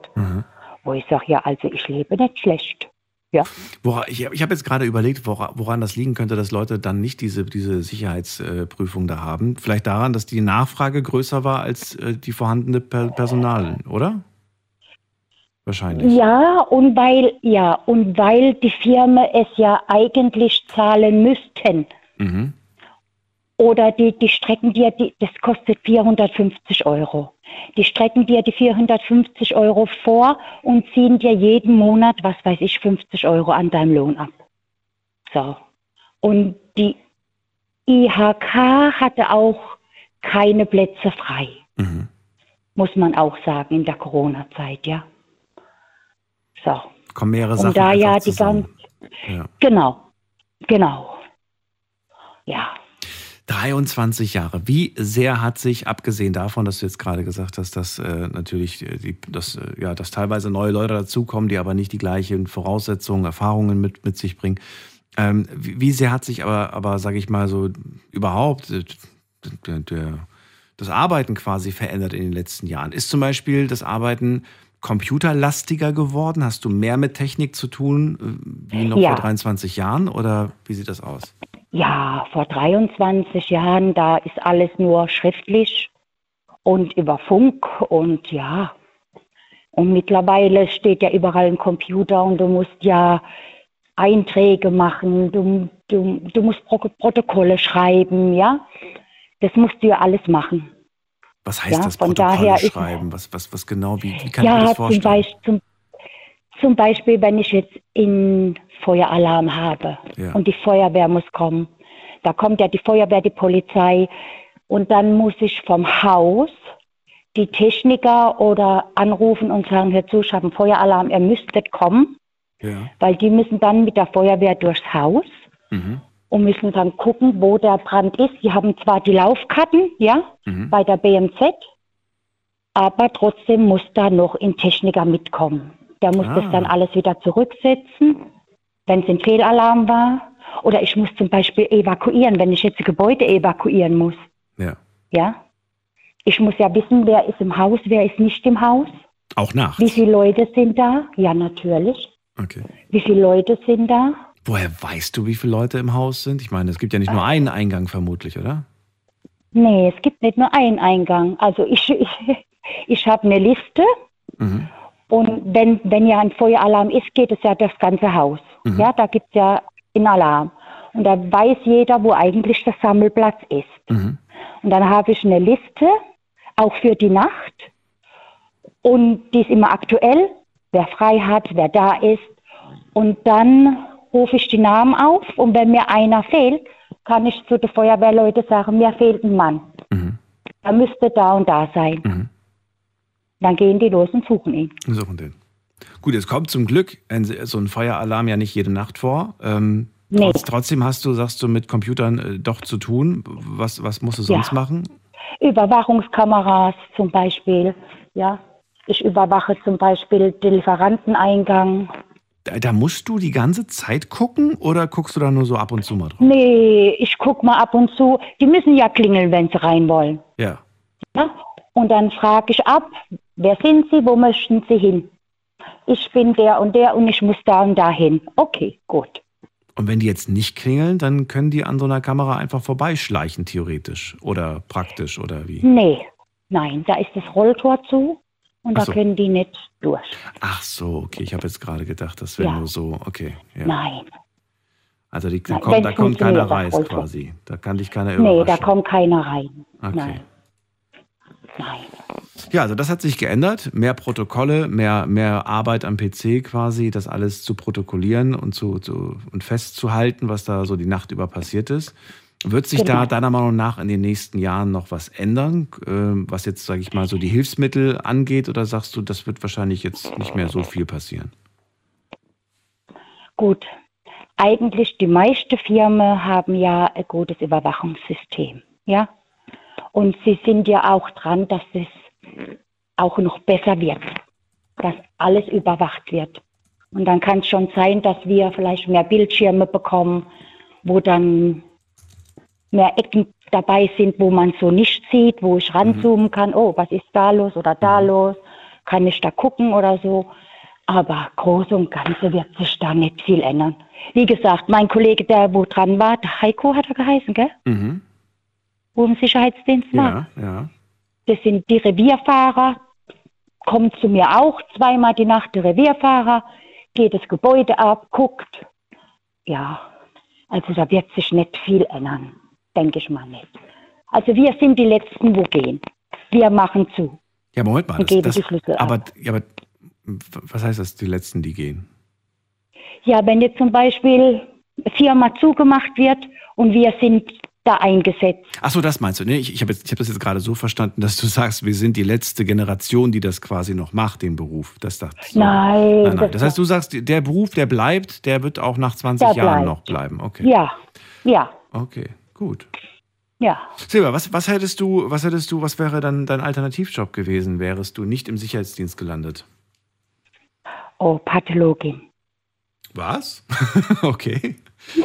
Wo ich sage, ja, also ich lebe nicht schlecht. Ja. Wora, ich ich habe jetzt gerade überlegt, wora, woran das liegen könnte, dass Leute dann nicht diese, diese Sicherheitsprüfung da haben. Vielleicht daran, dass die Nachfrage größer war als äh, die vorhandene per Personal, oder? Wahrscheinlich. Ja, und weil, ja, und weil die Firmen es ja eigentlich zahlen müssten. Mhm. Oder die, die strecken dir, die, das kostet 450 Euro. Die strecken dir die 450 Euro vor und ziehen dir jeden Monat, was weiß ich, 50 Euro an deinem Lohn ab. So. Und die IHK hatte auch keine Plätze frei. Mhm. Muss man auch sagen, in der Corona-Zeit, ja. So. Kommen mehrere Sachen Und da ja die ganze, Ja. genau, genau. Ja. 23 Jahre. Wie sehr hat sich, abgesehen davon, dass du jetzt gerade gesagt hast, dass äh, natürlich äh, die, dass, äh, ja, dass teilweise neue Leute dazukommen, die aber nicht die gleichen Voraussetzungen, Erfahrungen mit, mit sich bringen. Ähm, wie, wie sehr hat sich aber, aber sage ich mal so, überhaupt äh, der, der, das Arbeiten quasi verändert in den letzten Jahren? Ist zum Beispiel das Arbeiten computerlastiger geworden? Hast du mehr mit Technik zu tun äh, wie noch Ja. vor 23 Jahren oder wie sieht das aus? Ja, vor 23 Jahren, da ist alles nur schriftlich und über Funk und ja. Und mittlerweile steht ja überall ein Computer und du musst ja Einträge machen, du, du, du musst Pro Protokolle schreiben, ja. Das musst du ja alles machen. Was heißt Ja, das Protokolle schreiben? Was, was, was genau, wie, wie kann ich mir ja, das zum, vorstellen? Beispiel, zum, zum Beispiel, wenn ich jetzt in Feueralarm habe Ja. und die Feuerwehr muss kommen. Da kommt ja die Feuerwehr, die Polizei und dann muss ich vom Haus die Techniker oder anrufen und sagen, hör zu, ich habe einen Feueralarm, ihr müsstet kommen, Ja. weil die müssen dann mit der Feuerwehr durchs Haus Mhm. und müssen dann gucken, wo der Brand ist. Die haben zwar die Laufkarten, ja, Mhm. bei der BMZ, aber trotzdem muss da noch ein Techniker mitkommen. Der muss Ah. das dann alles wieder zurücksetzen, wenn es ein Fehlalarm war. Oder ich muss zum Beispiel evakuieren, wenn ich jetzt ein Gebäude evakuieren muss. Ja. Ja. Ich muss ja wissen, wer ist im Haus, wer ist nicht im Haus. Auch nachts. Wie viele Leute sind da? Ja, natürlich. Okay. Wie viele Leute sind da? Woher weißt du, wie viele Leute im Haus sind? Ich meine, es gibt ja nicht nur Ah. einen Eingang vermutlich, oder? Nee, es gibt nicht nur einen Eingang. Also ich, ich, ich habe eine Liste Mhm. Und wenn, wenn ja ein Feueralarm ist, geht es ja das ganze Haus. Mhm. Ja, da gibt es ja einen Alarm. Und da weiß jeder, wo eigentlich der Sammelplatz ist. Mhm. Und dann habe ich eine Liste, auch für die Nacht. Und die ist immer aktuell, wer frei hat, wer da ist. Und dann rufe ich die Namen auf und wenn mir einer fehlt, kann ich zu den Feuerwehrleuten sagen, mir fehlt ein Mann. Er müsste da und da sein. Dann gehen die los und suchen ihn. Suchen den. Gut, es kommt zum Glück ein, so ein Feueralarm ja nicht jede Nacht vor. Ähm, Nee. trotz, trotzdem hast du, sagst du, mit Computern äh, doch zu tun. Was, was musst du sonst Ja. machen? Überwachungskameras zum Beispiel, ja. Ich überwache zum Beispiel den Lieferanteneingang. Da, da musst du die ganze Zeit gucken oder guckst du da nur so ab und zu mal drauf? Nee, ich guck mal ab und zu. Die müssen ja klingeln, wenn sie rein wollen. Ja. Ja? Und dann frage ich ab, wer sind Sie, wo möchten Sie hin? Ich bin der und der und ich muss da und da hin. Okay, gut. Und wenn die jetzt nicht klingeln, dann können die an so einer Kamera einfach vorbeischleichen, theoretisch. Oder praktisch, oder wie? Nee, nein, da ist das Rolltor zu und Ach da so. können die nicht durch. Ach so, okay. Ich habe jetzt gerade gedacht, das wäre Ja. nur so, okay. Ja. Nein, Also die, da, Nein, kommt, da kommt keiner rein quasi. Da kann dich keiner nee, überraschen. da kommt keiner rein. Okay. Nein. Nein. Ja, also das hat sich geändert. Mehr Protokolle, mehr, mehr Arbeit am PC quasi, das alles zu protokollieren und, zu, zu, und festzuhalten, was da so die Nacht über passiert ist. Wird sich da Genau. deiner Meinung nach in den nächsten Jahren noch was ändern, ähm, was jetzt, sage ich mal, so die Hilfsmittel angeht? Oder sagst du, das wird wahrscheinlich jetzt nicht mehr so viel passieren? Gut. Eigentlich die meisten Firmen haben ja ein gutes Überwachungssystem. Ja. Und sie sind ja auch dran, dass es auch noch besser wird. Dass alles überwacht wird. Und dann kann es schon sein, dass wir vielleicht mehr Bildschirme bekommen, wo dann mehr Ecken dabei sind, wo man so nicht sieht, wo ich ranzoomen kann. Oh, was ist da los oder da los? Kann ich da gucken oder so? Aber groß und Ganze wird sich da nicht viel ändern. Wie gesagt, mein Kollege, der wo dran war, der Heiko hat er geheißen, gell? Mhm. Wo im Sicherheitsdienst war. Ja, ja. Das sind die Revierfahrer, kommt zu mir auch zweimal die Nacht, der Revierfahrer, geht das Gebäude ab, guckt. Ja, also da wird sich nicht viel ändern, denke ich mal nicht. Also wir sind die Letzten, wo gehen. Wir machen zu. Ja, Moment mal. Das, die das, aber, ja, aber was heißt das, die Letzten, die gehen? Ja, wenn jetzt zum Beispiel Firma zugemacht wird und wir sind da eingesetzt. Ach so, das meinst du. Ne? Ich, ich habe hab das jetzt gerade so verstanden, dass du sagst, wir sind die letzte Generation, die das quasi noch macht, den Beruf. Das dachte ich so. Nein, nein, nein. das heißt, du sagst, der Beruf, der bleibt, der wird auch nach 20 Der Jahren bleibt. noch bleiben. Okay. Ja, ja, Okay, gut. ja. Silber, was, was hättest du, was hättest du, was wäre dann dein Alternativjob gewesen, wärest du nicht im Sicherheitsdienst gelandet? Oh, Pathologin. Was? okay.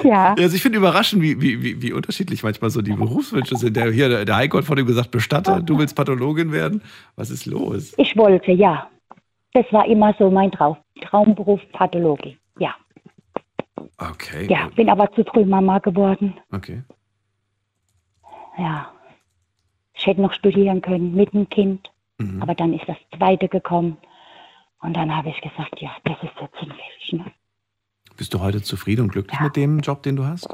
Ja. Also ich finde überraschend, wie, wie, wie, unterschiedlich manchmal so die Berufswünsche sind. Der, hier, der, der Heiko hat vorhin gesagt, Bestatter, du willst Pathologin werden. Was ist los? Ich wollte, ja. Das war immer so mein Traum. Traumberuf Pathologin. Ja. Okay. Ja, bin aber zu früh Mama geworden. Okay. Ja. Ich hätte noch studieren können mit dem Kind. Mhm. Aber dann ist das zweite gekommen. Und dann habe ich gesagt, ja, das ist jetzt hinfällig. Ne? Bist du heute zufrieden und glücklich mit dem Job, den du hast?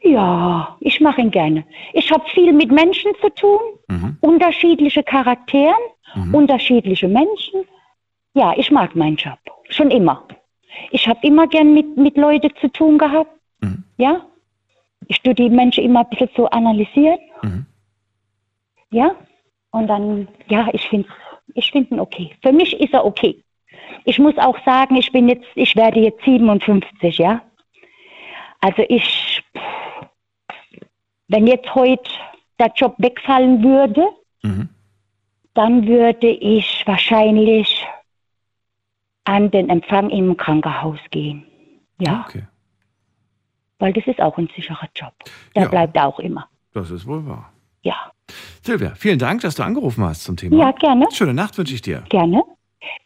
Ja, ich mache ihn gerne. Ich habe viel mit Menschen zu tun, Mhm. unterschiedliche Charakteren, unterschiedliche Menschen. Ja, ich mag meinen Job, schon immer. Ich habe immer gern mit, mit Leuten zu tun gehabt. Ja, ich tue die Menschen immer ein bisschen so analysieren. Ja, und dann, ja, ich finde ich find ihn okay. Für mich ist er okay. Ich muss auch sagen, ich bin jetzt, ich werde jetzt 57, ja. Also ich, wenn jetzt heute der Job wegfallen würde, dann würde ich wahrscheinlich an den Empfang im Krankenhaus gehen. Ja. Weil das ist auch ein sicherer Job. Der Ja. bleibt auch immer. Das ist wohl wahr. Ja. Silvia, vielen Dank, dass du angerufen hast zum Thema. Ja, gerne. Schöne Nacht wünsche ich dir. Gerne.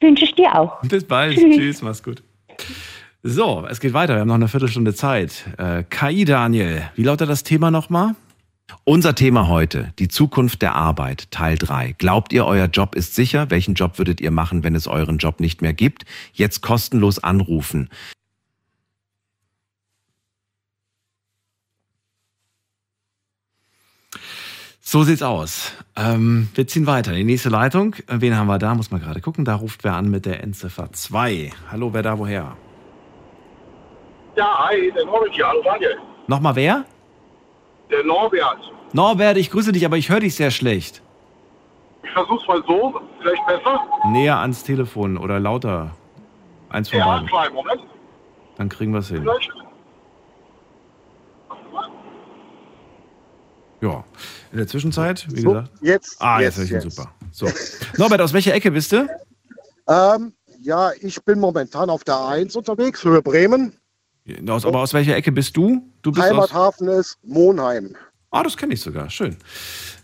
Wünsche ich dir auch. Bis bald. Tschüss. Tschüss, mach's gut. So, es geht weiter. Wir haben noch eine Viertelstunde Zeit. Äh, KI Daniel, wie lautet das Thema nochmal? Unser Thema heute, die Zukunft der Arbeit, Teil 3. Glaubt ihr, euer Job ist sicher? Welchen Job würdet ihr machen, wenn es euren Job nicht mehr gibt? Jetzt kostenlos anrufen. So sieht's aus. Ähm, wir ziehen weiter. Die nächste Leitung. Äh, Wen haben wir da? Muss man gerade gucken. Da ruft wer an mit der Endziffer 2. Hallo, wer da woher? Ja, hi, der Norbert hier. Hallo Daniel. Nochmal wer? Der Norbert. Norbert, ich grüße dich, aber ich höre dich sehr schlecht. Ich versuch's mal so, vielleicht besser. Näher ans Telefon oder lauter. Eins von Ja, beiden. kleinen Moment. Dann kriegen wir es hin. Vielleicht. Ja. In der Zwischenzeit, wie So, gesagt. jetzt, Ah, jetzt, jetzt, jetzt. super. So. Norbert, aus welcher Ecke bist du? Ähm, ja, ich bin momentan auf der 1 unterwegs für Bremen. Aus, aber aus welcher Ecke bist du? Du bist aus. Heimathafen ist Monheim. Ah, das kenne ich sogar. Schön.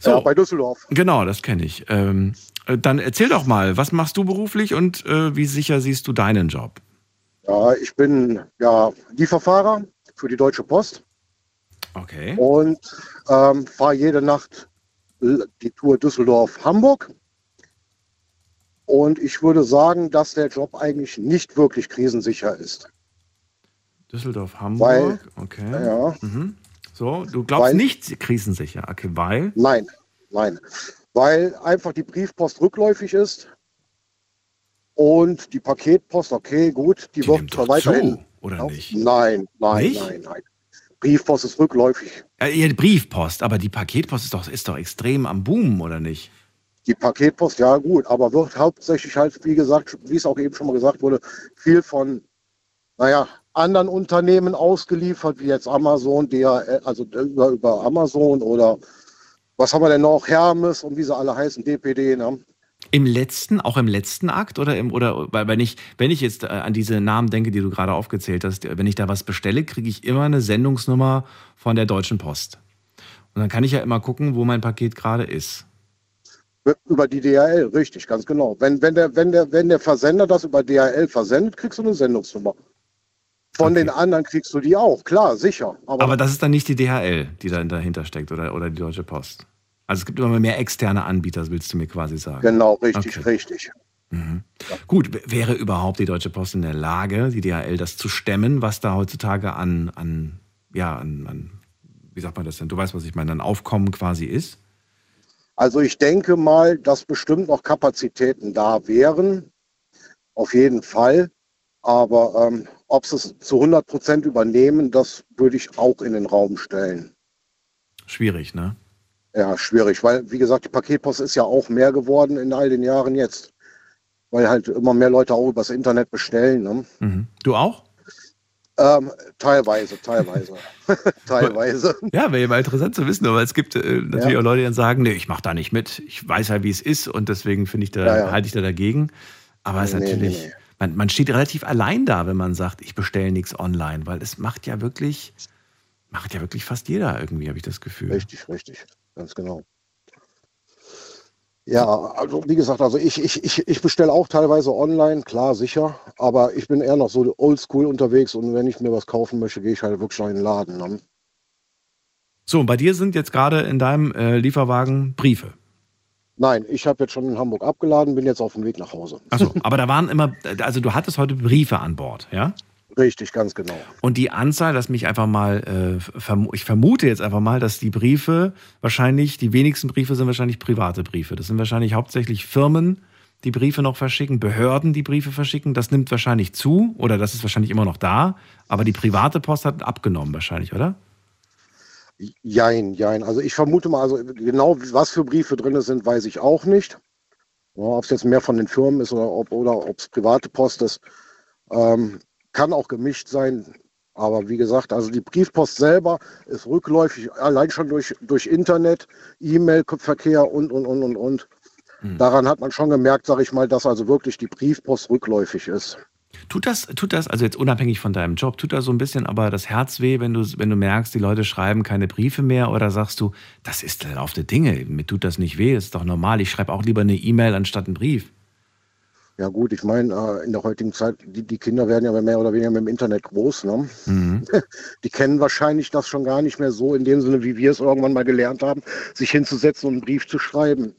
Ja, bei Düsseldorf. Genau, das kenne ich. Ähm, äh, dann erzähl doch mal, was machst du beruflich und äh, wie sicher siehst du deinen Job? Ja, ich bin ja Lieferfahrer für die Deutsche Post Okay. und ähm, fahre jede Nacht die Tour Düsseldorf-Hamburg. Und ich würde sagen, dass der Job eigentlich nicht wirklich krisensicher ist. Düsseldorf, Hamburg. okay. Ja. Mhm. So, du glaubst Weil- nicht krisensicher. Okay, weil? Nein, nein. Weil einfach die Briefpost rückläufig ist und die Paketpost, okay, gut, die, wird zwar weiterhin. zu, oder nicht? Nein, nein, Nicht? nein, nein. Briefpost ist rückläufig. Äh, ja, Briefpost, aber die Paketpost ist doch, ist doch extrem am Boom, oder nicht? Die Paketpost, ja gut, aber wird hauptsächlich halt, wie gesagt, wie es auch eben schon mal gesagt wurde, viel von, naja, anderen Unternehmen ausgeliefert, wie jetzt Amazon, DHL, also über, über Amazon oder was haben wir denn noch? Hermes und wie sie alle heißen, DPD, ne? Im letzten, auch im letzten Akt oder im oder weil wenn ich wenn ich jetzt äh, an diese Namen denke, die du gerade aufgezählt hast, wenn ich da was bestelle, kriege ich immer eine Sendungsnummer von der Deutschen Post. Und dann kann ich ja immer gucken, wo mein Paket gerade ist. Über die DHL, richtig, ganz genau. Wenn, wenn, der, wenn, der, wenn der Versender das über DHL versendet, kriegst du eine Sendungsnummer. Von den anderen kriegst du die auch, klar, sicher. Aber, Aber das ist dann nicht die DHL, die dann dahinter steckt oder, oder die Deutsche Post. Also es gibt immer mehr externe Anbieter, willst du mir quasi sagen. genau, richtig, Okay. richtig. Gut, w- wäre überhaupt die Deutsche Post in der Lage, die DHL das zu stemmen, was da heutzutage an, an ja, an, an wie sagt man das denn? Du weißt, was ich meine, ein Aufkommen quasi ist? Also ich denke mal, dass bestimmt noch Kapazitäten da wären. Auf jeden Fall. Aber ähm, ob sie es zu 100 Prozent übernehmen, das würde ich auch in den Raum stellen. Schwierig, ne? Ja, schwierig, weil, wie gesagt, die Paketpost ist ja auch mehr geworden in all den Jahren jetzt. Weil halt immer mehr Leute auch übers Internet bestellen. Ne? Mhm. Du auch? Ähm, teilweise, teilweise. teilweise. Ja, wäre mal interessant zu wissen, aber es gibt äh, natürlich Ja. auch Leute, die dann sagen, nee, ich mache da nicht mit. Ich weiß ja, wie es ist und deswegen finde ich da, Ja, ja. halte ich da dagegen. Aber es ist Nee, nee, natürlich, nee, nee. Man, man steht relativ allein da, wenn man sagt, ich bestelle nichts online, weil es macht ja wirklich, macht ja wirklich fast jeder irgendwie, habe ich das Gefühl. Richtig, richtig, ganz genau. Ja, also wie gesagt, also ich, ich, ich, ich bestelle auch teilweise online, klar, sicher, aber ich bin eher noch so oldschool unterwegs und wenn ich mir was kaufen möchte, gehe ich halt wirklich in den Laden. Ne? So, und bei dir sind jetzt gerade in deinem äh, Lieferwagen Briefe. Nein, ich habe jetzt schon in Hamburg abgeladen, bin jetzt auf dem Weg nach Hause. Achso, aber da waren immer, also du hattest heute Briefe an Bord, ja? Richtig, ganz genau. Und die Anzahl, lass mich einfach mal, äh, verm ich vermute jetzt einfach mal, dass die Briefe wahrscheinlich, die wenigsten Briefe sind wahrscheinlich private Briefe. Das sind wahrscheinlich hauptsächlich Firmen, die Briefe noch verschicken, Behörden, die Briefe verschicken. Das nimmt wahrscheinlich zu oder das ist wahrscheinlich immer noch da. Aber die private Post hat abgenommen wahrscheinlich, oder? Jein, jein. Also ich vermute mal, also genau was für Briefe drin sind, weiß ich auch nicht. Ja, ob es jetzt mehr von den Firmen ist oder ob oder ob es private Post ist, ähm, kann auch gemischt sein. Aber wie gesagt, also die Briefpost selber ist rückläufig, allein schon durch, durch Internet, E-Mail-Verkehr und, und, und, und, und. Daran hat man schon gemerkt, sage ich mal, dass also wirklich die Briefpost rückläufig ist. Tut das, tut das, also jetzt unabhängig von deinem Job, tut das so ein bisschen aber das Herz weh, wenn du, wenn du merkst, die Leute schreiben keine Briefe mehr oder sagst du, das ist der Lauf der Dinge, mir tut das nicht weh, ist doch normal, ich schreibe auch lieber eine E-Mail anstatt einen Brief. Ja gut, ich meine, äh, in der heutigen Zeit, die, die Kinder werden ja mehr oder weniger mit dem Internet groß. Ne? Mhm. Die kennen wahrscheinlich das schon gar nicht mehr so in dem Sinne, wie wir es irgendwann mal gelernt haben, sich hinzusetzen und einen Brief zu schreiben.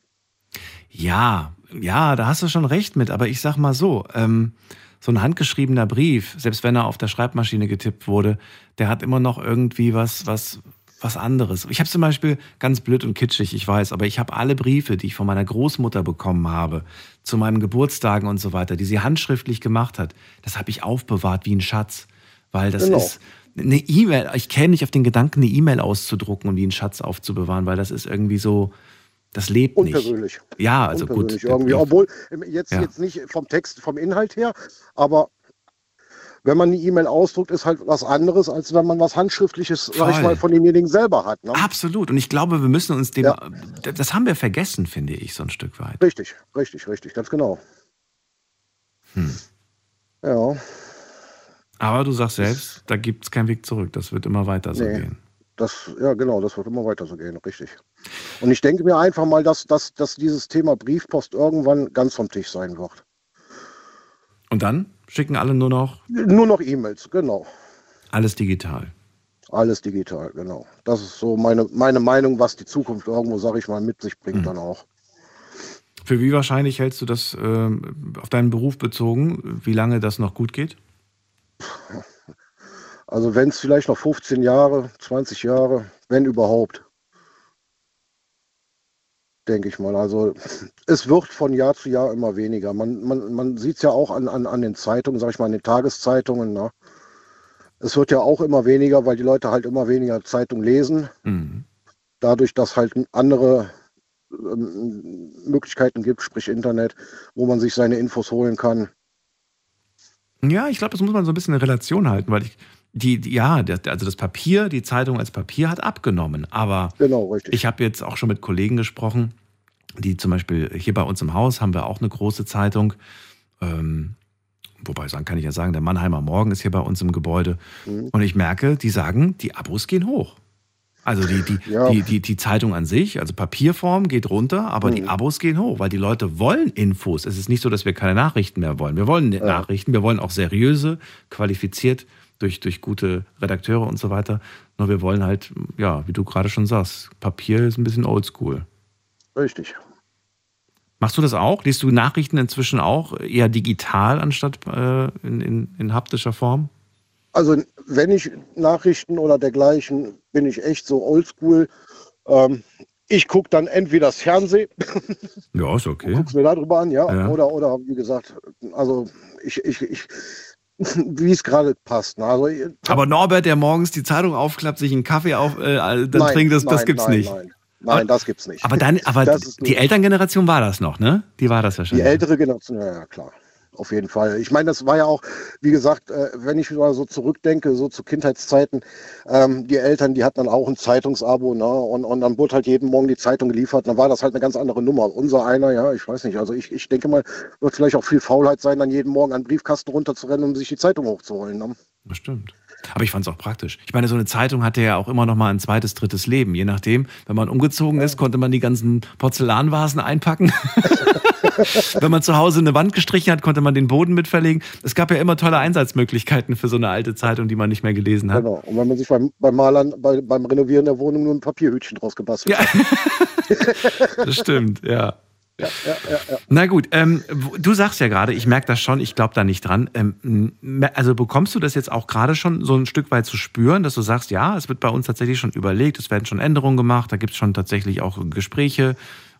Ja, ja, da hast du schon recht mit, aber ich sag mal so, ähm, so ein handgeschriebener Brief, selbst wenn er auf der Schreibmaschine getippt wurde, der hat immer noch irgendwie was, was, was anderes. Ich habe zum Beispiel ganz blöd und kitschig, ich weiß, aber ich habe alle Briefe, die ich von meiner Großmutter bekommen habe, zu meinen Geburtstagen und so weiter, die sie handschriftlich gemacht hat, das habe ich aufbewahrt wie ein Schatz, weil das Genau. ist eine E-Mail. Ich käme nicht auf den Gedanken, eine E-Mail auszudrucken und wie einen Schatz aufzubewahren, weil das ist irgendwie so, das lebt nicht. Unpersönlich. Ja, also gut. Irgendwie. Obwohl, ähm, jetzt, Ja. jetzt nicht vom Text, vom Inhalt her, aber wenn man eine E-Mail ausdruckt, ist halt was anderes, als wenn man was Handschriftliches, sag ich mal, von demjenigen selber hat. Ne? Absolut. Und ich glaube, wir müssen uns dem, das haben wir vergessen, finde ich, so ein Stück weit. Richtig, richtig, richtig, ganz genau. Hm. Ja, Aber du sagst selbst, da gibt es keinen Weg zurück. Das wird immer weiter so Nee. gehen. das, ja genau, das wird immer weiter so gehen, richtig. Und ich denke mir einfach mal, dass, dass, dass dieses Thema Briefpost irgendwann ganz vom Tisch sein wird. Und dann schicken alle nur noch Nur noch E-Mails, genau. alles digital. Alles digital, genau. Das ist so meine, meine Meinung, was die Zukunft irgendwo, sag ich mal, mit sich bringt dann auch. Für wie wahrscheinlich hältst du das ähm, auf deinen Beruf bezogen, wie lange das noch gut geht? Also wenn es vielleicht noch 15 Jahre, 20 Jahre, wenn überhaupt, denke ich mal. Also es wird von Jahr zu Jahr immer weniger. Man, man, man sieht es ja auch an, an, an den Zeitungen, sag ich mal, an den Tageszeitungen. Ne? Es wird ja auch immer weniger, weil die Leute halt immer weniger Zeitung lesen. Mhm. Dadurch, dass halt andere ähm, Möglichkeiten gibt, sprich Internet, wo man sich seine Infos holen kann. Ja, ich glaube, das muss man so ein bisschen in Relation halten, weil ich, die, ja, also das Papier, die Zeitung als Papier hat abgenommen. Aber Genau, ich habe jetzt auch schon mit Kollegen gesprochen, die zum Beispiel hier bei uns im Haus haben wir auch eine große Zeitung. Ähm, wobei sagen kann ich ja sagen, der Mannheimer Morgen ist hier bei uns im Gebäude. Mhm. Und ich merke, die sagen, die Abos gehen hoch. Also die, die, Ja. die, die, die Zeitung an sich, also Papierform geht runter, aber Mhm. die Abos gehen hoch, weil die Leute wollen Infos. Es ist nicht so, dass wir keine Nachrichten mehr wollen. Wir wollen Nachrichten, wir wollen auch seriöse, qualifiziert durch, durch gute Redakteure und so weiter. Nur wir wollen halt, ja, wie du gerade schon sagst, Papier ist ein bisschen oldschool. Richtig. Machst du das auch? Liest du Nachrichten inzwischen auch eher digital anstatt äh, in, in, in haptischer Form? Also wenn ich Nachrichten oder dergleichen bin ich echt so oldschool. Ähm, ich gucke dann entweder das Fernsehen, Ja, ist okay. guck's mir darüber an, ja, Ja. oder oder wie gesagt, also ich ich ich wie es gerade passt. Ne? Also, Aber Norbert, der morgens die Zeitung aufklappt, sich einen Kaffee auf, äh, dann Nein, trinkt, das, das nein, gibt's nein, nicht. Nein, nein das gibt's nicht. Aber, deine, aber Das die Elterngeneration war das noch, ne? Die war das Die wahrscheinlich. ältere Generation, ja, ja, klar. Auf jeden Fall. Ich meine, das war ja auch, wie gesagt, äh, wenn ich mal so zurückdenke, so zu Kindheitszeiten, ähm, die Eltern, die hatten dann auch ein Zeitungsabo, ne? Und, und dann wurde halt jeden Morgen die Zeitung geliefert. Dann war das halt eine ganz andere Nummer. Unser einer, ja, ich weiß nicht. Also ich, ich denke mal, wird vielleicht auch viel Faulheit sein, dann jeden Morgen an den Briefkasten runterzurennen, um sich die Zeitung hochzuholen. Ne? Bestimmt. Aber ich fand es auch praktisch. Ich meine, so eine Zeitung hatte ja auch immer noch mal ein zweites, drittes Leben. Je nachdem, wenn man umgezogen ist, konnte man die ganzen Porzellanvasen einpacken. wenn man zu Hause eine Wand gestrichen hat, konnte man den Boden mit verlegen. Es gab ja immer tolle Einsatzmöglichkeiten für so eine alte Zeitung, die man nicht mehr gelesen hat. Genau. Und wenn man sich beim, beim Malern, bei, beim Renovieren der Wohnung nur ein Papierhütchen draus gebastelt hat. Das stimmt, ja. Ja, ja, ja. Na gut, ähm, du sagst ja gerade, ich merke das schon, ich glaube da nicht dran. Ähm, also bekommst du das jetzt auch gerade schon so ein Stück weit zu spüren, dass du sagst, ja, es wird bei uns tatsächlich schon überlegt, es werden schon Änderungen gemacht, da gibt es schon tatsächlich auch Gespräche,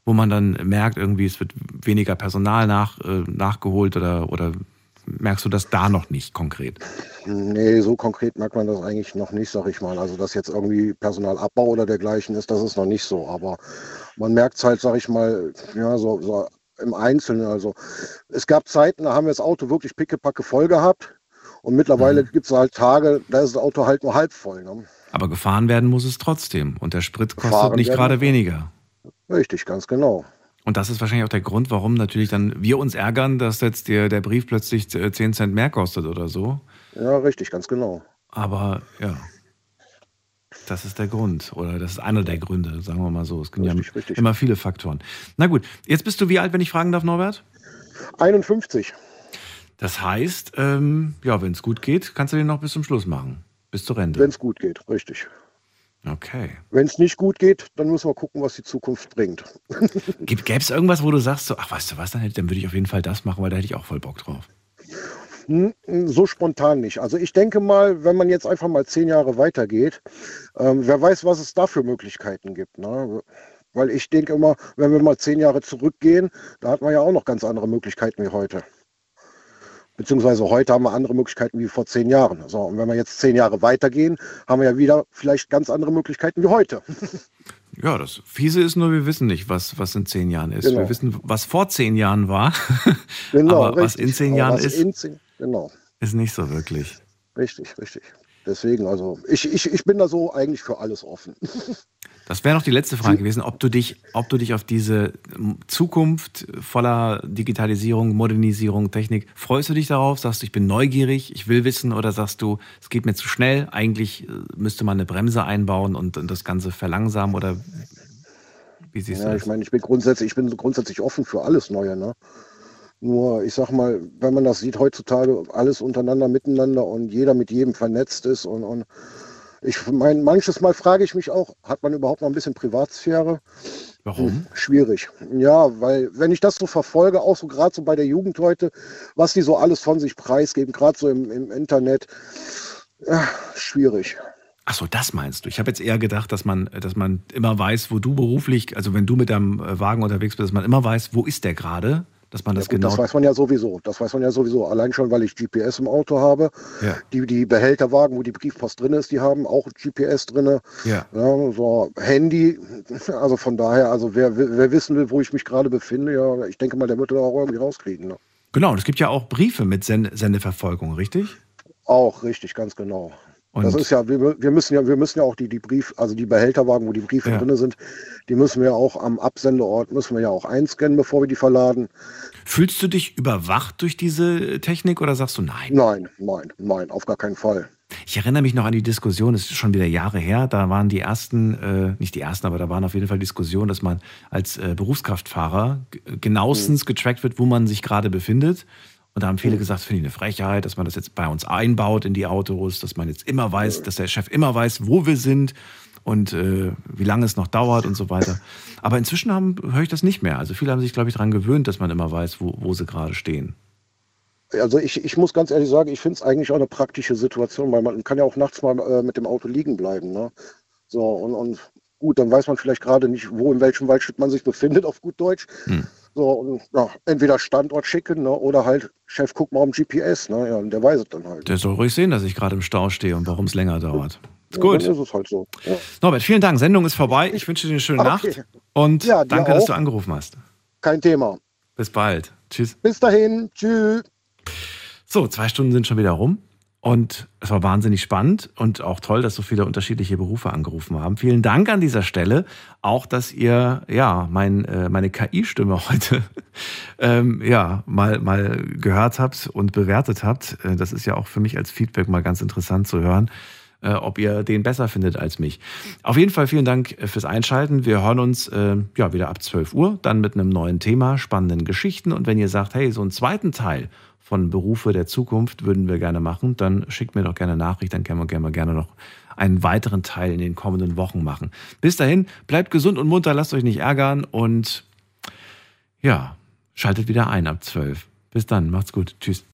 wo man dann merkt, irgendwie, es wird weniger Personal nach, äh, nachgeholt oder, oder merkst du das da noch nicht konkret? Nee, so konkret merkt man das eigentlich noch nicht, sag ich mal. Also, dass jetzt irgendwie Personalabbau oder dergleichen ist, das ist noch nicht so. Aber man merkt es halt, sag ich mal, ja, so, so im Einzelnen. Also, es gab Zeiten, da haben wir das Auto wirklich pickepacke voll gehabt. Und mittlerweile gibt es halt Tage, da ist das Auto halt nur halb voll. Ne? Aber gefahren werden muss es trotzdem und der Sprit kostet Gefahren nicht gerade weniger. Richtig, ganz genau. Und das ist wahrscheinlich auch der Grund, warum natürlich dann wir uns ärgern, dass jetzt der, der Brief plötzlich äh, 10 Cent mehr kostet oder so. Ja, richtig, ganz genau. Aber ja, das ist der Grund oder das ist einer der Gründe, sagen wir mal so. Es gibt ja richtig. immer viele Faktoren. Na gut, jetzt bist du wie alt, wenn ich fragen darf, Norbert? 51. Das heißt, ähm, ja, wenn es gut geht, kannst du den noch bis zum Schluss machen. Bis zur Rente. Wenn es gut geht, richtig. Okay. Wenn es nicht gut geht, dann müssen wir gucken, was die Zukunft bringt. Gäbe es irgendwas, wo du sagst, so, ach, weißt du was, dann, hätte- dann würde ich auf jeden Fall das machen, weil da hätte ich auch voll Bock drauf. So spontan nicht. Also ich denke mal, wenn man jetzt einfach mal zehn Jahre weitergeht, ähm, wer weiß, was es da für Möglichkeiten gibt. Ne? Weil ich denke immer, wenn wir mal zehn Jahre zurückgehen, da hat man ja auch noch ganz andere Möglichkeiten wie heute. Beziehungsweise heute haben wir andere Möglichkeiten wie vor zehn Jahren. So, und wenn wir jetzt zehn Jahre weitergehen, haben wir ja wieder vielleicht ganz andere Möglichkeiten wie heute. Ja, das Fiese ist nur, wir wissen nicht, was, was in zehn Jahren ist. Genau. Wir wissen, was vor zehn Jahren war. Genau, Aber was in richtig. zehn Jahren ist, zehn, genau. ist nicht so wirklich. Richtig, richtig. Deswegen, also ich, ich, ich bin da so eigentlich für alles offen. Das wäre noch die letzte Frage gewesen, ob du dich, ob du dich auf diese Zukunft voller Digitalisierung, Modernisierung, Technik, freust du dich darauf? Sagst du, ich bin neugierig, ich will wissen, oder sagst du, es geht mir zu schnell, eigentlich äh, müsste man eine Bremse einbauen und, und das Ganze verlangsamen oder wie siehst Ja, du ich das? meine, ich bin grundsätzlich, ich bin grundsätzlich offen für alles Neue, ne? Nur, ich sag mal, wenn man das sieht heutzutage, alles untereinander, miteinander und jeder mit jedem vernetzt ist und, und ich meine, manches Mal frage ich mich auch, hat man überhaupt noch ein bisschen Privatsphäre? Warum? Hm, schwierig. Ja, weil wenn ich das so verfolge, auch so gerade so bei der Jugend heute, was die so alles von sich preisgeben, gerade so im, im Internet, ja, schwierig. Ach so, das meinst du? Ich habe jetzt eher gedacht, dass man, dass man immer weiß, wo du beruflich, also wenn du mit deinem äh, Wagen unterwegs bist, dass man immer weiß, wo ist der gerade, dass man das Gut, genau. Das weiß man ja sowieso. Das weiß man ja sowieso. Allein schon, weil ich GPS im Auto habe. Ja. Die, die Behälterwagen, wo die Briefpost drin ist, die haben auch GPS drin. Ja. Ja, so Handy. Also von daher, also wer, wer wissen will, wo ich mich gerade befinde, ja, ich denke mal, der wird das auch irgendwie rauskriegen. Ne? Genau, und es gibt ja auch Briefe mit Sen Sendeverfolgung, richtig? Auch richtig, ganz genau. Und- das ist ja, wir, wir müssen ja, wir müssen ja auch die, die Brief, also die Behälterwagen, wo die Briefe Ja. drin sind, die müssen wir auch am Absendeort, müssen wir ja auch einscannen, bevor wir die verladen. Fühlst du dich überwacht durch diese Technik oder sagst du nein? Nein, nein, nein, auf gar keinen Fall. Ich erinnere mich noch an die Diskussion, das ist schon wieder Jahre her, da waren die ersten, äh, nicht die ersten, aber da waren auf jeden Fall Diskussionen, dass man als äh, Berufskraftfahrer genauestens getrackt wird, wo man sich gerade befindet. Und da haben viele gesagt, finde ich eine Frechheit, dass man das jetzt bei uns einbaut in die Autos, dass man jetzt immer weiß, dass der Chef immer weiß, wo wir sind und äh, wie lange es noch dauert und so weiter. Aber inzwischen haben, höre ich das nicht mehr. Also viele haben sich, glaube ich, daran gewöhnt, dass man immer weiß, wo, wo sie gerade stehen. Also ich, ich muss ganz ehrlich sagen, ich finde es eigentlich auch eine praktische Situation, weil man kann ja auch nachts mal äh, mit dem Auto liegen bleiben. Ne? So, und, und gut, dann weiß man vielleicht gerade nicht, wo in welchem Waldstück man sich befindet, auf gut Deutsch. Hm. So, und ja, entweder Standort schicken ne, oder halt, Chef, guck mal am GPS, ne? Ja, und der weiß es dann halt. Der soll ruhig sehen, dass ich gerade im Stau stehe und warum es länger dauert. Ja, gut. Dann ist es halt so. Ja. Norbert, vielen Dank. Sendung ist vorbei. Ich wünsche dir eine schöne Okay. Nacht und Ja, danke, dass auch. du angerufen hast. Kein Thema. Bis bald. Tschüss. Bis dahin. Tschüss. So, zwei Stunden sind schon wieder rum. Und es war wahnsinnig spannend und auch toll, dass so viele unterschiedliche Berufe angerufen haben. Vielen Dank an dieser Stelle. Auch, dass ihr ja mein, äh, meine KI-Stimme heute ähm, ja, mal, mal gehört habt und bewertet habt. Äh, Das ist ja auch für mich als Feedback mal ganz interessant zu hören, äh, ob ihr den besser findet als mich. Auf jeden Fall vielen Dank äh, fürs Einschalten. Wir hören uns äh, ja wieder ab 12 Uhr, dann mit einem neuen Thema, spannenden Geschichten. Und wenn ihr sagt, hey, so einen zweiten Teil von Berufe der Zukunft würden wir gerne machen, dann schickt mir doch gerne Nachricht, dann können wir gerne, gerne noch einen weiteren Teil in den kommenden Wochen machen. Bis dahin, bleibt gesund und munter, lasst euch nicht ärgern und ja, schaltet wieder ein ab 12. Bis dann, macht's gut. Tschüss.